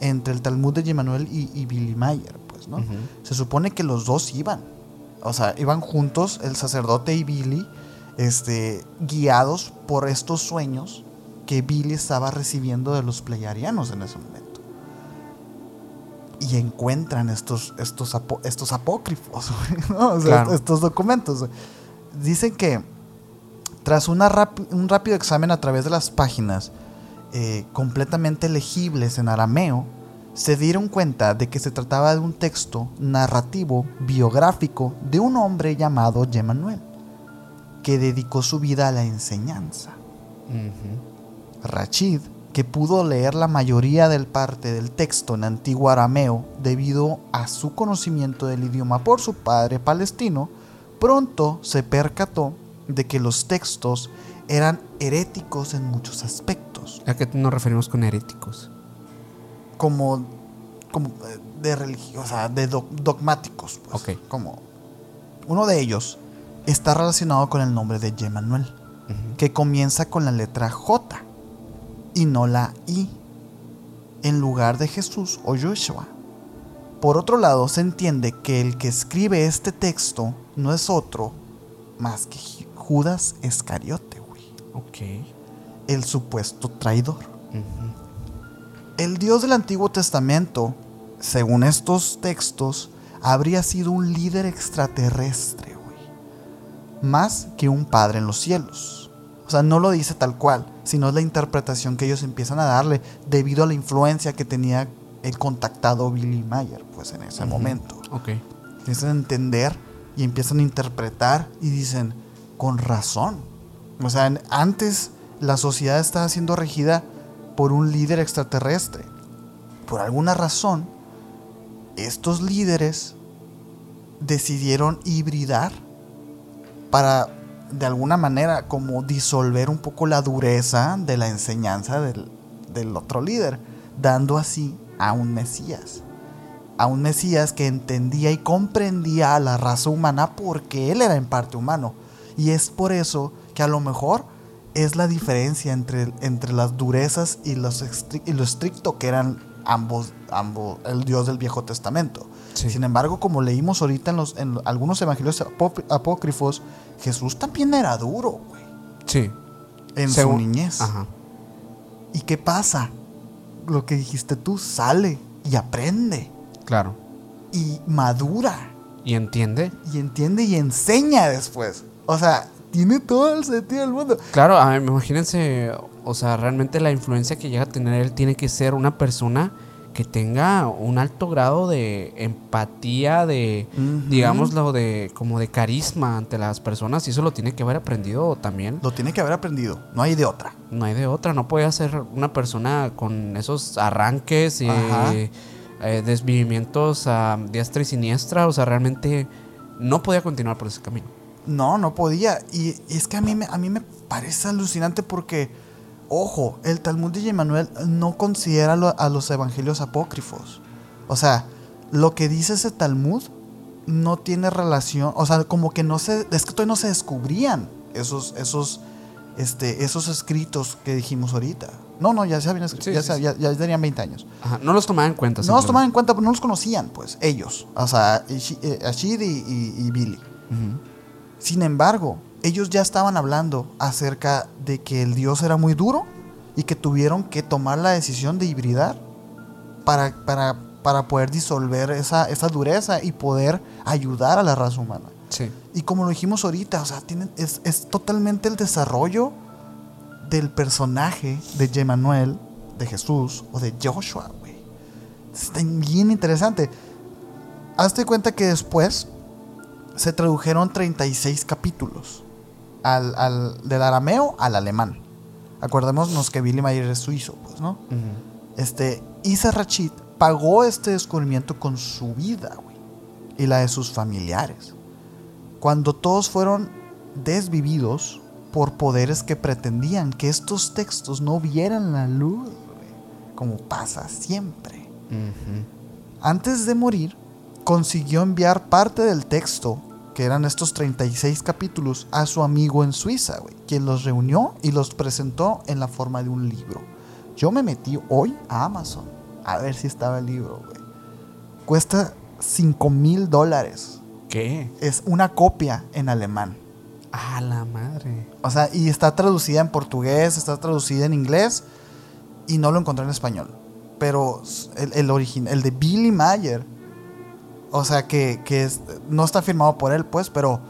entre el Talmud de Yemanuel y, y Billy Mayer, pues, ¿no? Se supone que los dos iban. O sea, iban juntos, el sacerdote y Billy, este, guiados por estos sueños que Billy estaba recibiendo de los pleyarianos en ese momento. Y encuentran estos, estos, estos apócrifos, ¿no? O sea, Claro. estos documentos. Dicen que tras una un rápido examen a través de las páginas eh, completamente legibles en arameo, se dieron cuenta de que se trataba de un texto narrativo biográfico de un hombre llamado Yemanuel, que dedicó su vida a la enseñanza. Rachid, que pudo leer la mayoría del parte del texto en antiguo arameo debido a su conocimiento del idioma por su padre palestino, pronto se percató de que los textos eran heréticos en muchos aspectos, ¿A qué nos referimos con heréticos? como, como eh, de religión, o sea, de dogmáticos. pues, Ok. Como uno de ellos está relacionado con el nombre de Yemanuel. Que comienza con la letra J y no la I. en lugar de Jesús o Joshua. Por otro lado, se entiende que el que escribe este texto no es otro más que Judas güey. Ok. El supuesto traidor. El Dios del Antiguo Testamento, según estos textos, habría sido un líder extraterrestre, güey. Más que un padre en los cielos. O sea, no lo dice tal cual, sino es la interpretación que ellos empiezan a darle debido a la influencia que tenía el contactado Billy Mayer, pues en ese momento. Ok. Empiezan a entender y empiezan a interpretar y dicen, con razón. O sea, en- antes la sociedad estaba siendo regida por un líder extraterrestre. Por alguna razón, estos líderes decidieron hibridar para, de alguna manera, como disolver un poco la dureza de la enseñanza del, del otro líder, dando así a un Mesías a un Mesías que entendía y comprendía a la raza humana porque él era en parte humano. Y es por eso que a lo mejor es la diferencia entre, entre las durezas y, los y lo estricto que eran ambos, ambos, el Dios del Viejo Testamento. Sí. Sin embargo, como leímos ahorita en, los, en algunos evangelios apó- apócrifos, Jesús también era duro, güey, Sí. en Según- su niñez. Ajá. ¿Y qué pasa? Lo que dijiste tú, sale y aprende Claro. y madura. ¿Y entiende? y entiende y enseña después. O sea, tiene todo el sentido del mundo. Claro, a ver, imagínense, o sea, realmente la influencia que llega a tener él tiene que ser una persona que tenga un alto grado de empatía, de, Ujú. digámoslo, de como de carisma ante las personas y eso lo tiene que haber aprendido también. Lo tiene que haber aprendido. No hay de otra. No hay de otra, no puede ser una persona con esos arranques y eh, desvivimientos a diestra y siniestra, o sea, realmente no podía continuar por ese camino. No, no podía. Y, y es que a mí, me, a mí me parece alucinante porque, ojo, el Talmud de Emmanuel no considera lo- a los evangelios apócrifos. O sea, lo que dice ese Talmud no tiene relación, o sea, como que no se, es que todavía no se descubrían esos, esos, este, esos escritos que dijimos ahorita. No, no, ya se habían escrito, Sí, ya, sí, ya- ya tenían 20 años. Ajá, no los tomaban en cuenta. No los tomaban en cuenta, pero no los conocían, pues, ellos. O sea, eh, Ashid y, y- y Billy. Sin embargo, ellos ya estaban hablando acerca de que el Dios era muy duro y que tuvieron que tomar la decisión de hibridar para, para, para poder disolver esa, esa dureza y poder ayudar a la raza humana. Sí. Y como lo dijimos ahorita, o sea, tienen, es, es totalmente el desarrollo del personaje de Emmanuel, de Jesús o de Joshua, güey. Está bien interesante. Hazte cuenta que después se tradujeron 36 capítulos al, al- del arameo al alemán. Acordémonos que Billy Mayer es suizo, pues, ¿no? Ujú. Este, Isa Rachid pagó este descubrimiento con su vida, güey, y la de sus familiares. Cuando todos fueron desvividos por poderes que pretendían que estos textos no vieran la luz, güey, como pasa siempre. Antes de morir, consiguió enviar parte del texto, que eran estos 36 capítulos, a su amigo en Suiza, güey, quien los reunió y los presentó en la forma de un libro. Yo me metí hoy a Amazon a ver si estaba el libro, güey. Cuesta 5 mil dólares. ¿Qué? Es una copia en alemán. A la madre. O sea, y está traducida en portugués, está traducida en inglés y no lo encontré en español. Pero el, el original, el de Billy Mayer, o sea, que, que es- no está firmado por él, pues, pero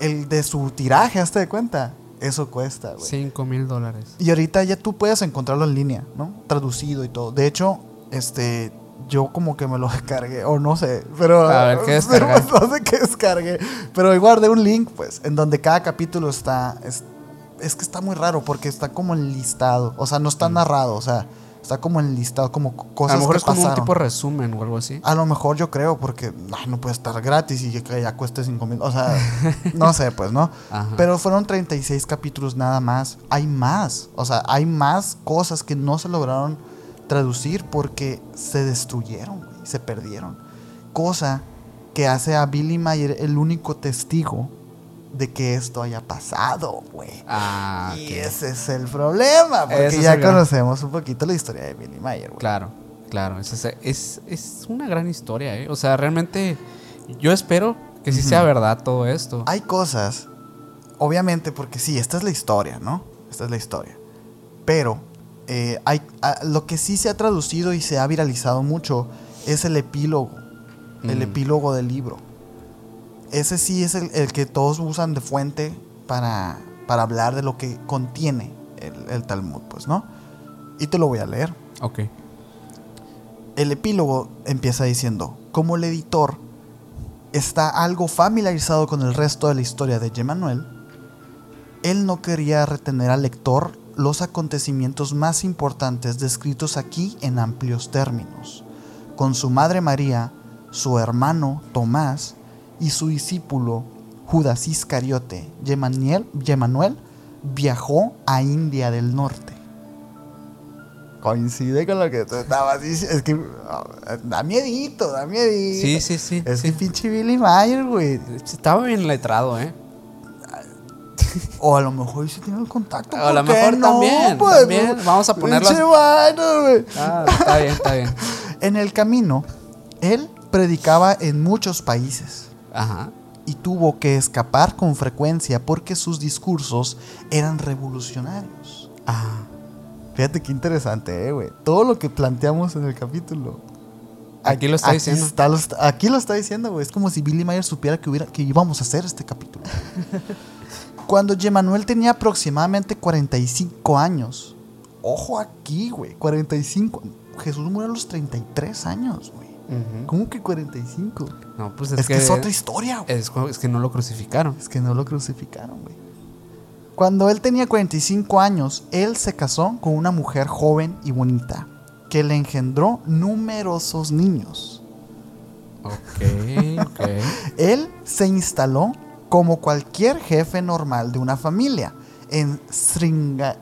el de su tiraje, hazte de cuenta, eso cuesta, güey. 5 mil dólares. Y ahorita ya tú puedes encontrarlo en línea, ¿no? Traducido y todo. De hecho, este, yo como que me lo descargué, o no sé, pero... A ver, ¿qué descargaste? no sé qué descargué. Pero guardé un link, pues, en donde cada capítulo está... Es, es que está muy raro porque está como enlistado. O sea, no está narrado, o sea, está como enlistado, como co- cosas Mm. a lo mejor que es como pasaron. un tipo de resumen o algo así. A lo mejor yo creo, porque no puede estar gratis y que ya cueste 5 mil. O sea, no sé, pues, ¿no? Ajá. Pero fueron 36 capítulos nada más. Hay más. O sea, hay más cosas que no se lograron traducir porque se destruyeron, güey, se perdieron. Cosa que hace a Billy Mayer el único testigo de que esto haya pasado, güey. Ah, y ese es el problema, porque ya gran- conocemos un poquito la historia de Billy Mayer, güey. Claro. claro. Es, es, es- una gran historia, ¿eh? O sea, realmente yo espero que sí sea verdad todo esto. Hay cosas, obviamente, porque sí, esta es la historia, ¿no? Esta es la historia. Pero eh, hay, a- lo que sí se ha traducido y se ha viralizado mucho es el epílogo. El epílogo del libro. Ese sí es el, el que todos usan de fuente para, para hablar de lo que contiene el, el Talmud, pues, ¿no? Y te lo voy a leer. Ok. El epílogo empieza diciendo, como el editor está algo familiarizado con el resto de la historia de Yemanuel, él no quería retener al lector los acontecimientos más importantes descritos aquí en amplios términos. Con su madre María, su hermano Tomás y su discípulo Judas Iscariote, Yemaniel- Yemanuel viajó a India del Norte coincide con lo que tú estabas diciendo. Es que ah, da miedito, da miedito. Sí, sí, sí. Es sí. que pinche Billy Mayer, güey. Estaba bien letrado, ¿eh? O a lo mejor sí tiene el contacto. A lo ¿por qué mejor no, también, pues? también. Vamos a ponerlo güey. Ah, está bien, está bien. En el camino, él predicaba en muchos países Ajá. y tuvo que escapar con frecuencia porque sus discursos eran revolucionarios. Ah. Fíjate qué interesante, eh, güey. Todo lo que planteamos en el capítulo. Aquí lo está diciendo. está- lo está- aquí lo está diciendo, güey. Es como si Billy Mayer supiera que, hubiera, que íbamos a hacer este capítulo. Cuando Yemanuel tenía aproximadamente 45 años. Ojo aquí, güey. 45. Jesús murió a los 33 años, güey. ¿Cómo que 45? No, pues Es, es, que, es otra historia, güey. es, es que no lo crucificaron. Es que no lo crucificaron, güey. Cuando él tenía 45 años, él se casó con una mujer joven y bonita, que le engendró numerosos niños. Ok, ok. Él se instaló como cualquier jefe normal de una familia en Sringa-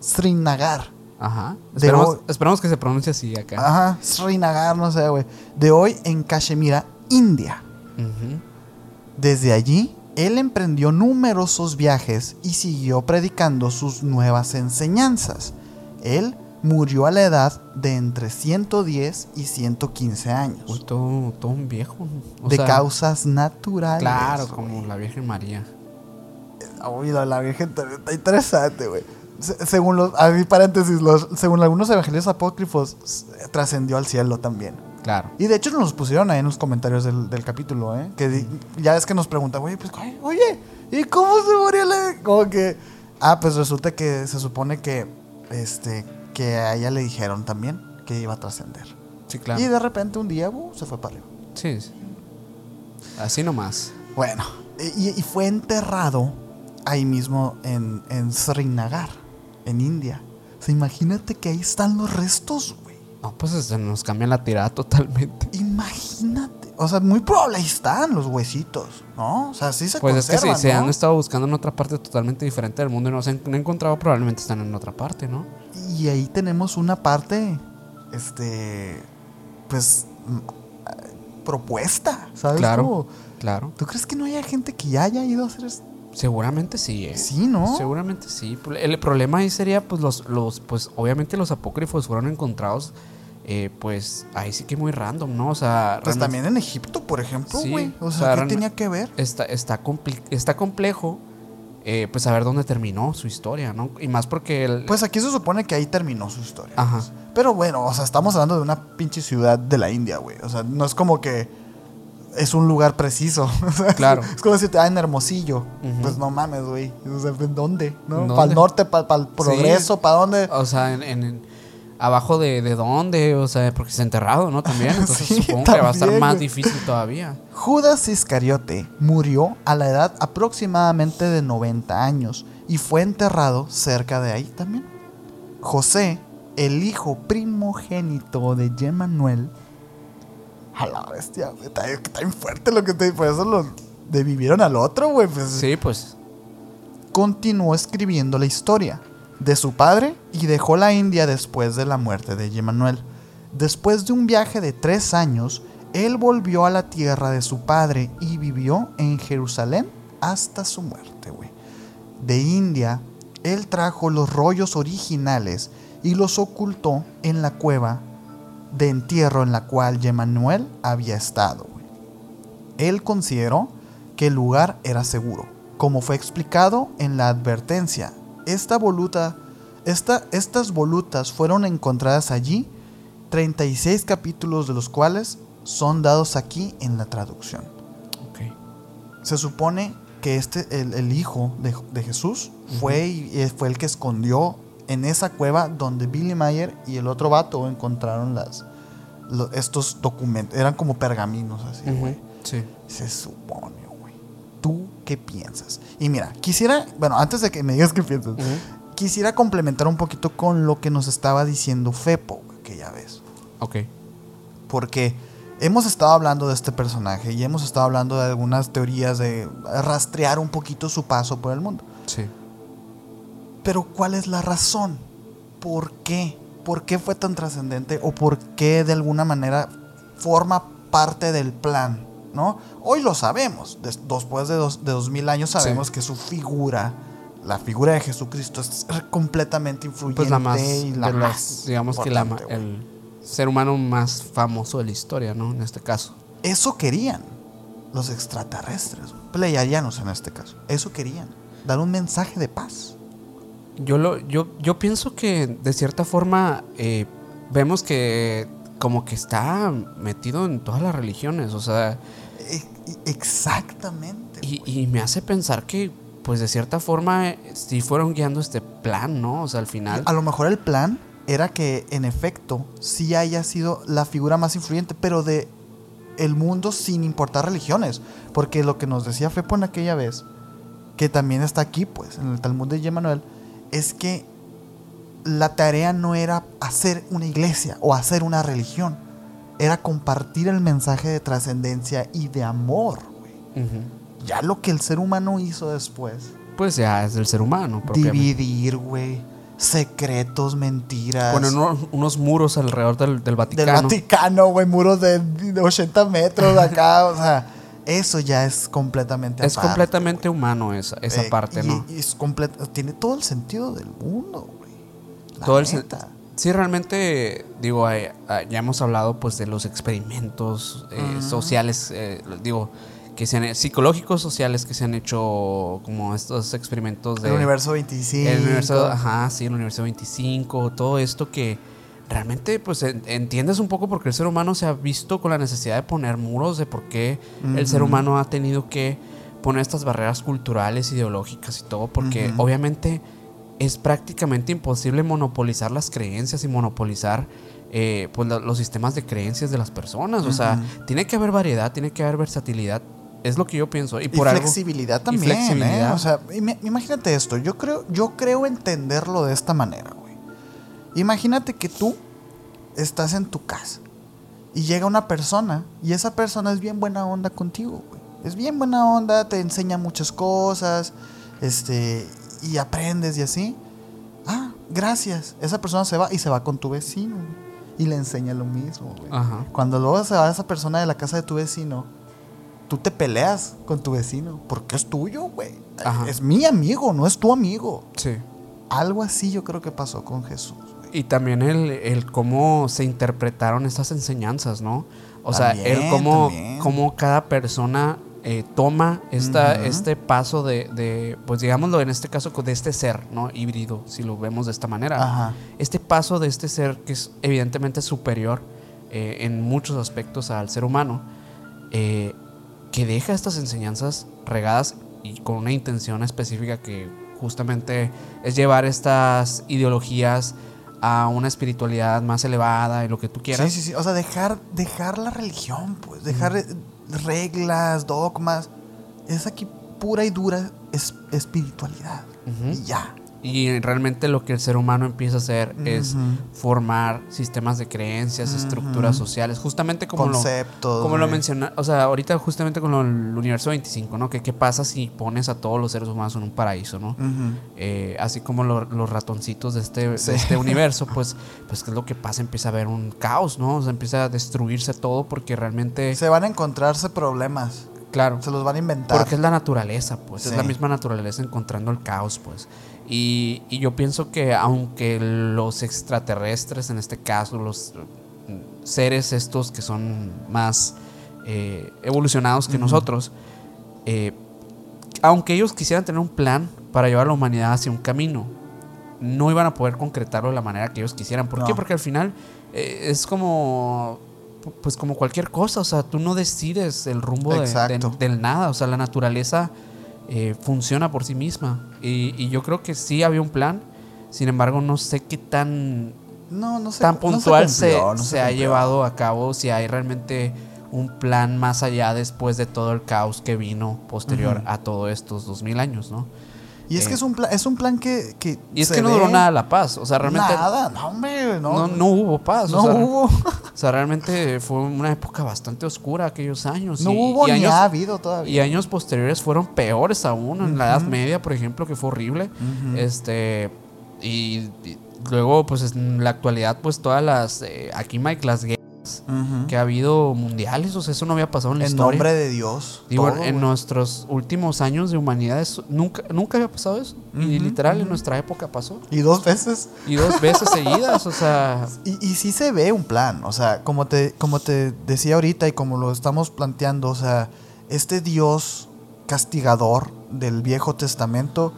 Srinagar. Ajá. Esperamos, hoy- esperamos que se pronuncie así acá. Ajá, Srinagar, no sé, güey. De hoy en Cachemira, India. Ujú. Desde allí, él emprendió numerosos viajes y siguió predicando sus nuevas enseñanzas. Él murió a la edad de entre 110 y 115 años, Uy, todo, todo un viejo. O de sea, causas naturales. Claro, como la Virgen María. Uy, la Virgen también está interesante, güey. Se- según los, a mí paréntesis, los, según algunos evangelios apócrifos, trascendió al cielo también. Claro. Y de hecho nos los pusieron ahí en los comentarios del, del capítulo, ¿eh? Que di- ya es que nos preguntan, oye, pues, oye, ¿y cómo se murió la...? Como que... Ah, pues resulta que se supone que, este, que a ella le dijeron también que iba a trascender. Sí, claro. Y de repente un día, uh, se fue para arriba. Sí, sí. Así nomás. Bueno, y, y fue enterrado ahí mismo en, en Srinagar, en India. O sea, imagínate que ahí están los restos, güey. No, pues se nos cambia la tirada totalmente. Imagínate. O sea, muy probable ahí están los huesitos, ¿no? O sea, sí se Pues es que si conservan, se ¿no? han estado buscando en otra parte totalmente diferente del mundo y no se han no encontrado, probablemente están en otra parte, ¿no? Y ahí tenemos una parte, este, pues, ah, propuesta, ¿sabes? Claro. Como, Claro. ¿Tú crees que no haya gente que ya haya ido a hacer esto? Seguramente sí, ¿eh? Sí, ¿no? Seguramente sí. El problema ahí sería, pues, los, los, pues, obviamente los apócrifos fueron encontrados, eh, pues, ahí sí que muy random, ¿no? O sea, Pues también en Egipto, por ejemplo, Sí, güey. o o sea, sea, ¿qué tenía que ver? está, está, está complejo, eh, pues, saber dónde terminó su historia, ¿no? Y más porque el... Pues aquí se supone que ahí terminó su historia. Ajá. pues. Pero bueno, o sea, estamos hablando de una pinche ciudad de la India, güey. O sea, no es como que es un lugar preciso. Claro. Es como decirte, ah, en Hermosillo. Pues no mames, güey. O sea, ¿en dónde? ¿No? ¿Para el norte? ¿Para el progreso? ¿Para dónde? O sea, en, abajo de, de dónde, o sea, porque está enterrado, ¿no? También, entonces Sí, supongo que va a estar más difícil todavía. Judas Iscariote murió a la edad aproximadamente de 90 años y fue enterrado cerca de ahí también. José, el hijo primogénito de Yemanuel, a la bestia, güey, está, está bien fuerte lo que te por eso lo devivieron al otro, güey. pues, Sí, pues, continuó escribiendo la historia de su padre y dejó la India después de la muerte de Yemanuel. Después de un viaje de tres años, él volvió a la tierra de su padre y vivió en Jerusalén hasta su muerte, güey. De India, él trajo los rollos originales y los ocultó en la cueva de entierro en la cual Yemanuel había estado. Él consideró que el lugar era seguro, como fue explicado en la advertencia. Esta voluta, esta, estas volutas fueron encontradas allí, 36 capítulos de los cuales son dados aquí en la traducción. Ok. Se supone que este, el, el hijo de, de Jesús fue, y- y fue el que escondió en esa cueva donde Billy Mayer y el otro vato encontraron las, lo- estos documentos. Eran como pergaminos así, güey. Sí. Se supone, güey. ¿Tú qué piensas? Y mira, quisiera, bueno, antes de que me digas qué piensas, quisiera complementar un poquito con lo que nos estaba diciendo Fepo, que ya ves. Ok. Porque hemos estado hablando de este personaje y hemos estado hablando de algunas teorías de rastrear un poquito su paso por el mundo. Sí. Pero ¿cuál es la razón? ¿Por qué? ¿Por qué fue tan trascendente? ¿O por qué de alguna manera forma parte del plan? ¿No? Hoy lo sabemos. Des- Después de, dos, de dos mil años sabemos Sí. que su figura, la figura de Jesucristo, es completamente influyente Pues la más, y la más digamos que la, el ser humano más famoso de la historia, ¿no? En este caso. Eso querían los extraterrestres, pleiadianos en este caso. Eso querían, dar un mensaje de paz. Yo, lo, yo, yo pienso que de cierta forma eh, vemos que como que está metido en todas las religiones, o sea, E- e- exactamente. y, y me hace pensar que pues de cierta forma sí fueron guiando este plan, ¿no? O sea, al final... A lo mejor el plan era que en efecto sí haya sido la figura más influyente, pero de el mundo sin importar religiones. Porque lo que nos decía Fepo en aquella vez, que también está aquí, pues, en el Talmud de Yemanuel, es que la tarea no era hacer una iglesia o hacer una religión, era compartir el mensaje de trascendencia y de amor. güey. Ujú. Ya lo que el ser humano hizo después, Pues ya es del ser humano. dividir, güey, secretos, mentiras. Poner unos, unos muros alrededor del, del del Vaticano. Vaticano, güey, muros de de 80 metros acá, o sea, eso ya es completamente es aparte, completamente humano esa, esa Eh, parte, y- ¿no? y es tiene todo el sentido del mundo, güey. La Todo el neta. Sí, realmente, digo, ya hemos hablado pues de los experimentos eh, sociales, eh, digo, que se han, psicológicos sociales que se han hecho como estos experimentos de... el universo 25. El universo, ajá, sí, el universo 25, todo esto que realmente pues en- entiendes un poco por qué el ser humano se ha visto con la necesidad de poner muros, de por qué el ser humano ha tenido que poner estas barreras culturales, ideológicas y todo, porque obviamente es prácticamente imposible monopolizar las creencias y monopolizar eh, pues, lo- los sistemas de creencias de las personas. O sea, tiene que haber variedad, tiene que haber versatilidad. Es lo que yo pienso. Y Y por algo. y también, flexibilidad. ¿eh? O sea, im- imagínate esto. Yo creo, yo creo entenderlo de esta manera, güey. Imagínate que tú estás en tu casa y llega una persona y esa persona es bien buena onda contigo, güey. Es bien buena onda, te enseña muchas cosas, este, y aprendes y así. Ah, gracias. Esa persona se va y se va con tu vecino güey, y le enseña lo mismo, güey. Ajá. Cuando luego se va esa persona de la casa de tu vecino, tú te peleas con tu vecino porque es tuyo, güey. Ajá. Es mi amigo, no es tu amigo. Sí. Algo así yo creo que pasó con Jesús. Y también el, el cómo se interpretaron estas enseñanzas, ¿no? O sea, el cómo, cómo cada persona eh, toma esta, este paso de, de, pues digámoslo en este caso, de este ser, ¿no? Híbrido, si lo vemos de esta manera. Ajá. Este paso de este ser que es evidentemente superior eh, en muchos aspectos al ser humano, eh, que deja estas enseñanzas regadas y con una intención específica que justamente es llevar estas ideologías a una espiritualidad más elevada y lo que tú quieras. Sí, sí, sí. O sea, dejar, dejar la religión, pues. Dejar eh, reglas, dogmas. Es aquí pura y dura es- espiritualidad. Y ya. Y realmente lo que el ser humano empieza a hacer es formar sistemas de creencias, estructuras sociales, justamente como lo, Conceptos. como lo menciona, o sea, ahorita justamente con lo del universo 25, ¿no? Que qué pasa si pones a todos los seres humanos en un paraíso, ¿no? Eh, así como lo- los ratoncitos de este, de este universo, pues, pues qué es lo que pasa, empieza a haber un caos, ¿no? O sea, empieza a destruirse todo porque realmente, Se van a encontrarse problemas. claro, Se los van a inventar. porque es la naturaleza, pues, es la misma naturaleza encontrando el caos, pues. Y, y yo pienso que aunque los extraterrestres, en este caso, los seres estos que son más eh, evolucionados que nosotros, eh, aunque ellos quisieran tener un plan para llevar a la humanidad hacia un camino, no iban a poder concretarlo de la manera que ellos quisieran. ¿Por qué? Porque al final eh, es como pues como cualquier cosa, o sea, tú no decides el rumbo de- de- Exacto. del nada, o sea, la naturaleza eh, funciona por sí misma. Y, y yo creo que sí había un plan, sin embargo, no sé qué tan, No, no sé. tan no se puntual se, se ha llevado a cabo, si hay realmente un plan más allá después de todo el caos que vino posterior a todos estos 2000 años, ¿no? Y es Eh, que es un plan, es un plan que, que Y es que no duró nada la paz, o sea, realmente Nada, no, hombre, no. no, no hubo paz. No o sea, hubo. O sea, realmente fue una época bastante oscura aquellos años. No y, hubo y ni años, ha habido todavía. y años posteriores fueron peores aún. En la Edad. Media, por ejemplo, que fue horrible. Este. Y, y luego, pues en la actualidad, pues todas las. eh, aquí Mike, las que ha habido mundiales. O sea, eso no había pasado en la En historia. nombre de Dios. Digo, todo, en güey. nuestros últimos años de humanidad, eso nunca, nunca había pasado eso. Y literal, en nuestra época pasó. Y dos veces. Y dos veces seguidas, o sea. Y, y sí se ve un plan, o sea, como te, como te decía ahorita y como lo estamos planteando, o sea, este Dios castigador del Viejo Testamento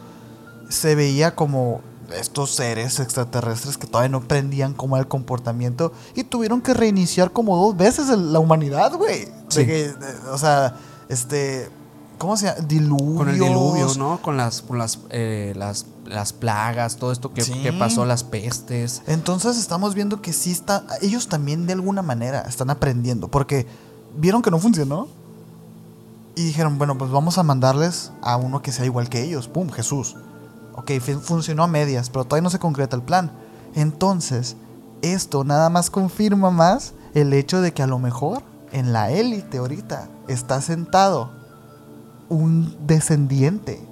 se veía como estos seres extraterrestres que todavía no aprendían cómo era el comportamiento y tuvieron que reiniciar como dos veces el- la humanidad, güey. Sí. o sea, este, ¿cómo se llama? Diluvios. Con el diluvio, ¿no? Con las, con las, eh, las, las plagas, todo esto que, Sí. que pasó, las pestes. Entonces estamos viendo que sí está, ellos también de alguna manera están aprendiendo, porque vieron que no funcionó y dijeron, bueno, pues vamos a mandarles a uno que sea igual que ellos, ¡pum! Jesús. Ok, fun- funcionó a medias, pero todavía no se concreta el plan. Entonces, esto nada más confirma más el hecho de que a lo mejor en la élite ahorita está sentado un descendiente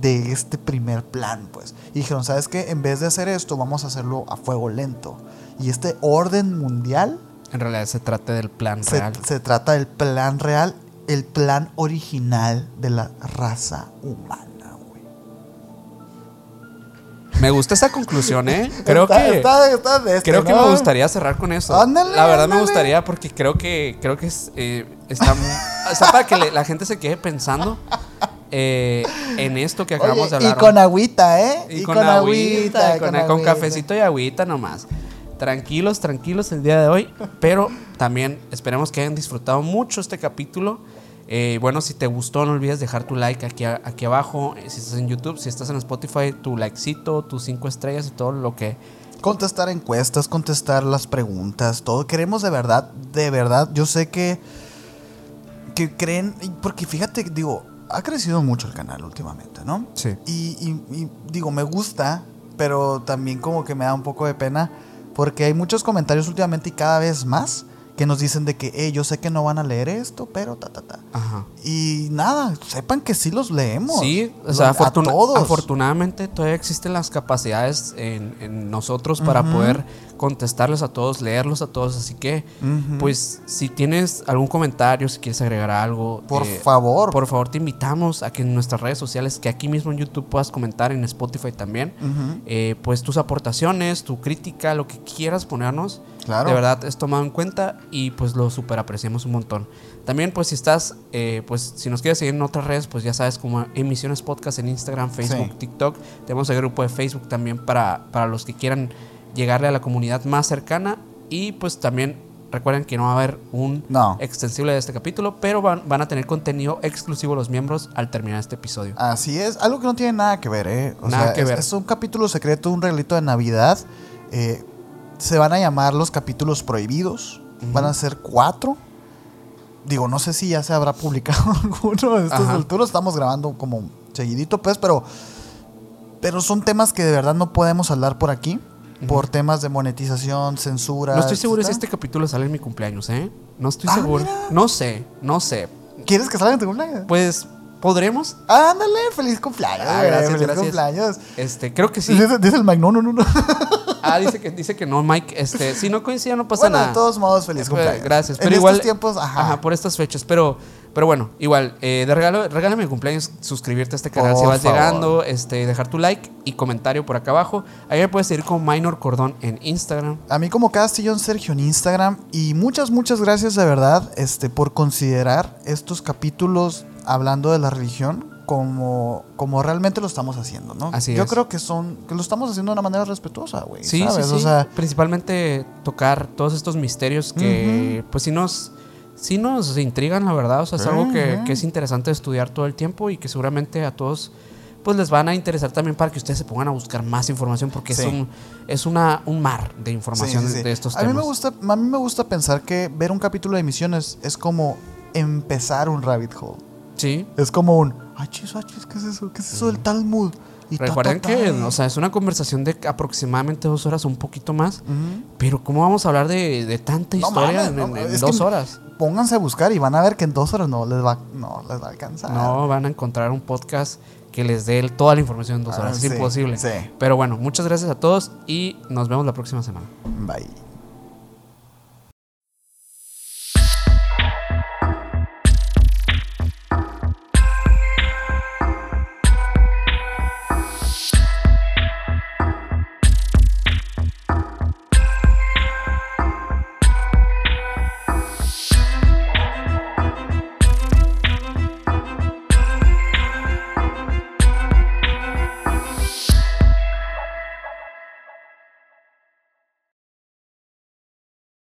de este primer plan, pues. Y dijeron, ¿sabes qué? En vez de hacer esto, vamos a hacerlo a fuego lento. Y este orden mundial En realidad se trata del plan se, real. se trata del plan real, el plan original de la raza humana. Me gusta esa conclusión, ¿eh? Creo Está- que, está- está de este, creo que me gustaría cerrar con eso. Ándale, la verdad me gustaría porque creo que, creo que es, eh, está, para que le- la gente se quede pensando eh, en esto que acabamos Oye, de hablar. y con agüita, ¿eh? Y, con, agüita, con, con cafecito y agüita nomás. Tranquilos, tranquilos el día de hoy. Pero también esperemos que hayan disfrutado mucho este capítulo. Eh, bueno, si te gustó, no olvides dejar tu like aquí, aquí abajo. Eh, Si estás en YouTube, si estás en Spotify, tu likecito, tus cinco estrellas y todo lo que. Contestar encuestas, contestar las preguntas, todo. Queremos de verdad, de verdad. Yo sé que. Que creen. Porque fíjate, digo, ha crecido mucho el canal últimamente, ¿no? Sí. Y, y- y digo, me gusta, pero también como que me da un poco de pena. Porque hay muchos comentarios últimamente y cada vez más que nos dicen de que, hey, yo sé que no van a leer esto, pero ta, ta, ta. Ajá. Y nada, sepan que sí los leemos. Sí, o sea, afortuna- todos. afortunadamente todavía existen las capacidades en, en nosotros para poder contestarles a todos, leerlos a todos. Así que, pues, si tienes algún comentario, si quieres agregar algo, Por eh, favor. por favor, te invitamos a que en nuestras redes sociales, que aquí mismo en YouTube puedas comentar, en Spotify también, eh, pues tus aportaciones, tu crítica, lo que quieras ponernos. Claro. De verdad es tomado en cuenta y pues lo super apreciamos un montón. También pues si estás, eh, pues si nos quieres seguir en otras redes, pues ya sabes como Emisiones Podcast en Instagram, Facebook, Sí. TikTok. Tenemos el grupo de Facebook también para, para los que quieran llegarle a la comunidad más cercana. Y pues también recuerden que no va a haber un No. extensible de este capítulo, pero van, van a tener contenido exclusivo los miembros al terminar este episodio. Así es, algo que no tiene nada que ver, ¿eh? O Nada sea, que es, ver. es un capítulo secreto, un regalito de Navidad. Eh, se van a llamar los capítulos prohibidos. Van a ser cuatro. Digo, no sé si ya se habrá publicado alguno de estos alturas. Estamos grabando como seguidito, pues, pero. Pero son temas que de verdad no podemos hablar por aquí. Por temas de monetización, censura. No estoy seguro si este capítulo sale en mi cumpleaños, ¿eh? No estoy Ah, seguro. mira. No sé, no sé. ¿Quieres que salga en tu cumpleaños? Pues, ¿podremos? Ándale, feliz cumpleaños. Ah, gracias, feliz gracias. cumpleaños. Este, creo que sí. Dice, dice el Mike, no, no, no, no. Ah, dice que, dice que no, Mike. Este, si no coincide, no pasa bueno, nada. de todos modos, feliz Eh, cumpleaños. Gracias. En Pero igual. estos tiempos, ajá. por estas fechas. Pero, pero bueno, igual, eh, de regalo, regálame mi cumpleaños, suscribirte a este canal si vas favor. llegando, este, dejar tu like y comentario por acá abajo. Ahí me puedes seguir con Minor Cordón en Instagram. A mí como Castillón Sergio en Instagram y muchas, muchas gracias de verdad este, por considerar estos capítulos hablando de la religión como, como realmente lo estamos haciendo, ¿no? Así Yo es. creo que son que lo estamos haciendo de una manera respetuosa, güey. Sí, ¿sabes? sí, sí. O sea, Principalmente tocar todos estos misterios que, pues, sí nos, sí nos intrigan, la verdad. O sea, es algo que, es interesante estudiar todo el tiempo y que seguramente a todos, pues, les van a interesar también para que ustedes se pongan a buscar más información porque Sí. es, un, es una, un mar de información sí, sí. de estos a mí temas. me gusta, a mí me gusta pensar que ver un capítulo de misiones es como empezar un rabbit hole. Sí. Es como un, ay, chis, ay, chis, ¿qué es eso? ¿Qué es eso del Talmud? Y ta, Recuerden ta, que, o sea, es una conversación de aproximadamente dos horas un poquito más. Pero ¿cómo vamos a hablar de, de tanta No historia en, no dos horas? Pónganse a buscar y van a ver que en dos horas no les va, no les va a alcanzar. No van a encontrar un podcast que les dé toda la información en dos Ah, horas. Es sí, imposible. sí. Pero bueno, muchas gracias a todos y nos vemos la próxima semana. Bye.